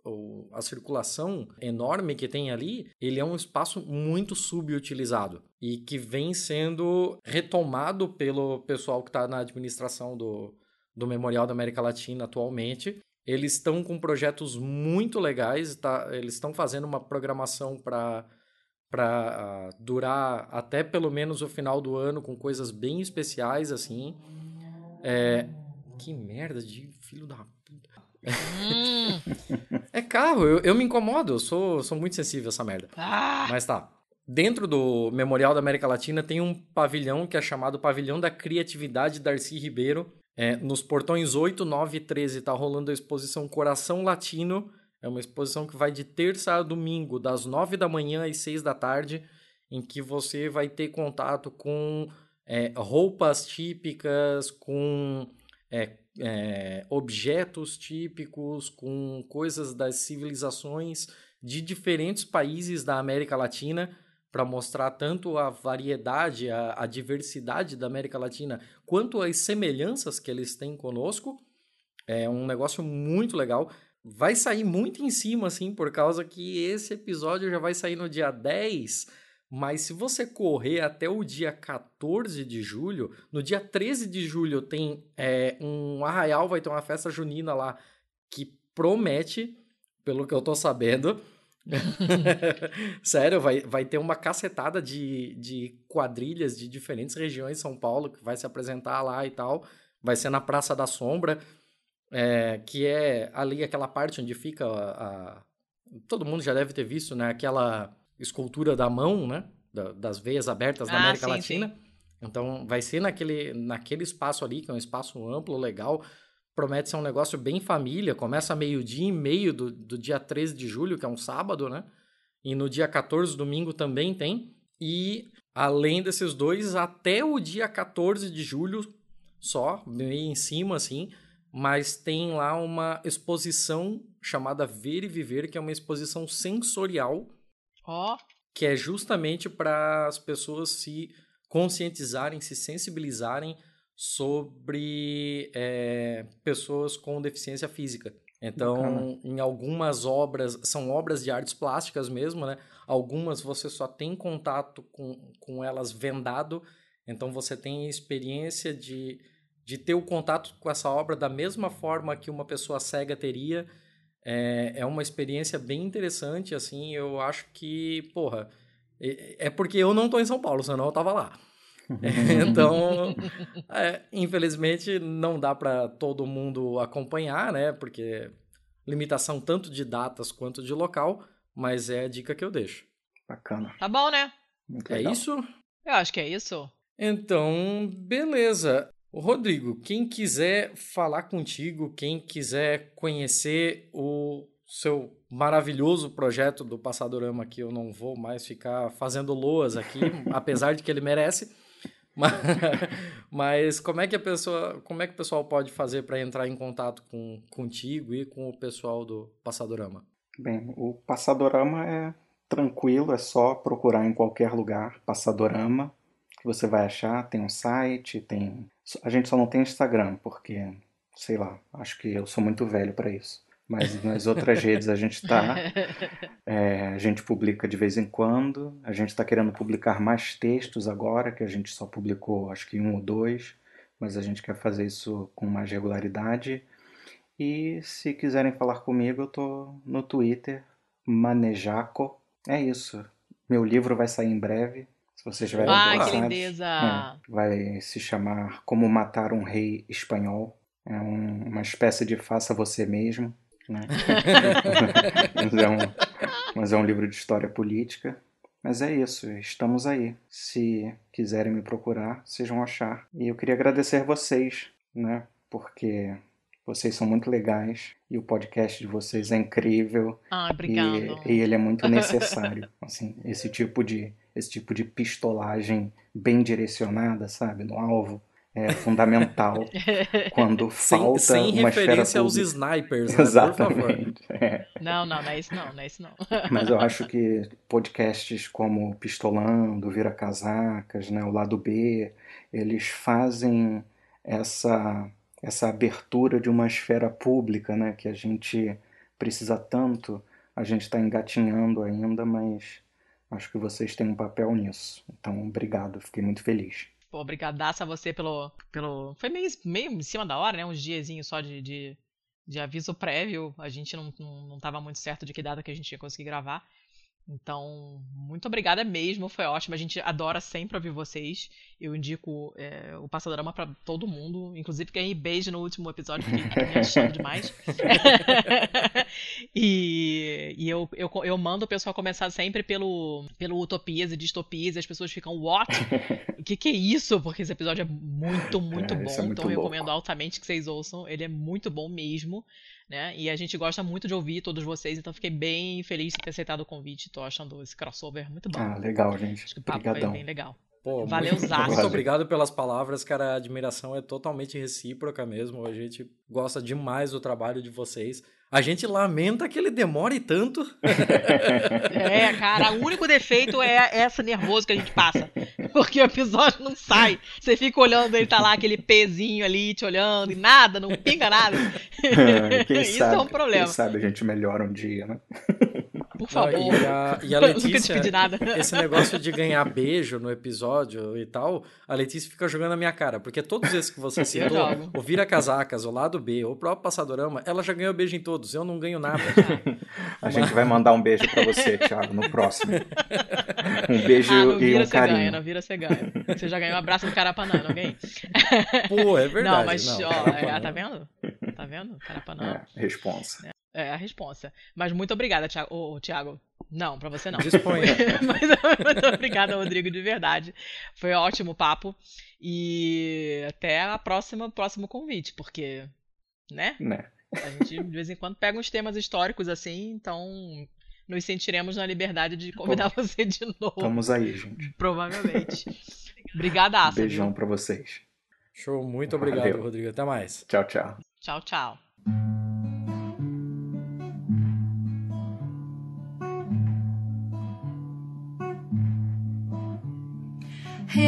Speaker 1: a circulação enorme que tem ali, ele é um espaço muito subutilizado e que vem sendo retomado pelo pessoal que está na administração do, do Memorial da América Latina atualmente. Eles estão com projetos muito legais, tá? eles estão fazendo uma programação para para uh, durar até pelo menos o final do ano com coisas bem especiais assim. É... Que merda de filho da puta. Hum. é carro, eu, eu me incomodo, eu sou, sou muito sensível a essa merda. Ah. Mas tá. Dentro do Memorial da América Latina tem um pavilhão que é chamado Pavilhão da Criatividade Darcy Ribeiro, é, nos portões 8, 9 e 13 está rolando a exposição Coração Latino. É uma exposição que vai de terça a domingo, das 9 da manhã às 6 da tarde, em que você vai ter contato com é, roupas típicas, com é, é, objetos típicos, com coisas das civilizações de diferentes países da América Latina para mostrar tanto a variedade, a, a, diversidade da América Latina, quanto as semelhanças que eles têm conosco. É um negócio muito legal. Vai sair muito em cima, assim, por causa que esse episódio já vai sair no dia 10. Mas se você correr até o dia 14 de julho, no dia 13 de julho tem é, um arraial, vai ter uma festa junina lá que promete, pelo que eu tô sabendo, Sério, vai, vai ter uma cacetada de, de quadrilhas de diferentes regiões de São Paulo que vai se apresentar lá e tal. Vai ser na Praça da Sombra, é, que é ali aquela parte onde fica a, a, Todo mundo já deve ter visto, né? Aquela escultura da mão, né? Da, das veias abertas da
Speaker 2: Ah,
Speaker 1: América
Speaker 2: sim,
Speaker 1: Latina.
Speaker 2: sim.
Speaker 1: Então, vai ser naquele, naquele espaço ali, que é um espaço amplo, legal. Promete ser um negócio bem família. Começa meio-dia e meio do, do dia 13 de julho, que é um sábado, né? E no dia 14, domingo, também tem. E, além desses dois, até o dia 14 de julho, só, meio em cima, assim. Mas tem lá uma exposição chamada Ver e Viver, que é uma exposição sensorial
Speaker 2: Ó,
Speaker 1: que é justamente para as pessoas se conscientizarem, se sensibilizarem sobre é, pessoas com deficiência física. Então,
Speaker 3: Bacana.
Speaker 1: em algumas obras, são obras de artes plásticas mesmo, né? Algumas você só tem contato com, com elas vendado, então você tem experiência de, de ter o contato com essa obra da mesma forma que uma pessoa cega teria. É, é uma experiência bem interessante, assim, eu acho que, porra, é é porque eu não tô em São Paulo, senão eu tava lá. então, é, infelizmente, não dá para todo mundo acompanhar, né? Porque limitação tanto de datas quanto de local, mas é a dica que eu deixo.
Speaker 3: Bacana.
Speaker 2: tá bom, né?
Speaker 3: Muito
Speaker 1: É
Speaker 3: legal.
Speaker 1: isso?
Speaker 2: Eu acho que é isso.
Speaker 1: Então, beleza. Rodrigo, quem quiser falar contigo, quem quiser conhecer o seu maravilhoso projeto do Passadorama, que eu não vou mais ficar fazendo loas aqui, apesar de que ele merece. Mas, mas como é que a pessoa, como é que o pessoal pode fazer para entrar em contato com contigo e com o pessoal do Passadorama?
Speaker 3: Bem, o Passadorama é tranquilo, é só procurar em qualquer lugar, Passadorama, que você vai achar. Tem um site, tem. A gente só não tem Instagram, porque, sei lá, acho que eu sou muito velho para isso. Mas nas outras redes a gente tá. É, a gente publica de vez em quando. A gente está querendo publicar mais textos agora, que a gente só publicou acho que um ou dois, mas a gente quer fazer isso com mais regularidade. E se quiserem falar comigo, eu tô no Twitter, Manejaco. É isso. Meu livro vai sair em breve. Se vocês estiverem
Speaker 2: Ai, que
Speaker 3: interessados. É, vai se chamar Como Matar um Rei Espanhol. É um- uma espécie de faça você mesmo. Né? mas, é um, mas é um livro de história política. Mas é isso, estamos aí. Se quiserem me procurar, vocês vão achar. E eu queria agradecer vocês, né? Porque vocês são muito legais e o podcast de vocês é incrível
Speaker 2: Ah,
Speaker 3: e,
Speaker 2: obrigado.
Speaker 3: e ele é muito necessário. assim, esse tipo de esse tipo de pistolagem bem direcionada, sabe, no alvo, é fundamental quando
Speaker 1: Sem,
Speaker 3: falta
Speaker 1: sem
Speaker 3: uma esfera
Speaker 1: referência aos snipers, né? Por favor.
Speaker 3: Exatamente. é.
Speaker 2: Não, não, não é isso não, não é isso não.
Speaker 3: Mas eu acho que podcasts como Pistolando, Vira Casacas, né, o Lado B, eles fazem essa, essa abertura de uma esfera pública, né, que a gente precisa tanto. A gente está engatinhando ainda, mas acho que vocês têm um papel nisso. Então, obrigado, fiquei muito feliz.
Speaker 2: Pô, obrigadaço a você pelo, pelo... Foi meio, meio em cima da hora, né? Uns diazinhos só de, de, de aviso prévio. A gente não, não, não tava muito certo de que data que a gente ia conseguir gravar. Então, muito obrigada mesmo, foi ótimo. A gente adora sempre ouvir vocês. Eu indico é, o Passadorama pra todo mundo, inclusive ganhei beijo no último episódio, fiquei me achando demais. e e eu, eu, eu mando o pessoal começar sempre pelo, pelo Utopias e Distopias, e as pessoas ficam, what? O que, que é isso? Porque esse episódio é muito, muito
Speaker 3: É,
Speaker 2: bom.
Speaker 3: isso é muito
Speaker 2: então
Speaker 3: louco.
Speaker 2: recomendo altamente que vocês ouçam. Ele é muito bom mesmo, né? E a gente gosta muito de ouvir todos vocês, então fiquei bem feliz de ter aceitado o convite. Tô achando esse crossover muito bom.
Speaker 3: Ah, legal, gente.
Speaker 2: Acho que o papo foi
Speaker 3: Obrigadão.
Speaker 2: bem legal.
Speaker 1: Pô,
Speaker 2: Valeu,
Speaker 1: muito,
Speaker 2: Zaço.
Speaker 1: muito obrigado pelas palavras, cara. A admiração é totalmente recíproca mesmo. A gente gosta demais do trabalho de vocês. A gente lamenta que ele demore tanto.
Speaker 2: É, cara, o único defeito é essa nervoso que a gente passa. Porque o episódio não sai. Você fica olhando, ele tá lá, aquele pezinho ali, te olhando, e nada, não pinga nada.
Speaker 3: quem
Speaker 2: Isso
Speaker 3: sabe,
Speaker 2: é um problema.
Speaker 3: Quem sabe a gente melhora um dia, né?
Speaker 2: Por favor.
Speaker 1: E a, e a
Speaker 2: Nunca te
Speaker 1: Letícia,
Speaker 2: pedi nada.
Speaker 1: esse negócio de ganhar beijo no episódio e tal, a Letícia fica jogando na minha cara. Porque todos esses que você citou, o Vira Casacas, o Lado B, o próprio Passadorama, ela já ganhou beijo em todos. Eu não ganho nada.
Speaker 3: A gente vai mandar um beijo pra você, Thiago, no próximo. Um beijo
Speaker 2: Ah, não
Speaker 3: e
Speaker 2: vira,
Speaker 3: um
Speaker 2: você ganha,
Speaker 3: carinho.
Speaker 2: não vira, você ganha. Você já ganhou um abraço do Carapanã, não ganhei?
Speaker 1: Pô, é verdade.
Speaker 2: não, mas,
Speaker 1: não,
Speaker 2: ó, é, tá vendo? Tá vendo? Carapanã.
Speaker 3: É, responsa.
Speaker 2: É a resposta. Mas muito obrigada, Thiago. Ô, Thiago. Não, pra você não.
Speaker 1: Disponha.
Speaker 2: Mas muito obrigada, Rodrigo, de verdade. Foi um ótimo papo. E até a próxima, próximo convite, porque, né?
Speaker 3: Né?
Speaker 2: A gente de vez em quando pega uns temas históricos assim, então nos sentiremos na liberdade de convidar você de novo.
Speaker 3: Estamos aí, gente.
Speaker 2: Provavelmente. Obrigada, Asa.
Speaker 3: Beijão pra vocês.
Speaker 1: Show, muito obrigado,
Speaker 3: Valeu.
Speaker 1: Rodrigo. Até mais.
Speaker 3: Tchau, tchau.
Speaker 2: Tchau, tchau.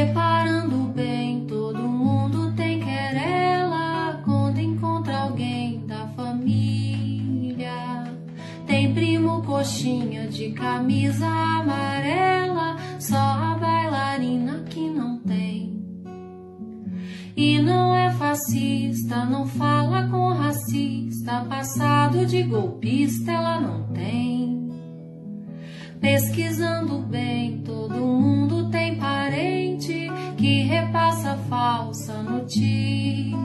Speaker 4: Reparando bem, todo mundo tem querela quando encontra alguém da família. Tem primo coxinha de camisa amarela, só a bailarina que não tem. E não é fascista, não fala com racista, passado de golpista ela não tem. Pesquisando bem, todo mundo tem parente que repassa falsa notícia.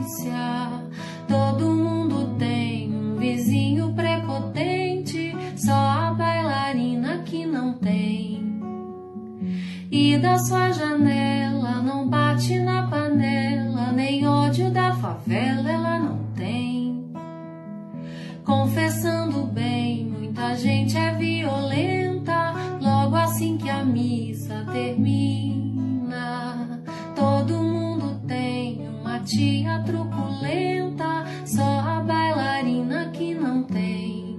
Speaker 4: Todo mundo tem um vizinho prepotente, só a bailarina que não tem. E da sua janela não bate na panela, nem ódio da favela ela não tem. Confessando bem, muita gente é violenta. Logo assim que a missa termina, todo mundo tem uma tia truculenta. Só a bailarina que não tem.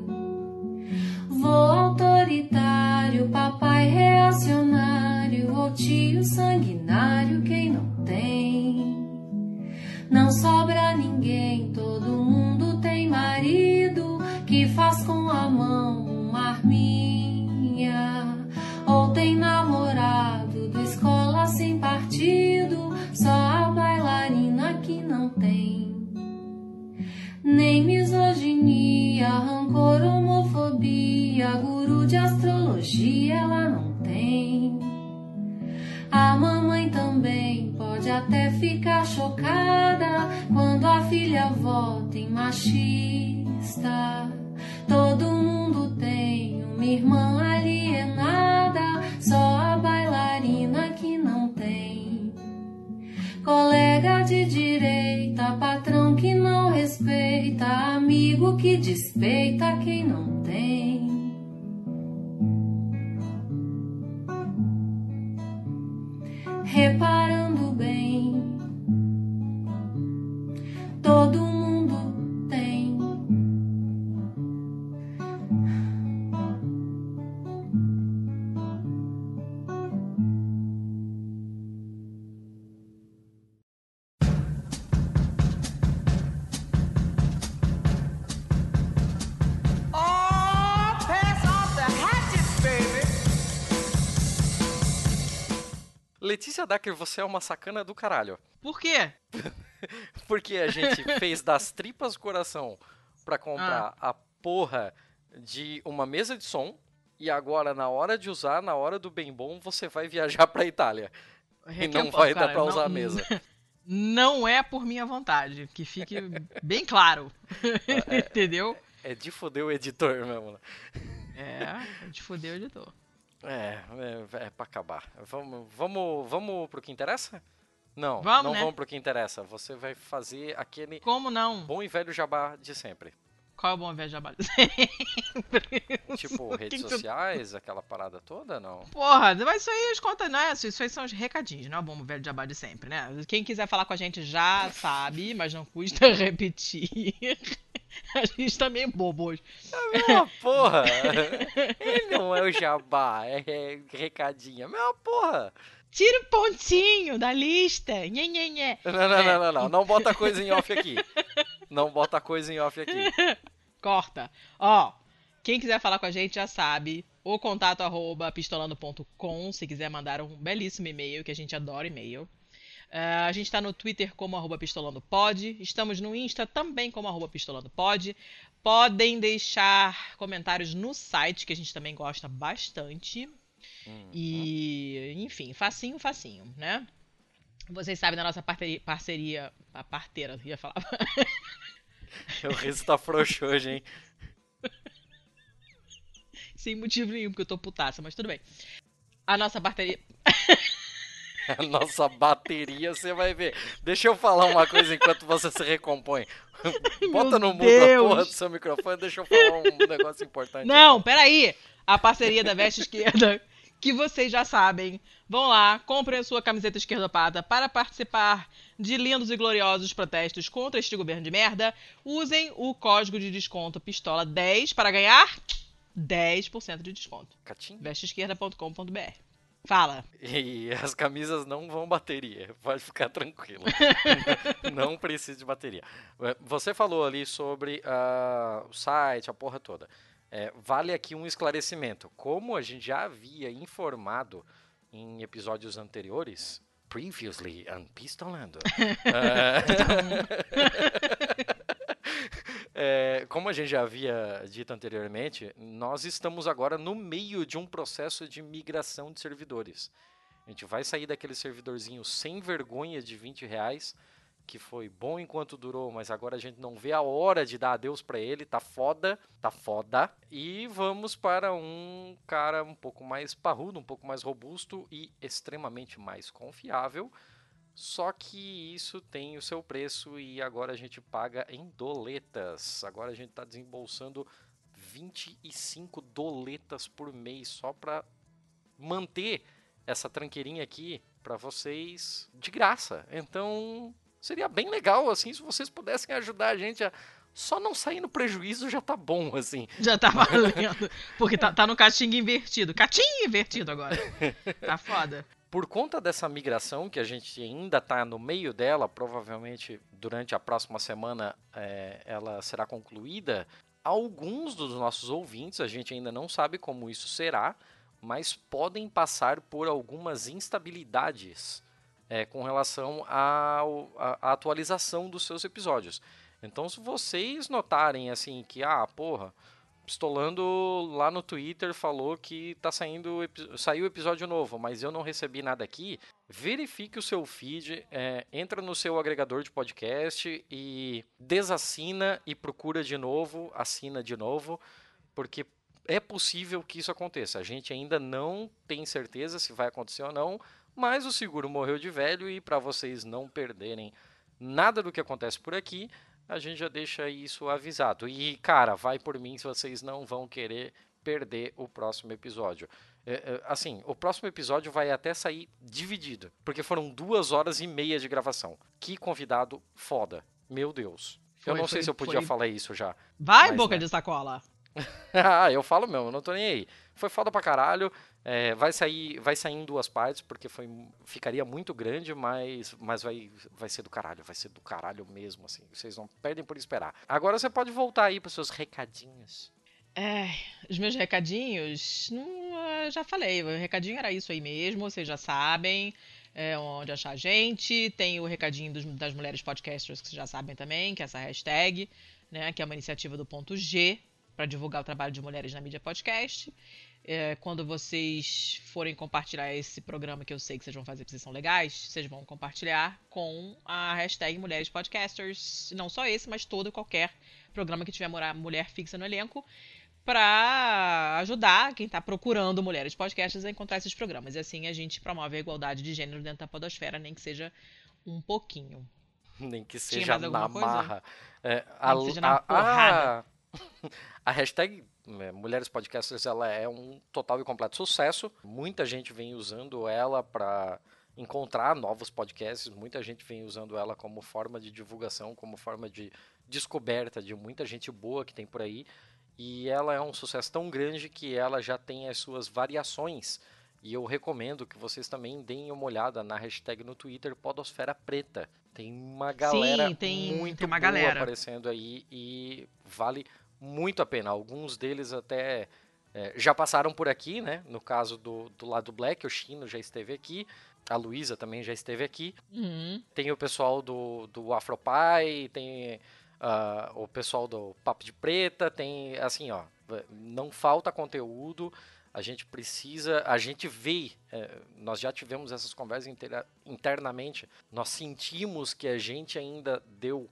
Speaker 4: Vô autoritário, papai reacionário, ou tio sanguinário, quem não tem? Não sobra ninguém, todo mundo tem marido que faz com a mão uma arminha. Só a bailarina que não tem. Nem misoginia, rancor, homofobia, guru de astrologia ela não tem. A mamãe também pode até ficar chocada quando a filha vota em machista. Todo mundo tem uma irmã alienada, só a bailarina. Colega de direita, patrão que não respeita, amigo que despeita quem não tem. Reparando
Speaker 1: Letícia Dacker, você é uma sacana do caralho.
Speaker 2: Por quê?
Speaker 1: Porque a gente fez das tripas do coração pra comprar a porra de uma mesa de som e agora, na hora de usar, na hora do bem bom, você vai viajar pra Itália. E não vai dar
Speaker 2: cara,
Speaker 1: pra
Speaker 2: não-
Speaker 1: usar a mesa.
Speaker 2: Não é por minha vontade, que fique bem claro. Entendeu?
Speaker 1: É de foder o editor mesmo. né?
Speaker 2: É, de fuder o editor.
Speaker 1: É, é, é pra acabar. Vamos, vamos, vamos pro que interessa? Não,
Speaker 2: Vamos,
Speaker 1: não
Speaker 2: né?
Speaker 1: vamos pro que interessa. Você vai fazer aquele
Speaker 2: Como não?
Speaker 1: bom e velho jabá de sempre.
Speaker 2: Qual é o bom ver jabá?
Speaker 1: Tipo, redes
Speaker 2: que tu-
Speaker 1: sociais, aquela parada toda, não?
Speaker 2: Porra, mas isso aí as contas, né? Isso aí são os recadinhos, não é o bom velho jabá de sempre, né? Quem quiser falar com a gente já sabe, mas não custa repetir. A gente tá meio bobo hoje.
Speaker 1: Ah, porra! Ele não é o jabá, é, é recadinho. É a mesma porra!
Speaker 2: Tira o pontinho da lista. Nhê, nhê, nhê.
Speaker 1: Não, não, não, não, não. Não bota coisa em off aqui. Não bota coisa em off aqui.
Speaker 2: Corta. Ó, quem quiser falar com a gente já sabe. O contato arroba pistolando.com, se quiser mandar um belíssimo e-mail, que a gente adora e-mail. Ah, a gente está no Twitter como arroba pistolandopod. Estamos no Insta também como arroba pistolandopod. Podem deixar comentários no site, que a gente também gosta bastante.
Speaker 1: Hum,
Speaker 2: E, enfim, facinho, facinho, né? Vocês sabem da nossa parceria, parceria a parteira, ia falar.
Speaker 1: O riso tá frouxo hoje, hein?
Speaker 2: Sem motivo nenhum, porque eu tô putaça, mas tudo bem. A nossa parceria.
Speaker 1: A nossa bateria, você vai ver. Deixa eu falar uma coisa enquanto você se recompõe. Bota no mudo a
Speaker 2: Deus.
Speaker 1: porra do seu microfone, deixa eu falar um negócio importante.
Speaker 2: Não, peraí! A parceria da Veste Esquerda, que vocês já sabem. Vão lá, comprem a sua camiseta esquerdopata para participar de lindos e gloriosos protestos contra este governo de merda. Usem o código de desconto Pistola10 para ganhar 10% de desconto. Vesteesquerda.com.br. Fala.
Speaker 1: E as camisas não vão bateria, pode ficar tranquilo. não precisa de bateria. É, Você falou ali sobre ah, o site, a porra toda. É, vale aqui um esclarecimento. Como a gente já havia informado em episódios anteriores, previously on Pistolando. É, como a gente já havia dito anteriormente, nós estamos agora no meio de um processo de migração de servidores. A gente vai sair daquele servidorzinho sem vergonha de 20 reais, que foi bom enquanto durou, mas agora a gente não vê a hora de dar adeus pra ele, tá foda, tá foda. E vamos para um cara um pouco mais parrudo, um pouco mais robusto e extremamente mais confiável. Só que isso tem o seu preço e agora a gente paga em doletas. Agora a gente está desembolsando 25 doletas por mês só para manter essa tranqueirinha aqui para vocês de graça. Então seria bem legal assim se vocês pudessem ajudar a gente a só não sair no prejuízo já tá bom assim.
Speaker 2: Já tá valendo. Porque tá, tá no catinho invertido. Catinho invertido agora. Tá foda.
Speaker 1: Por conta dessa migração, que a gente ainda está no meio dela, provavelmente durante a próxima semana é, ela será concluída, alguns dos nossos ouvintes, a gente ainda não sabe como isso será, mas podem passar por algumas instabilidades é, com relação à atualização dos seus episódios. Então, se vocês notarem assim que, ah, porra, Pistolando lá no Twitter falou que tá saindo saiu episódio novo, mas eu não recebi nada aqui. Verifique o seu feed, é, entra no seu agregador de podcast e desassina e procura de novo, assina de novo, porque é possível que isso aconteça. A gente ainda não tem certeza se vai acontecer ou não, mas o seguro morreu de velho e para vocês não perderem nada do que acontece por aqui, a gente já deixa isso avisado. E, cara, vai por mim se vocês não vão querer perder o próximo episódio. É, é, assim, o próximo episódio vai até sair dividido, porque foram duas horas e meia de gravação. Que convidado foda. Meu Deus. eu
Speaker 2: Foi,
Speaker 1: não sei
Speaker 2: foi,
Speaker 1: se eu podia
Speaker 2: foi.
Speaker 1: falar isso já.
Speaker 2: Vai, boca
Speaker 1: né?
Speaker 2: de sacola.
Speaker 1: ah, eu falo mesmo, eu não tô nem aí. Foi foda pra caralho. é, vai sair, vai sair em duas partes, porque foi, ficaria muito grande, mas, mas vai, vai ser do caralho, vai ser do caralho mesmo, assim. Vocês não perdem por esperar. Agora você pode voltar aí pros seus recadinhos.
Speaker 2: É, os meus recadinhos, não, é, já falei, o recadinho era isso aí mesmo, vocês já sabem é, onde achar a gente. Tem o recadinho dos- das mulheres podcasters, que vocês já sabem também, que é essa hashtag, né, que é uma iniciativa do ponto G, para divulgar o trabalho de mulheres na mídia podcast. É, quando vocês forem compartilhar esse programa, que eu sei que vocês vão fazer porque vocês são legais, vocês vão compartilhar com a hashtag Mulheres Podcasters. Não só esse, mas todo e qualquer programa que tiver mulher fixa no elenco para ajudar quem está procurando mulheres podcasters a encontrar esses programas. E assim a gente promove a igualdade de gênero dentro da podosfera, nem que seja um pouquinho.
Speaker 1: Nem que seja na marra. É,
Speaker 2: Nem que seja na
Speaker 1: a-
Speaker 2: porrada.
Speaker 1: a- A hashtag né, Mulheres Podcasters ela é um total e completo sucesso. Muita gente vem usando ela para encontrar novos podcasts, muita gente vem usando ela como forma de divulgação, como forma de descoberta de muita gente boa que tem por aí. E ela é um sucesso tão grande que ela já tem as suas variações. E eu recomendo que vocês também deem uma olhada na hashtag no Twitter Podosfera Preta. Tem uma galera
Speaker 2: Sim, tem-
Speaker 1: muito
Speaker 2: tem uma
Speaker 1: boa
Speaker 2: galera.
Speaker 1: aparecendo aí e vale muito a pena. Alguns deles até é, já passaram por aqui, né? No caso do, do lado Black, o Chino já esteve aqui, a Luísa também já esteve aqui.
Speaker 2: Uhum.
Speaker 1: Tem o pessoal do, do Afropai, tem ah, o pessoal do Papo de Preta, tem assim, ó, não falta conteúdo. A gente precisa, a gente vê, é, nós já tivemos essas conversas internamente, nós sentimos que a gente ainda deu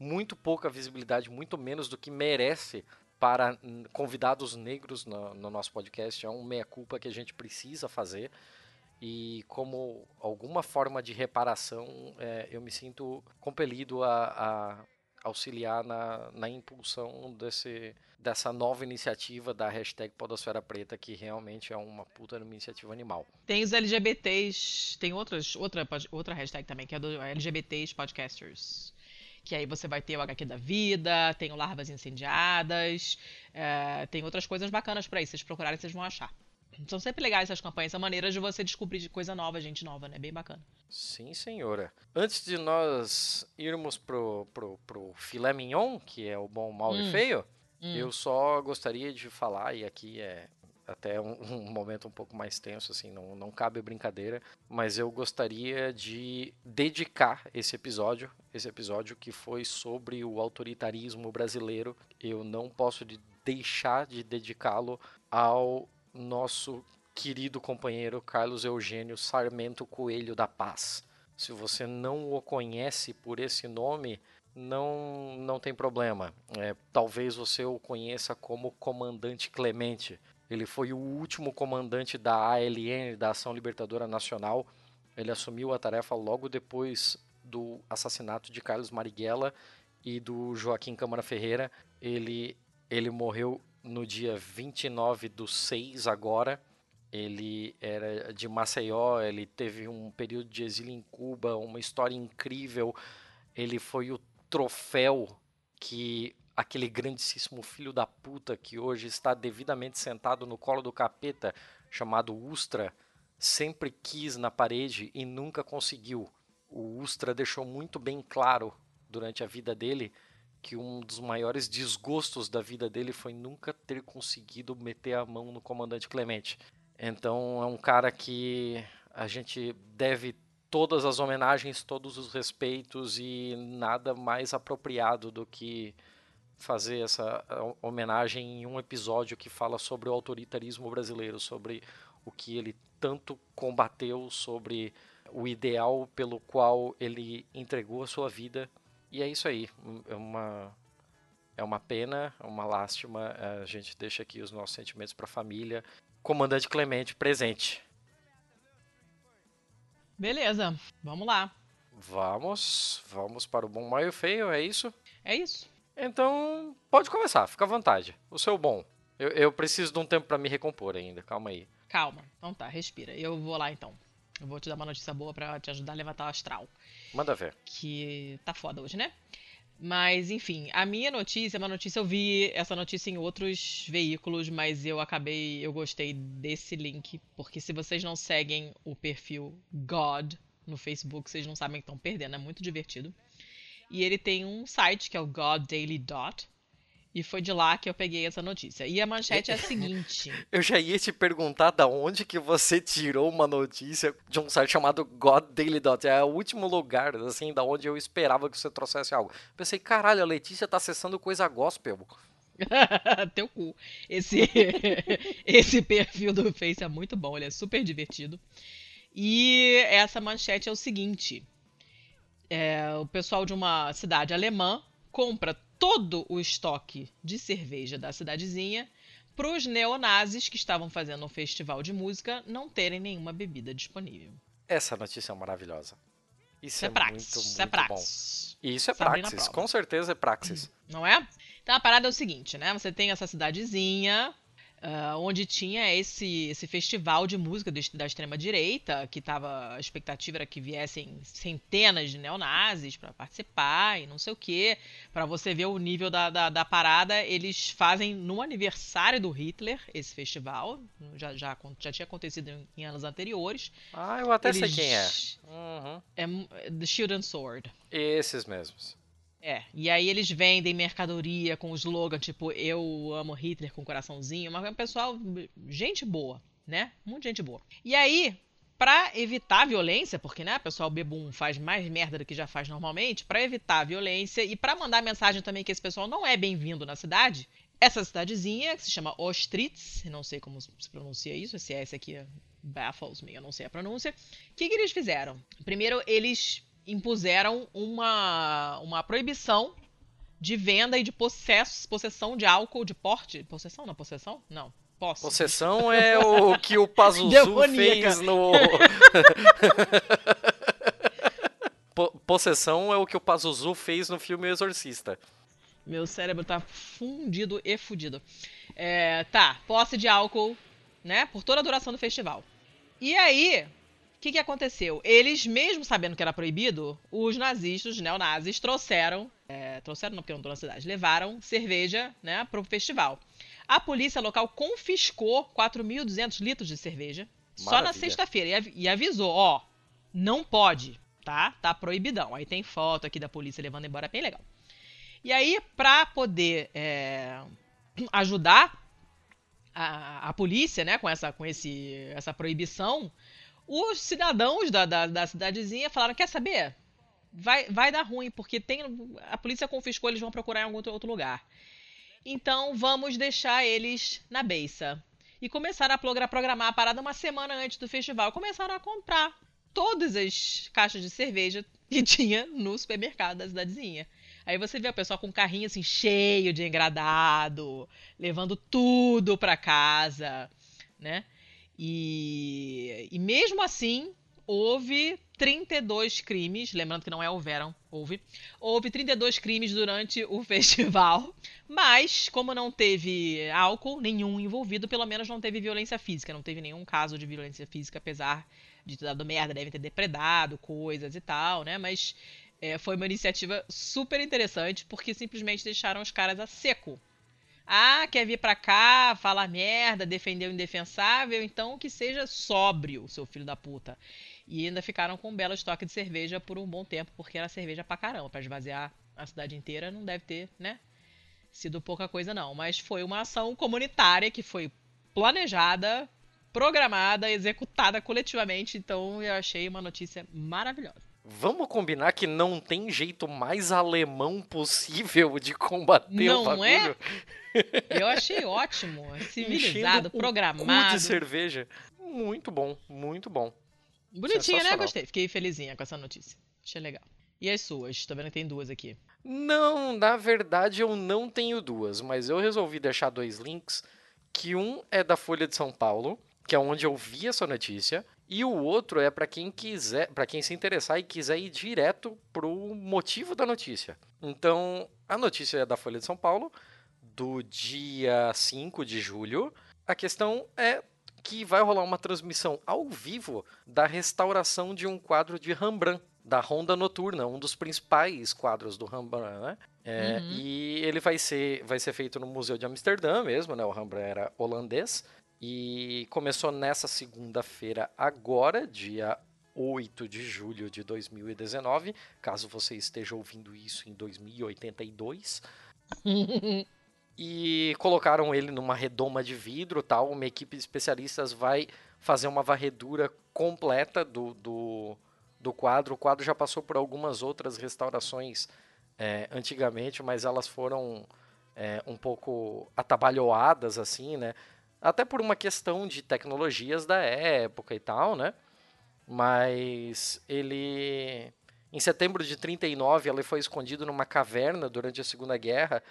Speaker 1: muito pouca visibilidade, muito menos do que merece para convidados negros no, no nosso podcast. É um meia-culpa que a gente precisa fazer. E como alguma forma de reparação, é, eu me sinto compelido a, a auxiliar na, na impulsão desse, dessa nova iniciativa da hashtag Podosfera Preta, que realmente é uma puta iniciativa animal.
Speaker 2: Tem os LGBTs, tem outras, outra, outra hashtag também, que é do LGBTs Podcasters. Que aí você vai ter o HQ da vida, tem o Larvas Incendiadas, é, tem outras coisas bacanas por aí. Se vocês procurarem, vocês vão achar. São sempre legais essas campanhas, são maneiras de você descobrir de coisa nova, gente nova, né? Bem bacana.
Speaker 1: Sim, senhora. Antes de nós irmos pro, pro, pro filé mignon, que é o bom, mal e
Speaker 2: Hum.
Speaker 1: feio,
Speaker 2: Hum.
Speaker 1: eu só gostaria de falar, e aqui é até um, um momento um pouco mais tenso, assim, não, não cabe brincadeira, mas eu gostaria de dedicar esse episódio, esse episódio que foi sobre o autoritarismo brasileiro, eu não posso de- deixar de dedicá-lo ao nosso querido companheiro Carlos Eugênio Sarmento Coelho da Paz. Se você não o conhece por esse nome, não, não tem problema. É, talvez você o conheça como Comandante Clemente. Ele foi o último comandante da ALN, da Ação Libertadora Nacional. Ele assumiu a tarefa logo depois do assassinato de Carlos Marighella e do Joaquim Câmara Ferreira. Ele, ele morreu no dia 29 do 6 agora. Ele era de Maceió, ele teve um período de exílio em Cuba, uma história incrível. Ele foi o troféu que aquele grandíssimo filho da puta que hoje está devidamente sentado no colo do capeta, chamado Ustra, sempre quis na parede e nunca conseguiu. O Ustra deixou muito bem claro durante a vida dele que um dos maiores desgostos da vida dele foi nunca ter conseguido meter a mão no comandante Clemente. Então é um cara que a gente deve todas as homenagens, todos os respeitos e nada mais apropriado do que fazer essa homenagem em um episódio que fala sobre o autoritarismo brasileiro, sobre o que ele tanto combateu, sobre o ideal pelo qual ele entregou a sua vida. E é isso aí. É uma é uma pena, é uma lástima. A gente deixa aqui os nossos sentimentos para a família. Comandante Clemente presente.
Speaker 2: Beleza, vamos lá.
Speaker 1: Vamos, vamos para o bom, mal e o feio, é isso?
Speaker 2: É isso.
Speaker 1: Então, pode começar, fica à vontade. O seu bom. Eu, eu preciso de um tempo para me recompor ainda, calma aí.
Speaker 2: Calma. Então tá, respira. Eu vou lá então. Eu vou te dar uma notícia boa pra te ajudar a levantar o astral.
Speaker 1: Manda ver.
Speaker 2: Que tá foda hoje, né? Mas, enfim, a minha notícia, é uma notícia, eu vi essa notícia em outros veículos, mas eu acabei, eu gostei desse link, porque se vocês não seguem o perfil God no Facebook, vocês não sabem que estão perdendo, é muito divertido. E ele tem um site que é o God Daily Dot, e foi de lá que eu peguei essa notícia. E a manchete é a seguinte.
Speaker 1: Eu já ia te perguntar da onde que você tirou uma notícia de um site chamado God Daily Dot. É o último lugar, assim, da onde eu esperava que você trouxesse algo. Pensei, caralho, a Letícia tá acessando coisa gospel.
Speaker 2: Teu cu. Esse, esse perfil do Face é muito bom, ele é super divertido. E essa manchete é o seguinte: é, o pessoal de uma cidade alemã compra todo o estoque de cerveja da cidadezinha para os neonazis que estavam fazendo um festival de música não terem nenhuma bebida disponível.
Speaker 1: Essa notícia é maravilhosa. Isso,
Speaker 2: Isso é
Speaker 1: é,
Speaker 2: praxis.
Speaker 1: muito,
Speaker 2: Isso é
Speaker 1: muito bom.
Speaker 2: praxis.
Speaker 1: Isso é
Speaker 2: Sabrina
Speaker 1: praxis,
Speaker 2: prova.
Speaker 1: com certeza é praxis.
Speaker 2: Não é? Então a parada é o seguinte, né? Você tem essa cidadezinha ah, onde tinha esse, esse festival de música do- da extrema-direita, que tava. A expectativa era que viessem centenas de neonazis para participar e não sei o quê. Para você ver o nível da, da, da parada, eles fazem no aniversário do Hitler esse festival. Já, já, já tinha acontecido em, em anos anteriores.
Speaker 1: Ah, eu até sei
Speaker 2: Eles-
Speaker 1: quem é. Uhum.
Speaker 2: É The Shield and Sword.
Speaker 1: Esses mesmos.
Speaker 2: É, e aí eles vendem mercadoria com slogan tipo Eu amo Hitler com coraçãozinho, mas é um pessoal, gente boa, né? Muita gente boa. E aí, pra evitar a violência, porque né, o pessoal bebum faz mais merda do que já faz normalmente, pra evitar a violência e pra mandar mensagem também que esse pessoal não é bem-vindo na cidade, essa cidadezinha, que se chama Ostritz, não sei como se pronuncia isso, se é esse aqui baffles me, eu não sei a pronúncia. O que, que eles fizeram? Primeiro, eles impuseram uma, uma proibição de venda e de possesso, possessão de álcool, de porte. Possessão? Não, possessão? Não. Posse.
Speaker 1: Possessão é o que o Pazuzu
Speaker 2: Demoníaca.
Speaker 1: fez no. Po- Possessão é o que o Pazuzu fez no filme O Exorcista.
Speaker 2: Meu cérebro tá fundido e fudido. É, tá, posse de álcool, né? Por toda a duração do festival. E aí, que, que aconteceu? Eles, mesmo sabendo que era proibido, os nazistas, os neonazis, trouxeram. é, trouxeram, não, porque eu não tô na cidade, levaram cerveja, né, pro festival. A polícia local confiscou 4.200 litros de cerveja só na
Speaker 1: Maravilha.
Speaker 2: sexta-feira e av- avisou: ó, não pode, tá? Tá proibidão. Aí tem foto aqui da polícia levando embora, bem legal. E aí, pra poder é, ajudar a, a polícia, né, com essa, com esse, essa proibição, os cidadãos da, da, da cidadezinha falaram: quer saber? Vai, vai dar ruim, porque tem, a polícia confiscou, eles vão procurar em algum outro, lugar. Então vamos deixar eles na beiça. E começaram a progra- programar a parada uma semana antes do festival. Começaram a comprar todas as caixas de cerveja que tinha no supermercado da cidadezinha. Aí você vê o pessoal com um carrinho assim cheio de engradado, levando tudo pra casa, né? E, e mesmo assim, houve 32 crimes, lembrando que não é houveram, houve. Houve 32 crimes durante o festival, mas como não teve álcool nenhum envolvido, pelo menos não teve violência física, não teve nenhum caso de violência física, apesar de ter dado merda, devem ter depredado coisas e tal, né? Mas é, foi uma iniciativa super interessante, porque simplesmente deixaram os caras a seco. Ah, quer vir pra cá, falar merda, defender o indefensável, então que seja sóbrio, seu filho da puta. E ainda ficaram com um belo estoque de cerveja por um bom tempo, porque era cerveja pra caramba. Pra esvaziar a cidade inteira não deve ter, né? Sido pouca coisa, não. Mas foi uma ação comunitária que foi planejada, programada, executada coletivamente. Então eu achei uma notícia maravilhosa.
Speaker 1: Vamos combinar que não tem jeito mais alemão possível de combater
Speaker 2: Não
Speaker 1: o bagulho.
Speaker 2: é? Eu achei ótimo. Civilizado,
Speaker 1: Enchendo o
Speaker 2: programado.
Speaker 1: de cerveja. Muito bom, muito bom.
Speaker 2: Bonitinha, né? Gostei. Fiquei felizinha com essa notícia. Achei legal. E as suas? Tô vendo que tem duas aqui.
Speaker 1: Não, na verdade eu não tenho duas, mas eu resolvi deixar dois links, que um é da Folha de São Paulo, que é onde eu vi essa notícia, e o outro é para quem quiser, para quem se interessar e quiser ir direto pro motivo da notícia. Então, a notícia é da Folha de São Paulo, do dia 5 de julho. A questão é que vai rolar uma transmissão ao vivo da restauração de um quadro de Rembrandt, da Ronda Noturna, um dos principais quadros do Rembrandt, né? É,
Speaker 2: Uhum.
Speaker 1: E ele vai ser, vai ser feito no Museu de Amsterdã mesmo, né? O Rembrandt era holandês. E começou nessa segunda-feira agora, dia 8 de julho de 2019, caso você esteja ouvindo isso em 2082 e colocaram ele numa redoma de vidro tal. Uma equipe de especialistas vai fazer uma varredura completa do, do, do quadro. O quadro já passou por algumas outras restaurações é, antigamente, mas elas foram é, um pouco atabalhoadas, assim, né? Até por uma questão de tecnologias da época e tal, né? Mas ele. Em setembro de 39, ele foi escondido numa caverna durante a Segunda Guerra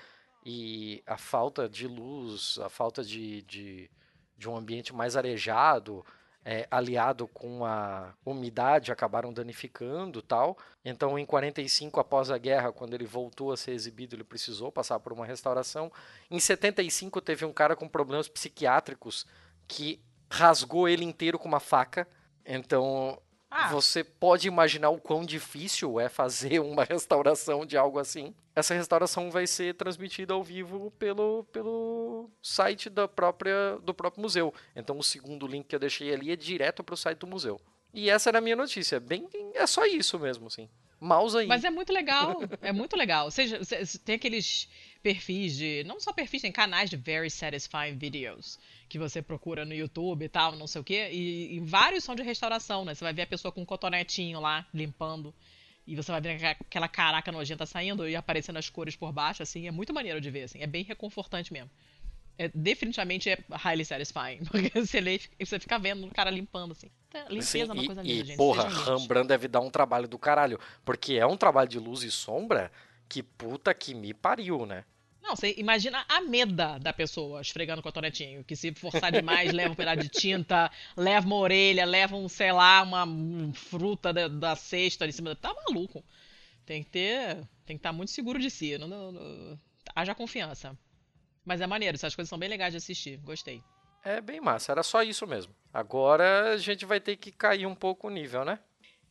Speaker 1: e a falta de luz, a falta de, de, de um ambiente mais arejado, é, aliado com a umidade, acabaram danificando tal. Então, em 45, após a guerra, quando ele voltou a ser exibido, ele precisou passar por uma restauração. Em 75, teve um cara com problemas psiquiátricos que rasgou ele inteiro com uma faca. Então,
Speaker 2: Ah.
Speaker 1: você pode imaginar o quão difícil é fazer uma restauração de algo assim. Essa restauração vai ser transmitida ao vivo pelo, pelo site da própria, do próprio museu. Então, o segundo link que eu deixei ali é direto para o site do museu. E essa era a minha notícia. Bem, é só isso mesmo, assim. Mouse aí.
Speaker 2: Mas é muito legal, é muito legal. Ou seja, tem aqueles perfis de. Não só perfis, tem canais de Very Satisfying Videos que você procura no YouTube e tal, não sei o quê. E, e vários são de restauração, né? Você vai ver a pessoa com um cotonetinho lá, limpando. E você vai ver aquela- caraca nojenta saindo e aparecendo as cores por baixo, assim. É muito maneiro de ver, assim. É bem reconfortante mesmo. É, definitivamente é highly satisfying. Porque você lê e você fica vendo o cara limpando, assim. Tá, Limpeza
Speaker 1: Sim,
Speaker 2: é uma
Speaker 1: e,
Speaker 2: coisa
Speaker 1: e,
Speaker 2: linda, gente.
Speaker 1: porra. Rembrandt deve dar um trabalho do caralho. Porque é um trabalho de luz e sombra que puta que me pariu, né?
Speaker 2: Não, você imagina a meda da pessoa esfregando o cotonetinho. Que se forçar demais, leva um pedaço de tinta, leva uma orelha, leva um, sei lá, uma fruta da, da cesta ali em cima. Tá maluco. Tem que ter. Tem que estar muito seguro de si. Não, não- não- haja confiança. Mas é maneiro, essas coisas são bem legais de assistir. Gostei.
Speaker 1: É bem massa, era só isso mesmo. Agora a gente vai ter que cair um pouco o nível, né?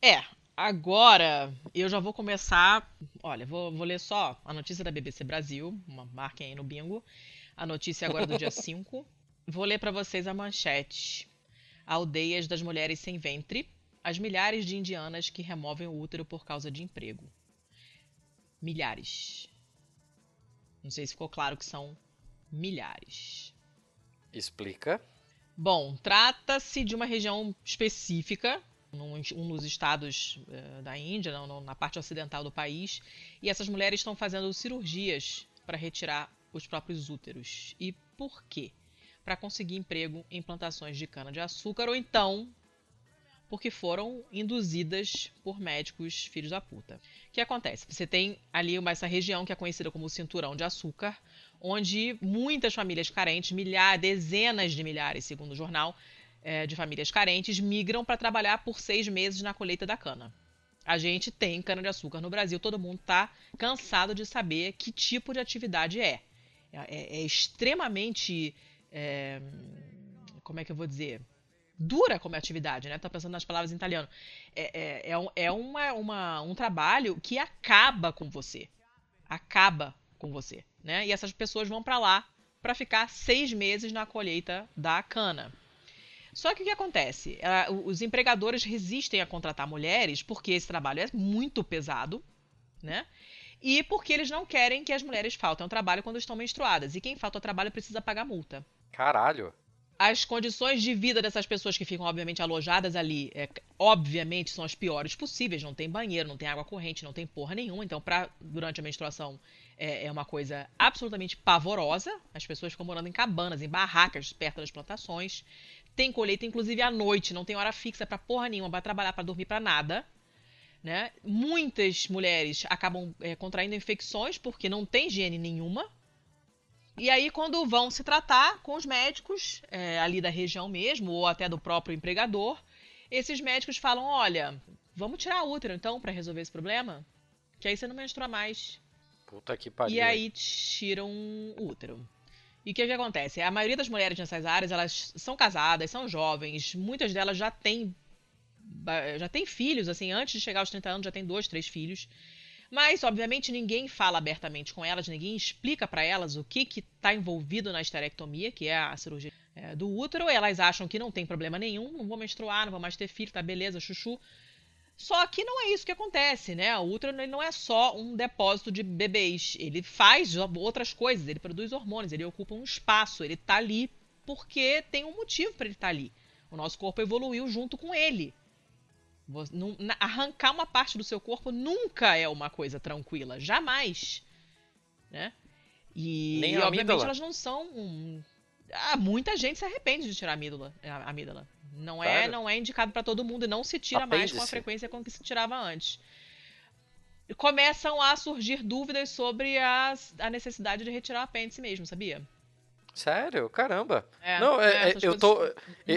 Speaker 2: É, agora eu já vou começar. Olha, vou, vou ler só a notícia da BBC Brasil. Uma, marquem aí no bingo. A notícia agora do dia 5. Vou ler para vocês a manchete. Aldeias das mulheres sem ventre. As milhares de indianas que removem o útero por causa de emprego. Milhares. Não sei se ficou claro que são milhares.
Speaker 1: Explica.
Speaker 2: Bom, trata-se de uma região específica, num, um dos estados eh, da Índia, não, na parte ocidental do país, e essas mulheres estão fazendo cirurgias para retirar os próprios úteros. E por quê? Para conseguir emprego em plantações de cana-de-açúcar ou então porque foram induzidas por médicos filhos da puta. O que acontece? Você tem ali uma, essa região que é conhecida como cinturão de açúcar, onde muitas famílias carentes, milhares, dezenas de milhares, segundo o jornal, eh, de famílias carentes, migram para trabalhar por seis meses na colheita da cana. A gente tem cana-de-açúcar no Brasil, todo mundo está cansado de saber que tipo de atividade é. É, é extremamente. é, como é que eu vou dizer? Dura como atividade, né? Tô pensando nas palavras em italiano. É, é, é, um, é uma, uma, um trabalho que acaba com você. Acaba com você, né? E essas pessoas vão para lá para ficar seis meses na colheita da cana. Só que o que acontece? Ah, Os empregadores resistem a contratar mulheres porque esse trabalho é muito pesado, né? E porque eles não querem que as mulheres faltem ao trabalho quando estão menstruadas. E quem falta ao trabalho precisa pagar multa.
Speaker 1: Caralho.
Speaker 2: As condições de vida dessas pessoas que ficam, obviamente, alojadas ali, é, obviamente, são as piores possíveis. Não tem banheiro, não tem água corrente, não tem porra nenhuma. Então, pra, durante a menstruação, é, é uma coisa absolutamente pavorosa. As pessoas ficam morando em cabanas, em barracas, perto das plantações. Tem colheita, inclusive, à noite. Não tem hora fixa pra porra nenhuma, pra trabalhar, pra dormir, pra nada. Né? Muitas mulheres acabam é, contraindo infecções porque não tem higiene nenhuma. E aí, quando vão se tratar com os médicos é, ali da região mesmo, ou até do próprio empregador, esses médicos falam: olha, vamos tirar o útero então para resolver esse problema? Que aí você não menstrua mais.
Speaker 1: Puta que pariu.
Speaker 2: E aí tiram o útero. E o que, que acontece? A maioria das mulheres nessas áreas, elas são casadas, são jovens, muitas delas já têm já têm filhos, assim, antes de chegar aos 30 anos já tem dois, três filhos. Mas, obviamente, ninguém fala abertamente com elas, ninguém explica pra elas o que que tá envolvido na esterectomia, que é a cirurgia é, do útero. Elas acham que não tem problema nenhum, não vou menstruar, não vou mais ter filho, tá beleza, chuchu. Só que não é isso que acontece, né? O útero ele não é só um depósito de bebês. Ele faz outras coisas, ele produz hormônios, ele ocupa um espaço, ele tá ali porque tem um motivo para ele estar ali. O nosso corpo evoluiu junto com ele. Arrancar uma parte do seu corpo nunca é uma coisa tranquila, jamais. Né? E,
Speaker 1: Nem
Speaker 2: e,
Speaker 1: a
Speaker 2: obviamente elas não são. um- Ah, muita gente se arrepende de tirar a amígdala. A amígdala. Não é, não é indicado para todo mundo e não se tira mais com a frequência com que se tirava antes. Começam a surgir dúvidas sobre as- a necessidade de retirar o apêndice mesmo, sabia?
Speaker 1: Sério? Caramba.
Speaker 2: É,
Speaker 1: não, é,
Speaker 2: é,
Speaker 1: eu,
Speaker 2: coisas-
Speaker 1: tô, eu-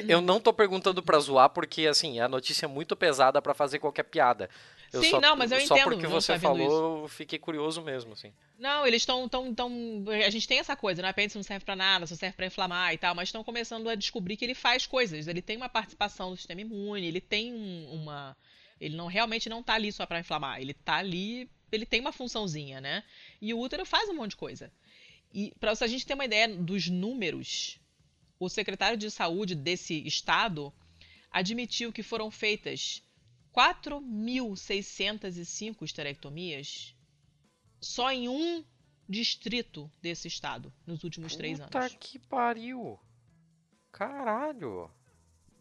Speaker 1: eu não tô perguntando pra zoar, porque, assim, a notícia é muito pesada pra fazer qualquer piada. Eu
Speaker 2: Sim,
Speaker 1: só,
Speaker 2: não, mas eu
Speaker 1: Só
Speaker 2: entendo
Speaker 1: porque
Speaker 2: de onde
Speaker 1: você
Speaker 2: tá
Speaker 1: falou, eu fiquei curioso mesmo, assim.
Speaker 2: Não, eles estão tão, tão. A gente tem essa coisa, né? Apêndice não serve pra nada, só serve pra inflamar e tal, mas estão começando a descobrir que ele faz coisas. Ele tem uma participação do sistema imune, ele tem um- uma. Ele não realmente não tá ali só pra inflamar, ele tá ali. Ele tem uma funçãozinha, né? E o útero faz um monte de coisa. E pra a gente ter uma ideia dos números, o secretário de saúde desse estado admitiu que foram feitas 4.605 esterectomias só em um distrito desse estado nos últimos três
Speaker 1: Puta
Speaker 2: anos.
Speaker 1: que pariu. Caralho.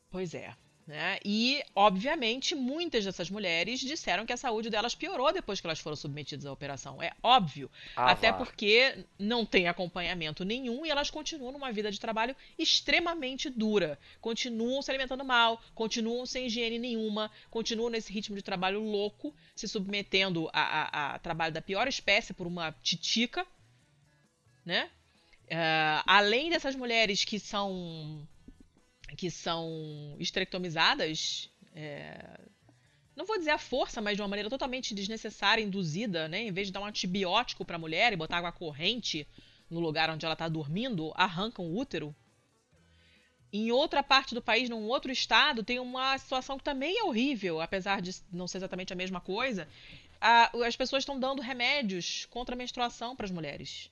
Speaker 2: Pois é. Né? E, obviamente, muitas dessas mulheres disseram que a saúde delas piorou depois que elas foram submetidas à operação. É óbvio.
Speaker 1: Ah,
Speaker 2: Até
Speaker 1: vá.
Speaker 2: porque não tem acompanhamento nenhum e elas continuam numa vida de trabalho extremamente dura. Continuam se alimentando mal, continuam sem higiene nenhuma, continuam nesse ritmo de trabalho louco, se submetendo a, a- a trabalho da pior espécie por uma titica, né? Ah, além dessas mulheres que são que são esterectomizadas, é, não vou dizer à força, mas de uma maneira totalmente desnecessária, induzida, né? Em vez de dar um antibiótico para a mulher e botar água corrente no lugar onde ela está dormindo, arrancam o útero. Em outra parte do país, num outro estado, tem uma situação que também é horrível, apesar de não ser exatamente a mesma coisa. A- as pessoas estão dando remédios contra a menstruação para as mulheres.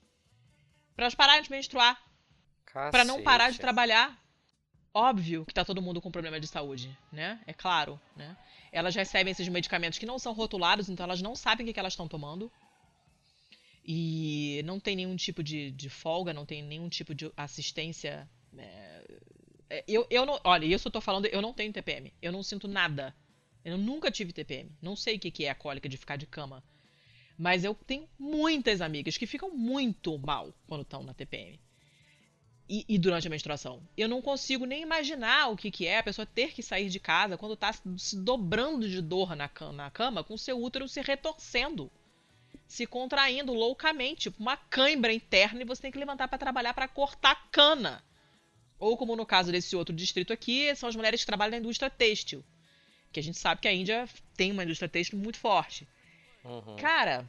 Speaker 2: Para elas pararem de menstruar, para não parar de trabalhar. Óbvio que tá todo mundo com problema de saúde, né? É claro, né? Elas recebem esses medicamentos que não são rotulados, então elas não sabem o que, que elas estão tomando. E não tem nenhum tipo de, de folga, não tem nenhum tipo de assistência. é, é, eu, eu não. Olha, isso eu tô falando, eu não tenho TPM. Eu não sinto nada. Eu nunca tive TPM. Não sei o que, que é a cólica de ficar de cama. Mas eu tenho muitas amigas que ficam muito mal quando estão na TPM e, e durante a menstruação. Eu não consigo nem imaginar o que, que é a pessoa ter que sair de casa quando tá se dobrando de dor na cama, na cama com seu útero se retorcendo, se contraindo loucamente, tipo uma cãibra interna e você tem que levantar para trabalhar para cortar cana. Ou como no caso desse outro distrito aqui, são as mulheres que trabalham na indústria têxtil, que a gente sabe que a Índia tem uma indústria têxtil muito forte.
Speaker 1: Uhum.
Speaker 2: Cara,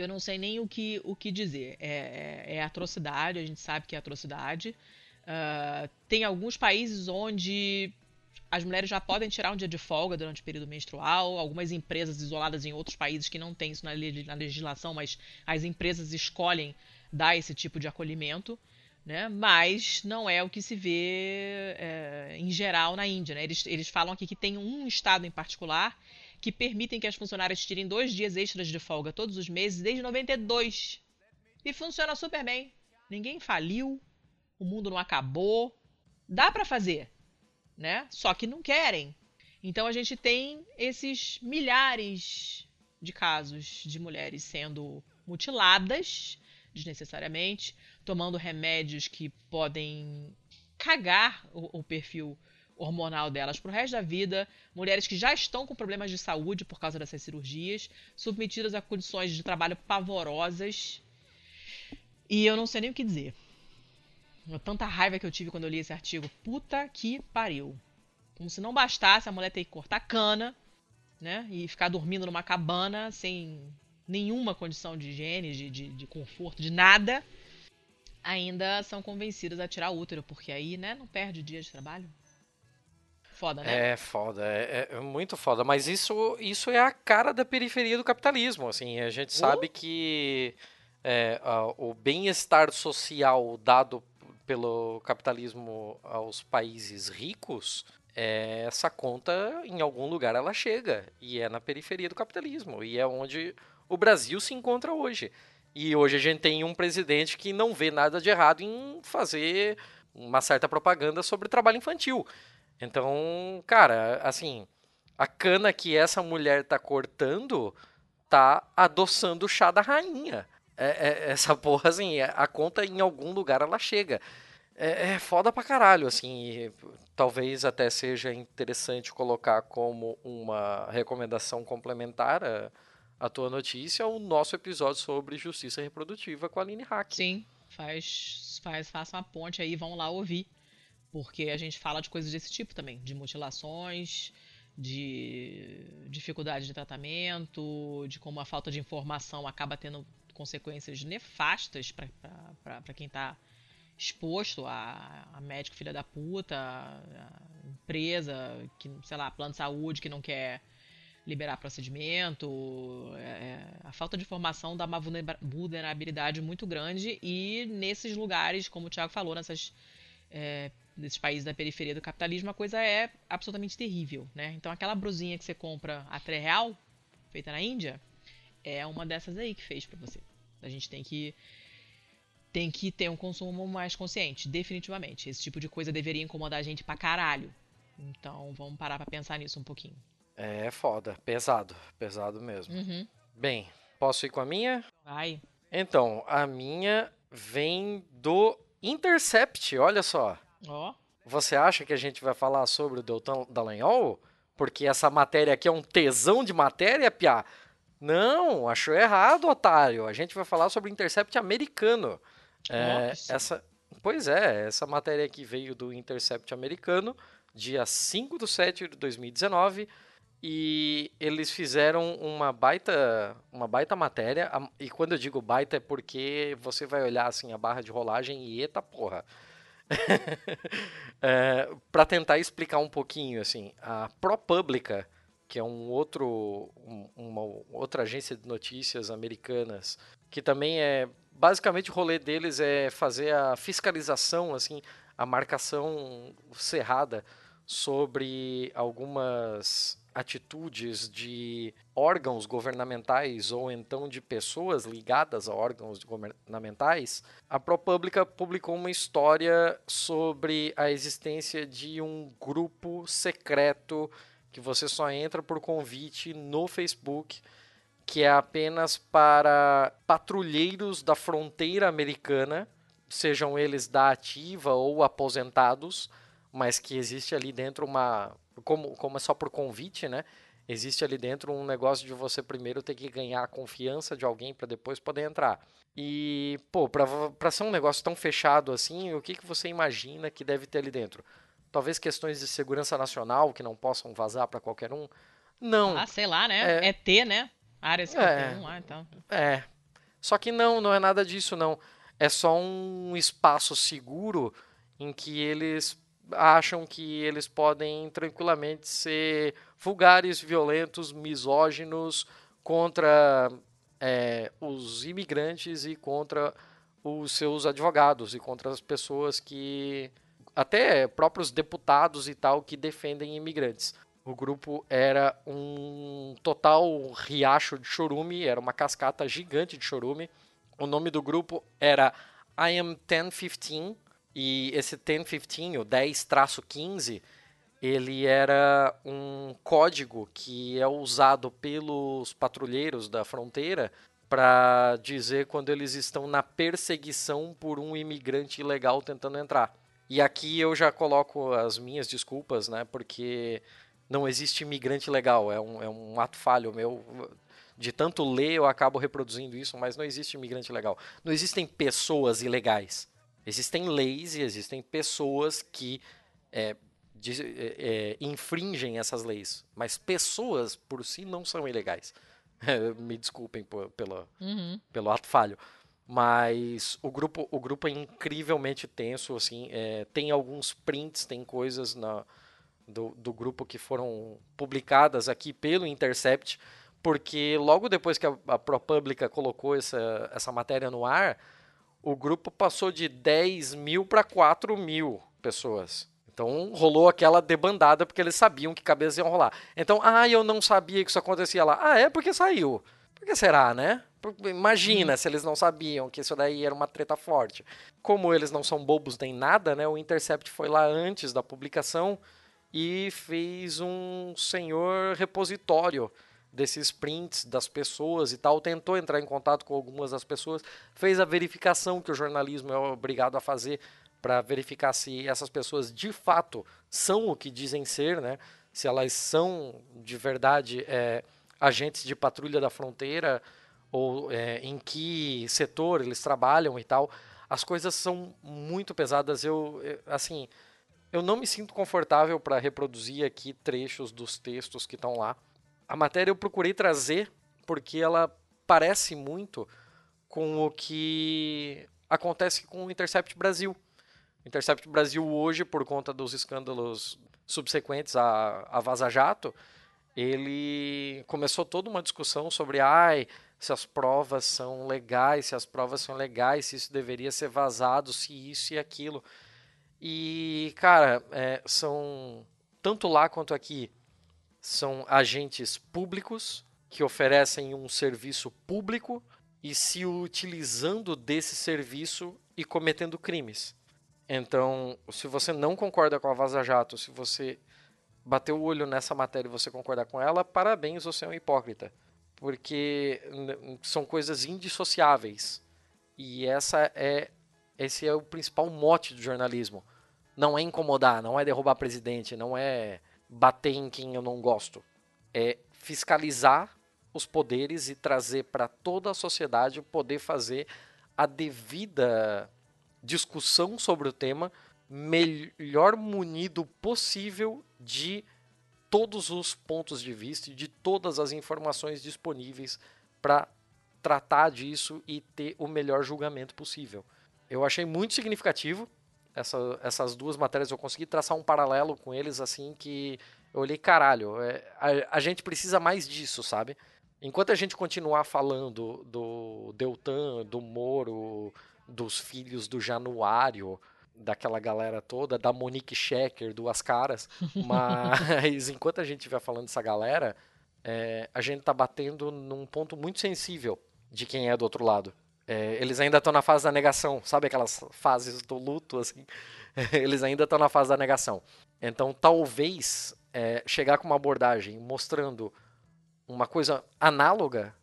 Speaker 2: eu não sei nem o que, o que dizer. É, é- é atrocidade, a gente sabe que é atrocidade. Ah, tem alguns países onde as mulheres já podem tirar um dia de folga durante o período menstrual. Algumas empresas isoladas em outros países que não tem isso na, na legislação, mas as empresas escolhem dar esse tipo de acolhimento. Né? Mas não é o que se vê é, em geral na Índia. Né? Eles, eles falam aqui que tem um estado em particular que permitem que as funcionárias tirem dois dias extras de folga todos os meses desde 92. E funciona super bem. Ninguém faliu, o mundo não acabou. Dá pra fazer, né? Só que não querem. Então a gente tem esses milhares de casos de mulheres sendo mutiladas desnecessariamente, tomando remédios que podem cagar o, o perfil hormonal delas pro resto da vida, mulheres que já estão com problemas de saúde por causa dessas cirurgias, submetidas a condições de trabalho pavorosas. E eu não sei nem o que dizer. Tanta raiva que eu tive quando eu li esse artigo. Puta que pariu. Como se não bastasse a mulher ter que cortar cana, né? E ficar dormindo numa cabana sem nenhuma condição de higiene, de, de, de conforto, de nada. Ainda são convencidas a tirar útero, porque aí, né, não perde dia de trabalho. Foda, né?
Speaker 1: É foda, é, é muito foda. Mas isso, isso é a cara da periferia do capitalismo. Assim, a gente sabe que é, a- o bem-estar social dado pelo capitalismo aos países ricos, é, essa conta em algum lugar ela chega e é na periferia do capitalismo e é onde o Brasil se encontra hoje. E hoje a gente tem um presidente que não vê nada de errado em fazer uma certa propaganda sobre trabalho infantil. Então, cara, assim, a cana que essa mulher tá cortando tá adoçando o chá da rainha. É- é- essa porra, assim, a conta em algum lugar ela chega. É, é foda pra caralho, assim. talvez até seja interessante colocar como uma recomendação complementar a, a tua notícia o nosso episódio sobre justiça reprodutiva com a Aline Hack.
Speaker 2: Sim, faz, faz, faça uma ponte aí, vão lá ouvir. Porque a gente fala de coisas desse tipo também, de mutilações, de dificuldade de tratamento, de como a falta de informação acaba tendo consequências nefastas para quem está exposto a, a, médico filha da puta, a empresa, que, sei lá, plano de saúde que não quer liberar procedimento, é, é a falta de informação dá uma vulnerabilidade muito grande e nesses lugares, como o Thiago falou, nessas é, desses países da periferia do capitalismo, a coisa é absolutamente terrível, né? Então aquela brusinha que você compra a 3 real, feita na Índia, é uma dessas aí que fez para você. A gente tem que tem que ter um consumo mais consciente, definitivamente. Esse tipo de coisa deveria incomodar a gente pra caralho. Então vamos parar pra pensar nisso um pouquinho.
Speaker 1: É foda, pesado, pesado mesmo.
Speaker 2: Uhum.
Speaker 1: Bem, posso ir com a minha?
Speaker 2: Vai.
Speaker 1: Então, a minha vem do Intercept, olha só.
Speaker 2: Ó.
Speaker 1: Você acha que a gente vai falar sobre o Deltan Dallagnol? Porque essa matéria aqui é um tesão de matéria, Piá? Não, achou errado, otário. A gente vai falar sobre o Intercept americano. É, essa, pois é, essa matéria aqui veio do Intercept americano, dia 5 de 7 de 2019, e eles fizeram uma baita, uma baita matéria, e quando eu digo baita é porque você vai olhar assim a barra de rolagem e eita porra. é, para tentar explicar um pouquinho, assim, a ProPublica, que é um outro, um, uma outra agência de notícias americanas, que também é basicamente o rolê deles é fazer a fiscalização, assim, a marcação cerrada sobre algumas atitudes de órgãos governamentais ou então de pessoas ligadas a órgãos governamentais, a ProPublica publicou uma história sobre a existência de um grupo secreto que você só entra por convite no Facebook, que é apenas para patrulheiros da fronteira americana, sejam eles da ativa ou aposentados, mas que existe ali dentro uma como, como é só por convite, né? Existe ali dentro um negócio de você primeiro ter que ganhar a confiança de alguém para depois poder entrar. E, pô, para ser um negócio tão fechado assim, o que, que você imagina que deve ter ali dentro? Talvez questões de segurança nacional que não possam vazar para qualquer um? Não.
Speaker 2: Ah, sei lá, né? É, é T, né? Área 51 é, então.
Speaker 1: É. Só que não, não é nada disso, não. É só um espaço seguro em que eles acham que eles podem tranquilamente ser vulgares, violentos, misóginos contra é, os imigrantes e contra os seus advogados e contra as pessoas que até próprios deputados e tal que defendem imigrantes. O grupo era um total riacho de chorume, era uma cascata gigante de chorume. O nome do grupo era I Am 1015 e esse 1015, o 10-15, ele era um código que é usado pelos patrulheiros da fronteira para dizer quando eles estão na perseguição por um imigrante ilegal tentando entrar. E aqui eu já coloco as minhas desculpas, né? Porque não existe imigrante legal, é um, é um ato falho meu. De tanto ler, eu acabo reproduzindo isso, mas não existe imigrante legal. Não existem pessoas ilegais. Existem leis e existem pessoas que é, de, é, é, infringem essas leis, mas pessoas por si não são ilegais. Me desculpem por, pelo,
Speaker 2: uhum.
Speaker 1: pelo ato falho. Mas o grupo, o grupo é incrivelmente tenso, assim, é, tem alguns prints, tem coisas na, do, do grupo que foram publicadas aqui pelo Intercept, porque logo depois que a, a ProPublica colocou essa, essa matéria no ar, o grupo passou de 10 mil para 4 mil pessoas. Então rolou aquela debandada porque eles sabiam que cabeças iam rolar. Então, ah, eu não sabia que isso acontecia lá. Ah, é porque saiu. Por que será, né? Imagina se eles não sabiam que isso daí era uma treta forte. Como eles não são bobos nem nada, né? O Intercept foi lá antes da publicação e fez um senhor repositório desses prints das pessoas e tal, tentou entrar em contato com algumas das pessoas, fez a verificação que o jornalismo é obrigado a fazer para verificar se essas pessoas de fato são o que dizem ser, né? Se elas são de verdade é, agentes de patrulha da fronteira ou é, em que setor eles trabalham e tal. as coisas são muito pesadas. Eu, eu assim, eu não me sinto confortável para reproduzir aqui trechos dos textos que estão lá. A matéria eu procurei trazer porque ela parece muito com o que acontece com o Intercept Brasil. O Intercept Brasil hoje, por conta dos escândalos subsequentes a, a Vaza Jato, ele começou toda uma discussão sobre ai, se as provas são legais, se as provas são legais, se isso deveria ser vazado, se isso e aquilo. E, cara, é, são tanto lá quanto aqui são agentes públicos que oferecem um serviço público e se utilizando desse serviço e cometendo crimes. Então, se você não concorda com a Vaza Jato, se você bater o olho nessa matéria e você concordar com ela, parabéns, você é um hipócrita. Porque são coisas indissociáveis. E essa é esse é o principal mote do jornalismo. Não é incomodar, não é derrubar presidente, não é bater em quem eu não gosto. É fiscalizar os poderes e trazer para toda a sociedade poder fazer a devida discussão sobre o tema melhor munido possível de todos os pontos de vista e de todas as informações disponíveis para tratar disso e ter o melhor julgamento possível. Eu achei muito significativo essa, essas duas matérias, eu consegui traçar um paralelo com eles assim que eu olhei, caralho, é, a, a gente precisa mais disso, sabe? Enquanto a gente continuar falando do Deltan, do Moro, dos filhos do Januário, daquela galera toda, da Monique Schecker, duas caras, mas enquanto a gente estiver falando dessa galera, é, a gente tá batendo num ponto muito sensível de quem é do outro lado. É, eles ainda estão na fase da negação, sabe aquelas fases do luto, assim? eles ainda estão na fase da negação. Então, talvez é, chegar com uma abordagem mostrando uma coisa análoga,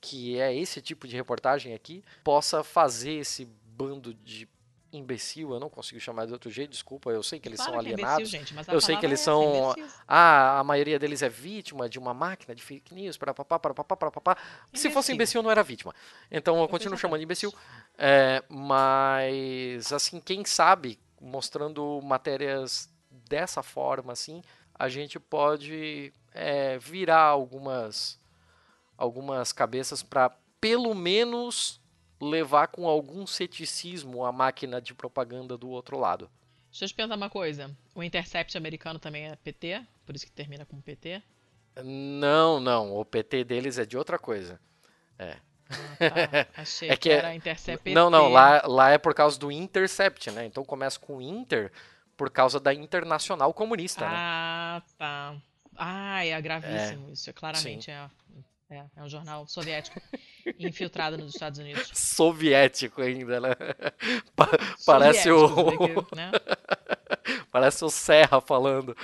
Speaker 1: que é esse tipo de reportagem aqui, possa fazer esse bando de imbecil, eu não consigo chamar de outro jeito, desculpa, eu sei que eles
Speaker 2: Claro
Speaker 1: são
Speaker 2: que é
Speaker 1: alienados.
Speaker 2: imbecil, gente,
Speaker 1: eu sei que eles
Speaker 2: é
Speaker 1: são. Ah, a maioria deles é vítima de uma máquina de fake news, para papá, para papá, para papá. Se fosse
Speaker 2: Imbecil.
Speaker 1: imbecil, não era vítima. Então eu continuo chamando de imbecil. É, mas, assim, quem sabe, mostrando matérias dessa forma, assim, a gente pode é, virar algumas, algumas cabeças para, pelo menos, levar com algum ceticismo a máquina de propaganda do outro lado.
Speaker 2: Deixa eu te perguntar uma coisa. O Intercept americano também é PT? Por isso que termina com PT?
Speaker 1: Não, não. O PT deles é de outra coisa.
Speaker 2: Ah, tá. Achei
Speaker 1: É
Speaker 2: que,
Speaker 1: que é-
Speaker 2: era Intercept PT.
Speaker 1: Não, não. Lá, lá é por causa do Intercept, né? Então começa com Inter por causa da Internacional Comunista, né?
Speaker 2: Ah, tá. Ah, é gravíssimo isso. É, claramente é, é, é um jornal soviético infiltrado nos Estados Unidos.
Speaker 1: Soviético ainda, né? Pa- Parece o,
Speaker 2: Soviético, né?
Speaker 1: parece o Serra falando.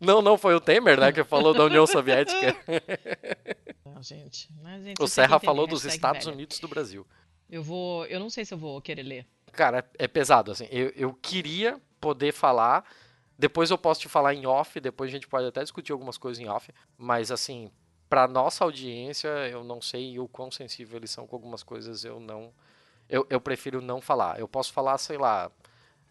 Speaker 1: Não, não foi o Temer, né, que falou da União Soviética.
Speaker 2: Não, gente. Mas, gente,
Speaker 1: O Serra falou dos Estados
Speaker 2: velha.
Speaker 1: Unidos do Brasil.
Speaker 2: Eu vou. Eu não sei se eu vou querer ler.
Speaker 1: Cara, é pesado, assim. Eu, eu queria poder falar. Depois eu posso te falar em off, depois a gente pode até discutir algumas coisas em off. Mas, assim, pra nossa audiência, eu não sei o quão sensível eles são com algumas coisas, eu não. Eu, eu prefiro não falar. Eu posso falar, sei lá.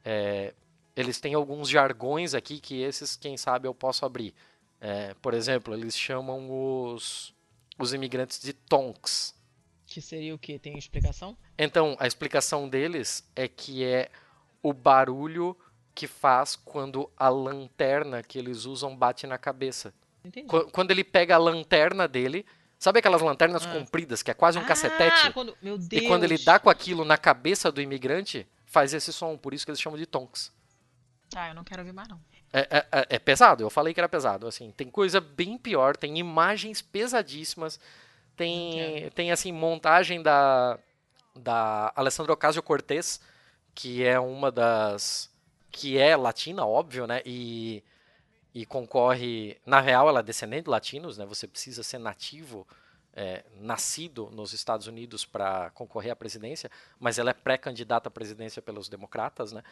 Speaker 1: é, eles têm alguns jargões aqui que esses, quem sabe, eu posso abrir. É, por exemplo, eles chamam os, os imigrantes de tonks.
Speaker 2: Que seria o quê? Tem explicação?
Speaker 1: Então, a explicação deles é que é o barulho que faz quando a lanterna que eles usam bate na cabeça.
Speaker 2: Entendi.
Speaker 1: Qu- Quando ele pega a lanterna dele, sabe aquelas lanternas
Speaker 2: Ah.
Speaker 1: compridas, que é quase um
Speaker 2: Ah,
Speaker 1: cacetete?
Speaker 2: quando... Meu Deus.
Speaker 1: E quando ele dá com aquilo na cabeça do imigrante, faz esse som, por isso que eles chamam de tonks.
Speaker 2: Ah, eu não quero ouvir mais, não.
Speaker 1: É, é- é- é pesado, eu falei que era pesado. Assim, tem coisa bem pior, tem imagens pesadíssimas, tem, tem assim, montagem da, da Alessandra Ocasio-Cortez, que é uma das... que é latina, óbvio, né? E, e concorre... Na real, ela é descendente de latinos, né? Você precisa ser nativo, é, nascido nos Estados Unidos para concorrer à presidência, mas ela é pré-candidata à presidência pelos democratas, né?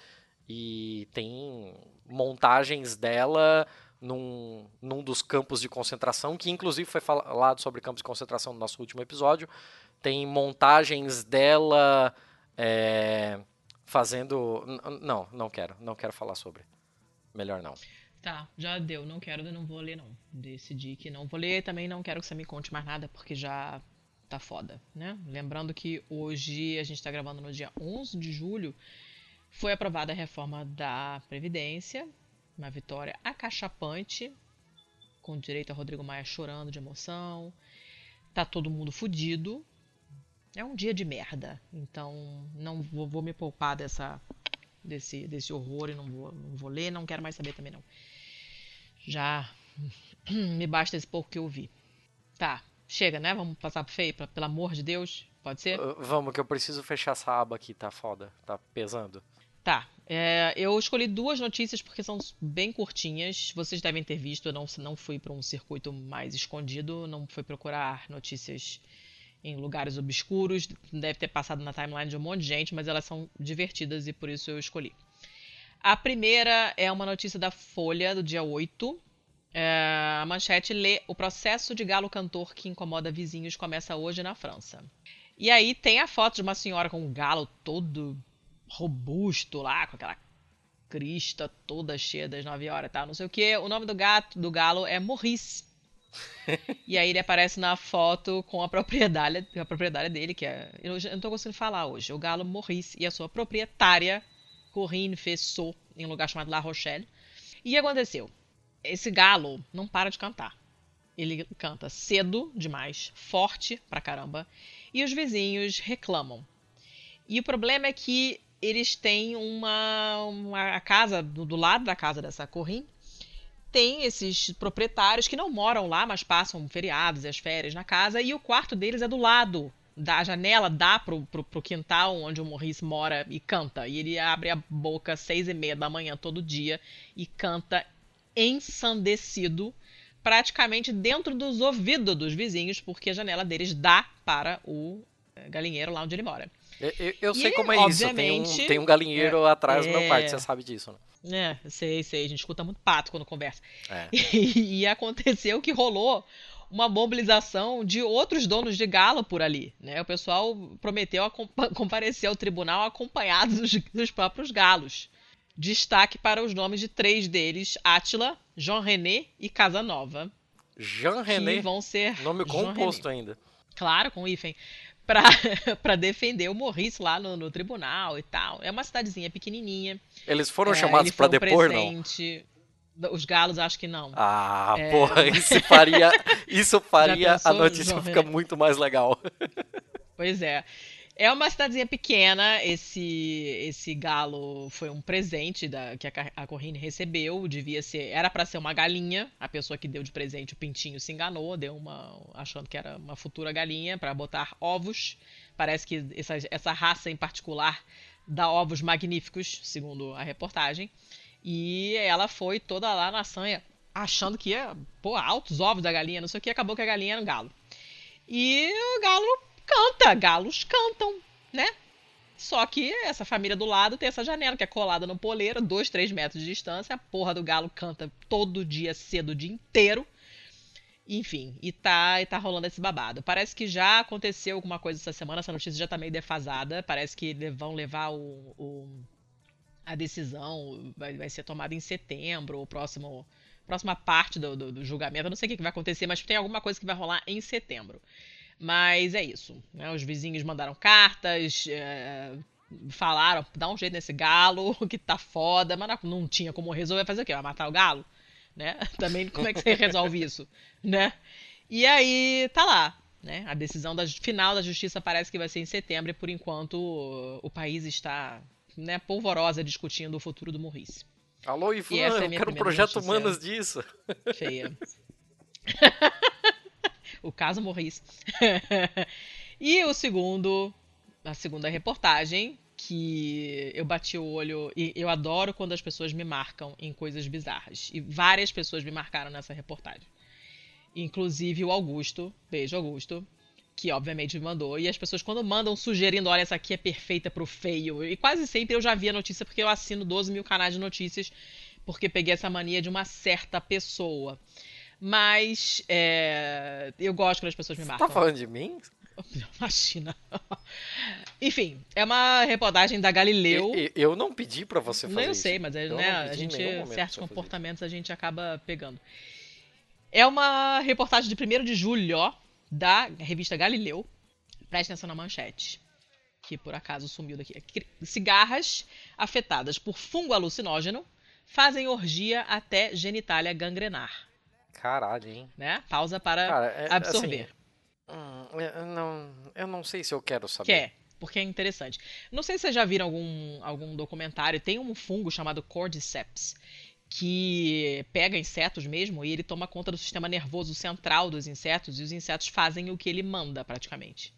Speaker 1: E tem montagens dela num, num dos campos de concentração, que inclusive foi falado sobre campos de concentração no nosso último episódio. Tem montagens dela é, fazendo. Não, não quero. Não quero falar sobre. Melhor não.
Speaker 2: Tá, já deu. Não quero, não vou ler, não. Decidi que não vou ler. Também não quero que você me conte mais nada, porque já tá foda, né? Lembrando que hoje a gente tá gravando no dia 11 de julho. Foi aprovada a reforma da Previdência. Uma vitória acachapante. Com direito a Rodrigo Maia chorando de emoção. Tá todo mundo fudido. É um dia de merda. Então, não vou, vou me poupar dessa, desse, desse horror e não vou, não vou ler. Não quero mais saber também, não. Já me basta esse pouco que eu vi. Tá, chega, né? Vamos passar pro feio, pra- pelo amor de Deus. Pode ser?
Speaker 1: Uh, Vamos, que eu preciso fechar essa aba aqui, tá foda. Tá pesando.
Speaker 2: Tá. é, eu escolhi duas notícias porque são bem curtinhas. Vocês devem ter visto, eu não, não fui para um circuito mais escondido, não fui procurar notícias em lugares obscuros. Deve ter passado na timeline de um monte de gente, mas elas são divertidas e por isso eu escolhi. A primeira é uma notícia da Folha, do dia 8. É, a manchete lê: O processo de galo cantor que incomoda vizinhos começa hoje na França. E aí tem a foto de uma senhora com um galo todo robusto lá, com aquela crista toda cheia das 9 horas e tal, não sei o que. O nome do gato, do galo é Maurice. e aí ele aparece na foto com a propriedade, a propriedade dele, que é. Eu não tô conseguindo falar hoje. O galo Maurice e a sua proprietária, Corinne Fessot, em um lugar chamado La Rochelle. E aconteceu? Esse galo não para de cantar. Ele canta cedo demais, forte pra caramba, e os vizinhos reclamam. E o problema é que eles têm uma, uma a casa do, do lado da casa dessa Corinne tem esses proprietários que não moram lá, mas passam feriados e as férias na casa, e o quarto deles é do lado. Da janela dá pro, pro, pro quintal onde o Maurice mora e canta. E ele abre a boca às seis e meia da manhã todo dia e canta ensandecido, praticamente dentro dos ouvidos dos vizinhos, porque a janela deles dá para o eh, galinheiro lá onde ele mora.
Speaker 1: Eu, eu- eu
Speaker 2: E,
Speaker 1: sei como é isso. Tem um, tem um galinheiro atrás do meu
Speaker 2: é.
Speaker 1: quarto, você sabe disso, né?
Speaker 2: É, sei, sei, a gente escuta muito pato quando conversa.
Speaker 1: É.
Speaker 2: E, aconteceu que rolou uma mobilização de outros donos de galo por ali, né? O pessoal prometeu comparecer ao tribunal acompanhados dos, dos próprios galos. Destaque para os nomes de três deles, Átila, Jean René e Casanova,
Speaker 1: Jean
Speaker 2: que
Speaker 1: René,
Speaker 2: vão ser
Speaker 1: nome
Speaker 2: Jean
Speaker 1: composto
Speaker 2: René.
Speaker 1: ainda.
Speaker 2: Claro, com hífen. Pra defender o Maurice lá no, no tribunal e tal. É uma cidadezinha pequenininha.
Speaker 1: Eles foram
Speaker 2: É,
Speaker 1: chamados
Speaker 2: um
Speaker 1: depor, não?
Speaker 2: Os galos, acho que não.
Speaker 1: Ah,
Speaker 2: É.
Speaker 1: porra, isso faria, isso faria a notícia
Speaker 2: João
Speaker 1: ficar
Speaker 2: René?
Speaker 1: muito mais legal.
Speaker 2: Pois é. É uma cidadezinha pequena. Esse esse galo foi um presente da, que a, a Corrine recebeu. Devia ser, era para ser uma galinha. A pessoa que deu de presente o pintinho se enganou, deu uma achando que era uma futura galinha para botar ovos. Parece que essa, essa raça em particular dá ovos magníficos, segundo a reportagem. E ela foi toda lá na sanha, achando que ia pôr altos ovos da galinha, não sei o que, acabou que a galinha era um galo. E o galo canta, galos cantam, né? Só que essa família do lado tem essa janela que é colada no poleiro, dois, três metros de distância. A porra do galo canta todo dia cedo, o dia inteiro. Enfim, e tá, e tá rolando esse babado. Parece que já aconteceu alguma coisa essa semana, essa notícia já tá meio defasada. Parece que vão levar o, o- a decisão, vai, vai ser tomada em setembro, o próximo. Próxima parte do, do- do julgamento. Eu não sei o que vai acontecer, mas tem alguma coisa que vai rolar em setembro. Mas é isso. né? Os vizinhos mandaram cartas, é, falaram, dá um jeito nesse galo, que tá foda, mas não, não tinha como resolver fazer o quê? Vai matar o galo? Né? Também como é que você resolve isso? Né? E aí tá lá. Né? A decisão da, final da justiça parece que vai ser em setembro e por enquanto o, o país está né, polvorosa discutindo o futuro do Maurice.
Speaker 1: Alô, Ivan,
Speaker 2: é
Speaker 1: eu quero um projeto humanos disso.
Speaker 2: Feia. o caso Maurice. e o segundo, a segunda reportagem, que eu bati o olho e eu adoro quando as pessoas me marcam em coisas bizarras. E várias pessoas me marcaram nessa reportagem. Inclusive o Augusto, beijo Augusto, que obviamente me mandou. E as pessoas quando mandam sugerindo, olha, essa aqui é perfeita pro feio. E quase sempre eu já vi a notícia porque eu assino 12 mil canais de notícias porque peguei essa mania de uma certa pessoa. Mas é, eu gosto quando as pessoas me
Speaker 1: Você
Speaker 2: marcam.
Speaker 1: tá falando de mim?
Speaker 2: Imagina. Enfim, é uma reportagem da Galileu.
Speaker 1: E- e- Eu não pedi pra você fazer
Speaker 2: Não, eu
Speaker 1: isso.
Speaker 2: sei, mas é,
Speaker 1: Eu
Speaker 2: né, a gente, certos comportamentos a gente acaba pegando. É uma reportagem de 1 de julho, ó, da revista Galileu. Preste atenção na manchete, que por acaso sumiu daqui. Cri- Cigarras afetadas por fungo alucinógeno fazem orgia até genitália gangrenar,
Speaker 1: Caralho, hein?
Speaker 2: né? Pausa para
Speaker 1: Cara, é-
Speaker 2: absorver.
Speaker 1: assim, hum, eu, não, eu não sei se eu quero saber.
Speaker 2: Quer, porque é interessante. Não sei se vocês já viram algum, algum documentário, tem um fungo chamado Cordyceps, que pega insetos mesmo e ele toma conta do sistema nervoso central dos insetos e os insetos fazem o que ele manda praticamente.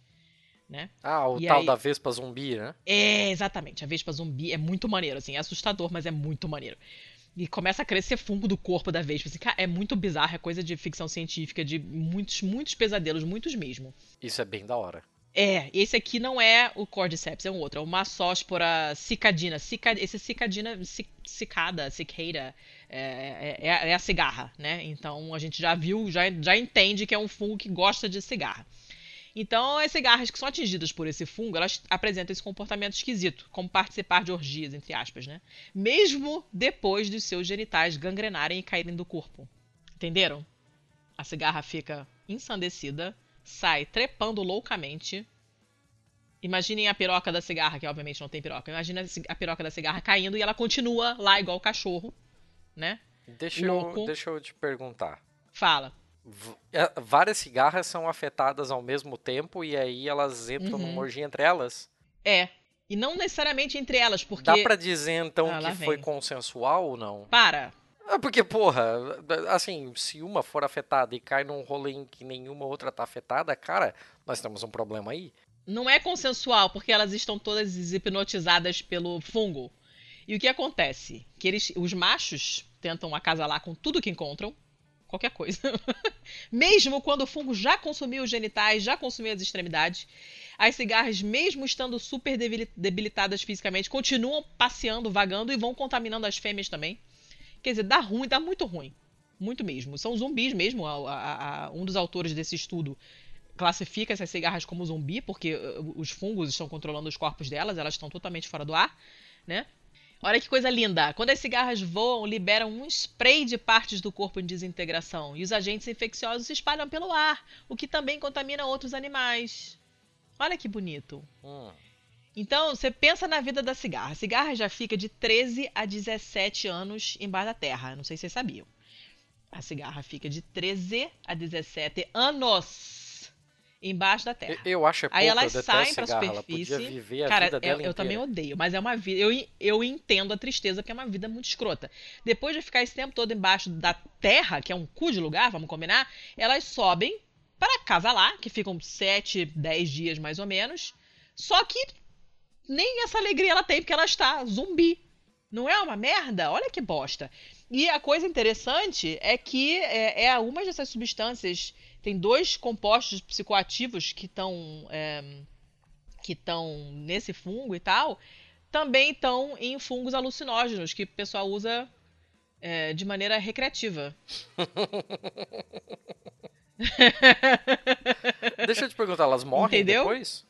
Speaker 2: Né?
Speaker 1: Ah, o
Speaker 2: E
Speaker 1: tal
Speaker 2: aí-
Speaker 1: da Vespa zumbi, né?
Speaker 2: É, exatamente. A vespa zumbi é muito maneiro, assim, é assustador, mas é muito maneiro. E começa a crescer fungo do corpo da vespa. Assim, cara, é muito bizarro, é coisa de ficção científica, de muitos, muitos pesadelos, muitos mesmo.
Speaker 1: Isso é bem da hora.
Speaker 2: É, esse aqui não é o Cordyceps, é um outro, é o Massóspora cicadina. Cica, esse cicadina, ci- cicada, cicada, é, é, é a cigarra, né? Então a gente já viu, já, já entende que é um fungo que gosta de cigarra. Então, as cigarras que são atingidas por esse fungo, elas apresentam esse comportamento esquisito, como participar de orgias, entre aspas, né? Mesmo depois dos seus genitais gangrenarem e caírem do corpo. Entenderam? A cigarra fica ensandecida, sai trepando loucamente. Imaginem a piroca da cigarra, que obviamente não tem piroca. Imagina a piroca da cigarra caindo e ela continua lá igual o cachorro, né?
Speaker 1: Deixa eu,
Speaker 2: Louco.
Speaker 1: deixa eu te perguntar.
Speaker 2: Fala.
Speaker 1: V- é, várias cigarras são afetadas ao mesmo tempo e aí elas entram
Speaker 2: Uhum.
Speaker 1: numa orgia entre elas?
Speaker 2: É. E não necessariamente entre elas, porque.
Speaker 1: Dá pra dizer então
Speaker 2: Ah,
Speaker 1: que foi consensual ou não?
Speaker 2: Para.
Speaker 1: Ah, porque, porra, assim, se uma for afetada e cai num rolê em que nenhuma outra tá afetada, cara, nós temos um problema aí.
Speaker 2: Não é consensual, porque elas estão todas hipnotizadas pelo fungo. E o que acontece? Que eles, os machos tentam acasalar com tudo que encontram, qualquer coisa. mesmo quando o fungo já consumiu os genitais, já consumiu as extremidades, as cigarras, mesmo estando super debili- debilitadas fisicamente, continuam passeando, vagando e vão contaminando as fêmeas também. Quer dizer, dá ruim, dá muito ruim. Muito mesmo. São zumbis mesmo. A- a- a- um dos autores desse estudo classifica essas cigarras como zumbi, porque uh, os fungos estão controlando os corpos delas, elas estão totalmente fora do ar, né? Olha que coisa linda. Quando as cigarras voam, liberam um spray de partes do corpo em desintegração e os agentes infecciosos se espalham pelo ar, o que também contamina outros animais. Olha que bonito.
Speaker 1: Hum.
Speaker 2: Então, você pensa na vida da cigarra. A cigarra já fica de 13 a 17 anos embaixo da terra. Não sei se vocês sabiam. A cigarra fica de 13 a 17 anos embaixo da
Speaker 1: Eu,
Speaker 2: terra.
Speaker 1: eu acho é pouco,
Speaker 2: Aí
Speaker 1: eu
Speaker 2: elas saem
Speaker 1: cigarra, ela
Speaker 2: superfície.
Speaker 1: podia viver a
Speaker 2: Cara,
Speaker 1: vida
Speaker 2: eu,
Speaker 1: dela
Speaker 2: eu
Speaker 1: inteira.
Speaker 2: também odeio, mas é uma vida. Eu, eu entendo a tristeza, porque é uma vida muito escrota. Depois de ficar esse tempo todo embaixo da terra, que é um cu de lugar, vamos combinar, elas sobem para casa lá, que ficam 7, 10 dias mais ou menos. Só que nem essa alegria ela tem, porque ela está zumbi. Não é uma merda? Olha que bosta. E a coisa interessante é que é, é uma dessas substâncias. Tem dois compostos psicoativos que estão é, que estão nesse fungo e tal. Também estão em fungos alucinógenos que o pessoal usa é, de maneira recreativa.
Speaker 1: Deixa eu te perguntar, elas morrem
Speaker 2: Entendeu?
Speaker 1: depois?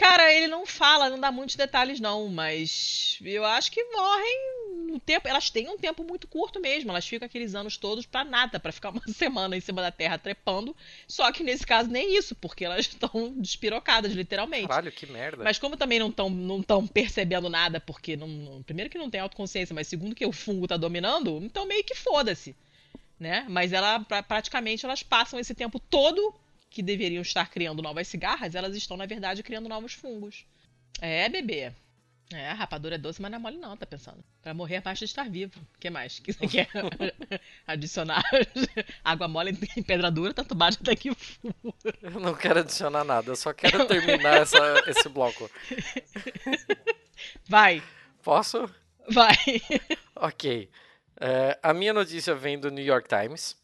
Speaker 2: Cara, ele não fala, não dá muitos detalhes não, mas eu acho que morrem no tempo, elas têm um tempo muito curto mesmo, elas ficam aqueles anos todos pra nada, pra ficar uma semana em cima da terra trepando, só que nesse caso nem isso, porque elas estão despirocadas literalmente.
Speaker 1: Caralho, que merda.
Speaker 2: Mas como também não estão não tão percebendo nada, porque não, não- primeiro que não tem autoconsciência, mas segundo que o fungo tá dominando, então meio que foda-se, né? Mas ela pra- praticamente elas passam esse tempo todo que deveriam estar criando novas cigarras, elas estão na verdade criando novos fungos. É, bebê. É, a rapadura é doce, mas não é mole não, tá pensando. Pra morrer basta estar vivo. O que mais? Que você quer adicionar água mole em pedra dura, tanto bate até que fura.
Speaker 1: Eu não quero adicionar nada, eu só quero terminar essa, esse bloco.
Speaker 2: Vai,
Speaker 1: Posso?
Speaker 2: vai.
Speaker 1: Ok. É, a minha notícia vem do New York Times.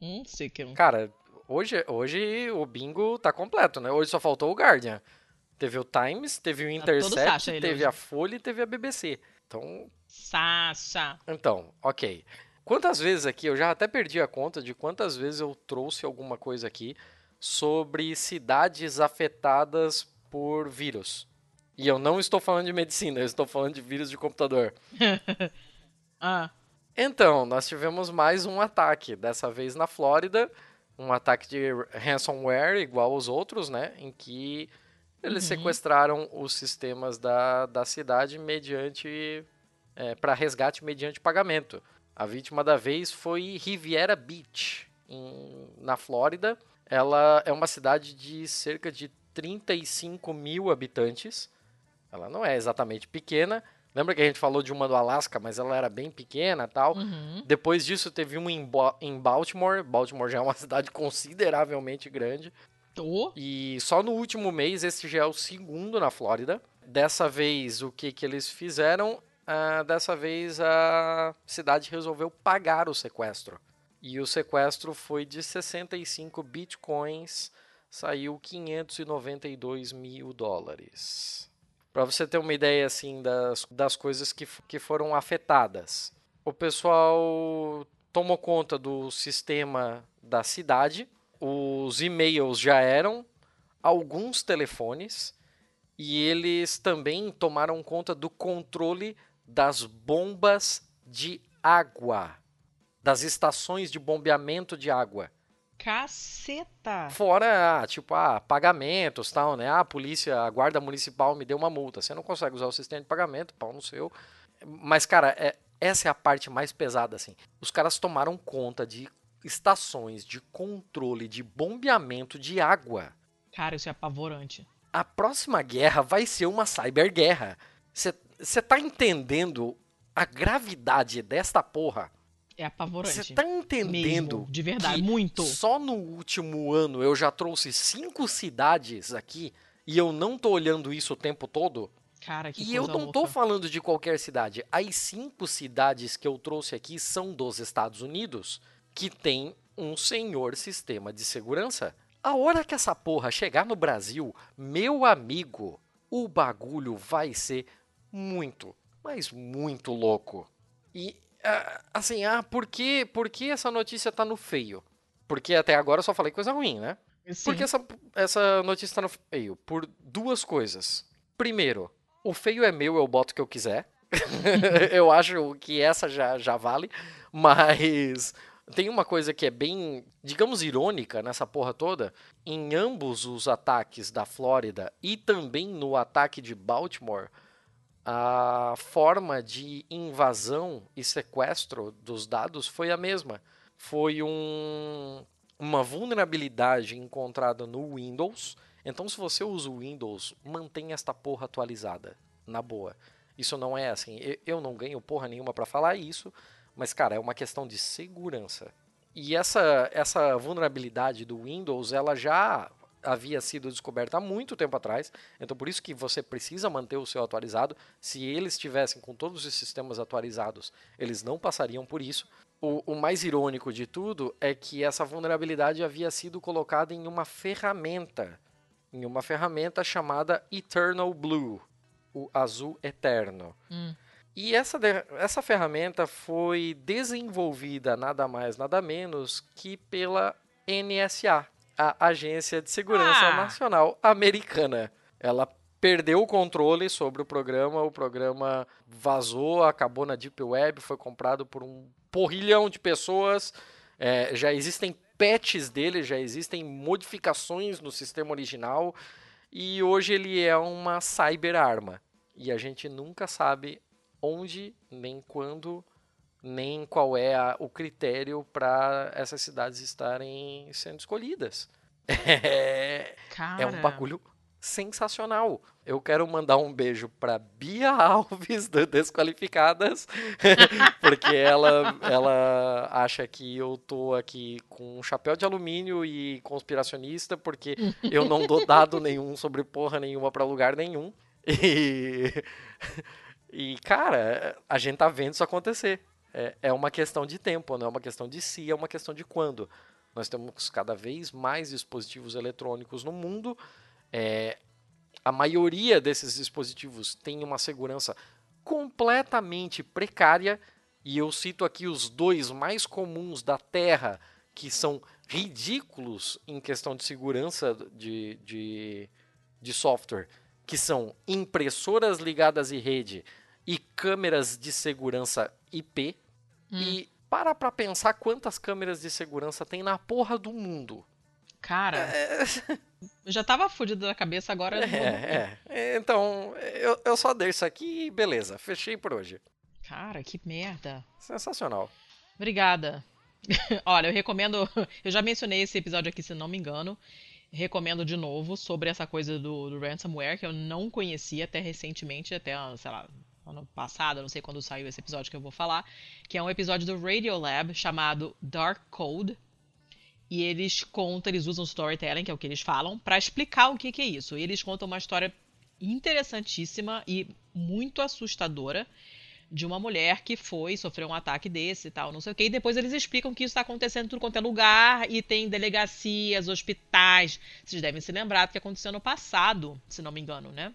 Speaker 2: Hum, Sickle.
Speaker 1: Cara, hoje, hoje o bingo tá completo, né? Hoje só faltou o Guardian. Teve o Times, teve o
Speaker 2: Tá
Speaker 1: Intercept,
Speaker 2: ele
Speaker 1: teve
Speaker 2: hoje.
Speaker 1: a Folha e teve a BBC. Então,
Speaker 2: Sasha.
Speaker 1: então, ok. Quantas vezes aqui, eu já até perdi a conta de quantas vezes eu trouxe alguma coisa aqui sobre cidades afetadas por vírus. E eu não estou falando de medicina, eu estou falando de vírus de computador.
Speaker 2: Ah,
Speaker 1: Então, nós tivemos mais um ataque, dessa vez na Flórida, um ataque de ransomware igual aos outros, né, em que eles
Speaker 2: Uhum.
Speaker 1: sequestraram os sistemas da, da cidade mediante para resgate mediante pagamento. A vítima da vez foi Riviera Beach, em- na Flórida. Ela é uma cidade de cerca de 35 mil habitantes. Ela não é exatamente pequena. Lembra que a gente falou de uma do Alasca, mas ela era bem pequena e tal.
Speaker 2: uhum.
Speaker 1: Depois disso, teve uma em, Bo- em Baltimore. Baltimore já é uma cidade consideravelmente grande.
Speaker 2: Tô.
Speaker 1: E só no último mês, esse já é o segundo na Flórida. Dessa vez, o que, que eles fizeram? Ah, dessa vez, a cidade resolveu pagar o sequestro. E o sequestro foi de 65 bitcoins, saiu 592 mil dólares. Para você ter uma ideia assim das, das coisas que, que foram afetadas. O pessoal tomou conta do sistema da cidade, os e-mails já eram, alguns telefones, e eles também tomaram conta do controle das bombas de água, das estações de bombeamento de água.
Speaker 2: Caceta.
Speaker 1: Fora, ah, tipo, ah, pagamentos, tal, né? Ah, a polícia, a guarda municipal me deu uma multa. Você não consegue usar o sistema de pagamento, pau no seu. Mas, cara, é, essa é a parte mais pesada, assim. Os caras tomaram conta de estações de controle de bombeamento de água.
Speaker 2: Cara, isso é apavorante.
Speaker 1: A próxima guerra vai ser uma cyberguerra. Você tá entendendo a gravidade desta porra?
Speaker 2: É apavorante.
Speaker 1: Você tá entendendo
Speaker 2: Mesmo, de verdade, muito.
Speaker 1: Só no último ano eu já trouxe cinco cidades aqui e eu não tô olhando isso o tempo todo.
Speaker 2: Cara, que
Speaker 1: e eu não tô
Speaker 2: louca.
Speaker 1: falando de qualquer cidade. As cinco cidades que eu trouxe aqui são dos Estados Unidos, que tem um senhor sistema de segurança. A hora que essa porra chegar no Brasil, meu amigo, o bagulho vai ser muito, mas muito louco. E, assim, ah, por que, por que essa notícia tá no feio? Porque até agora eu só falei coisa ruim, né?
Speaker 2: Sim.
Speaker 1: Porque essa, essa notícia tá no feio? Por duas coisas. Primeiro, o feio é meu, eu boto o que eu quiser. eu acho que essa já, já vale. Mas tem uma coisa que é bem, digamos, irônica nessa porra toda. Em ambos os ataques da Flórida e também no ataque de Baltimore, a forma de invasão e sequestro dos dados foi a mesma. Foi um, uma vulnerabilidade encontrada no Windows. Então, se você usa o Windows, mantenha esta porra atualizada. Na boa. Isso não é assim. eu- não ganho porra nenhuma para falar isso, mas, cara, é uma questão de segurança. E essa, essa vulnerabilidade do Windows, ela já havia sido descoberta há muito tempo atrás. Então, por isso que você precisa manter o seu atualizado. Se eles estivessem com todos os sistemas atualizados, eles não passariam por isso. O, o mais irônico de tudo é que essa vulnerabilidade havia sido colocada em uma ferramenta, em uma ferramenta chamada Eternal Blue, o azul eterno.
Speaker 2: Hum.
Speaker 1: E essa, essa ferramenta foi desenvolvida nada mais, nada menos que pela NSA, a Agência de Segurança
Speaker 2: Ah!
Speaker 1: Nacional Americana. Ela perdeu o controle sobre o programa, o programa vazou, acabou na Deep Web, foi comprado por um porrilhão de pessoas. É, já existem patches dele, já existem modificações no sistema original. E hoje ele é uma cyberarma. E a gente nunca sabe onde, nem quando, nem qual é a- o critério para essas cidades estarem sendo escolhidas. É, é um bagulho sensacional. Eu quero mandar um beijo para Bia Alves do Desqualificadas, porque ela, ela acha que eu tô aqui com um chapéu de alumínio e conspiracionista, porque eu não dou dado nenhum sobre porra nenhuma para lugar nenhum. E, e, cara, a gente tá vendo isso acontecer. É, é uma questão de tempo, não é uma questão de si, é uma questão de quando. Nós temos cada vez mais dispositivos eletrônicos no mundo. É, a maioria desses dispositivos tem uma segurança completamente precária. E eu cito aqui os dois mais comuns da Terra, que são ridículos em questão de segurança de, de, de software, que são impressoras ligadas em rede e câmeras de segurança IP. E para pra pensar quantas câmeras de segurança tem na porra do mundo.
Speaker 2: Cara, eu já tava fudido da cabeça agora.
Speaker 1: É, é. Então, eu, eu só dei isso aqui e beleza, fechei por hoje.
Speaker 2: Cara, que merda.
Speaker 1: Sensacional.
Speaker 2: Obrigada. Olha, eu recomendo. Eu já mencionei esse episódio aqui, se não me engano. Recomendo de novo sobre essa coisa do, do ransomware, que eu não conhecia até recentemente, até, sei lá, ano passado, não sei quando saiu esse episódio que eu vou falar, que é um episódio do Radiolab chamado Dark Code. E eles contam, eles usam storytelling, que é o que eles falam, para explicar o que, que é isso. E eles contam uma história interessantíssima e muito assustadora de uma mulher que foi, sofreu um ataque desse e tal, não sei o que. E depois eles explicam que isso está acontecendo em tudo quanto é lugar e tem delegacias, hospitais. Vocês devem se lembrar do que aconteceu no passado, se não me engano, né?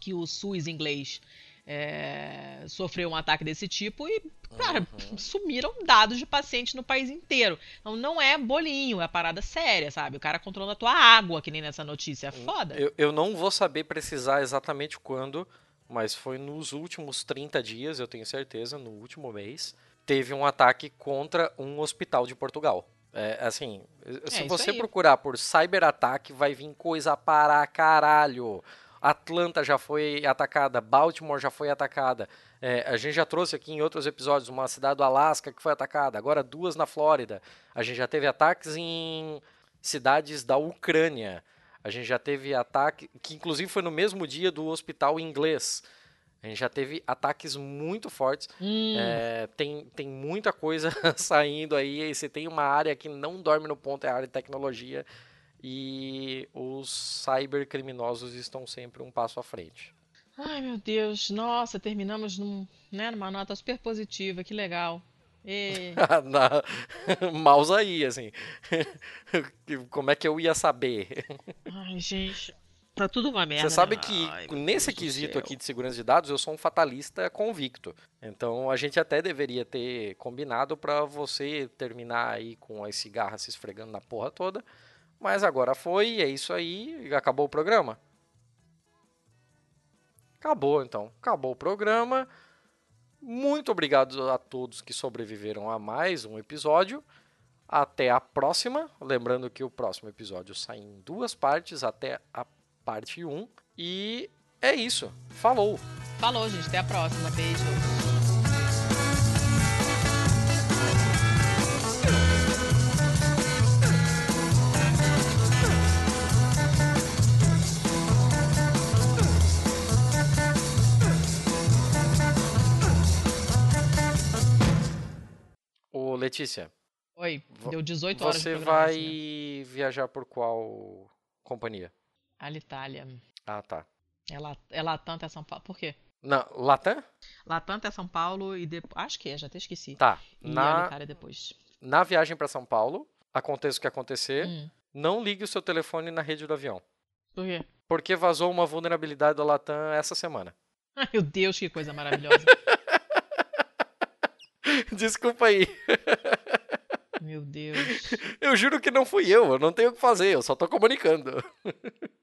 Speaker 2: Que o SUS inglês é, sofreu um ataque desse tipo e, cara, sumiram dados de pacientes no país inteiro. Então não é bolinho, é parada séria, sabe? O cara controlando a tua água, que nem nessa notícia. É foda.
Speaker 1: Eu, eu não vou saber precisar exatamente quando, mas foi nos últimos 30 dias, eu tenho certeza, no último mês, teve um ataque contra um hospital de Portugal. É, assim, se
Speaker 2: isso
Speaker 1: você procurar por cyberataque, vai vir coisa para caralho. Atlanta já foi atacada, Baltimore já foi atacada. É, a gente já trouxe aqui em outros episódios uma cidade do Alasca que foi atacada, agora duas na Flórida. A gente já teve ataques em cidades da Ucrânia. A gente já teve ataque, que inclusive foi no mesmo dia do hospital inglês. A gente já teve ataques muito fortes.
Speaker 2: Hum,
Speaker 1: É, tem, tem muita coisa saindo aí. E você tem uma área que não dorme no ponto, é a área de tecnologia. E os cybercriminosos estão sempre um passo à frente.
Speaker 2: Ai, meu Deus. Nossa, terminamos num, né, numa nota super positiva. Que legal. E...
Speaker 1: Na, mouse aí, assim. Como é que eu ia saber?
Speaker 2: Ai, gente. Tá tudo uma merda.
Speaker 1: Você sabe
Speaker 2: né?
Speaker 1: que
Speaker 2: Ai,
Speaker 1: nesse quesito aqui de segurança de dados, eu sou um fatalista convicto. Então a gente até deveria ter combinado para você terminar aí com as cigarras se esfregando na porra toda. Mas agora foi, é isso aí, acabou o programa. Acabou então, acabou o programa. Muito obrigado a todos que sobreviveram a mais um episódio. Até a próxima. Lembrando que o próximo episódio sai em duas partes, até a parte 1. E é isso. Falou!
Speaker 2: Falou, gente. Até a próxima. Beijo.
Speaker 1: Letícia,
Speaker 2: Oi, deu 18 horas
Speaker 1: você
Speaker 2: de programa,
Speaker 1: vai
Speaker 2: assim,
Speaker 1: viajar por qual companhia?
Speaker 2: Alitalia.
Speaker 1: Ah, tá.
Speaker 2: É, La... é Latam até São Paulo. Por quê?
Speaker 1: Na, Latam?
Speaker 2: Latam até São Paulo e depois. Acho que é, já até esqueci.
Speaker 1: Tá.
Speaker 2: E
Speaker 1: Na,
Speaker 2: Alitalia depois.
Speaker 1: na viagem para São Paulo, aconteça o que acontecer,
Speaker 2: Hum.
Speaker 1: não ligue o seu telefone na rede do avião.
Speaker 2: Por quê?
Speaker 1: Porque vazou uma vulnerabilidade da Latam essa semana.
Speaker 2: Ai, meu Deus, que coisa maravilhosa.
Speaker 1: Desculpa aí.
Speaker 2: meu Deus.
Speaker 1: Eu juro que não fui eu, eu não tenho o que fazer, eu só tô comunicando.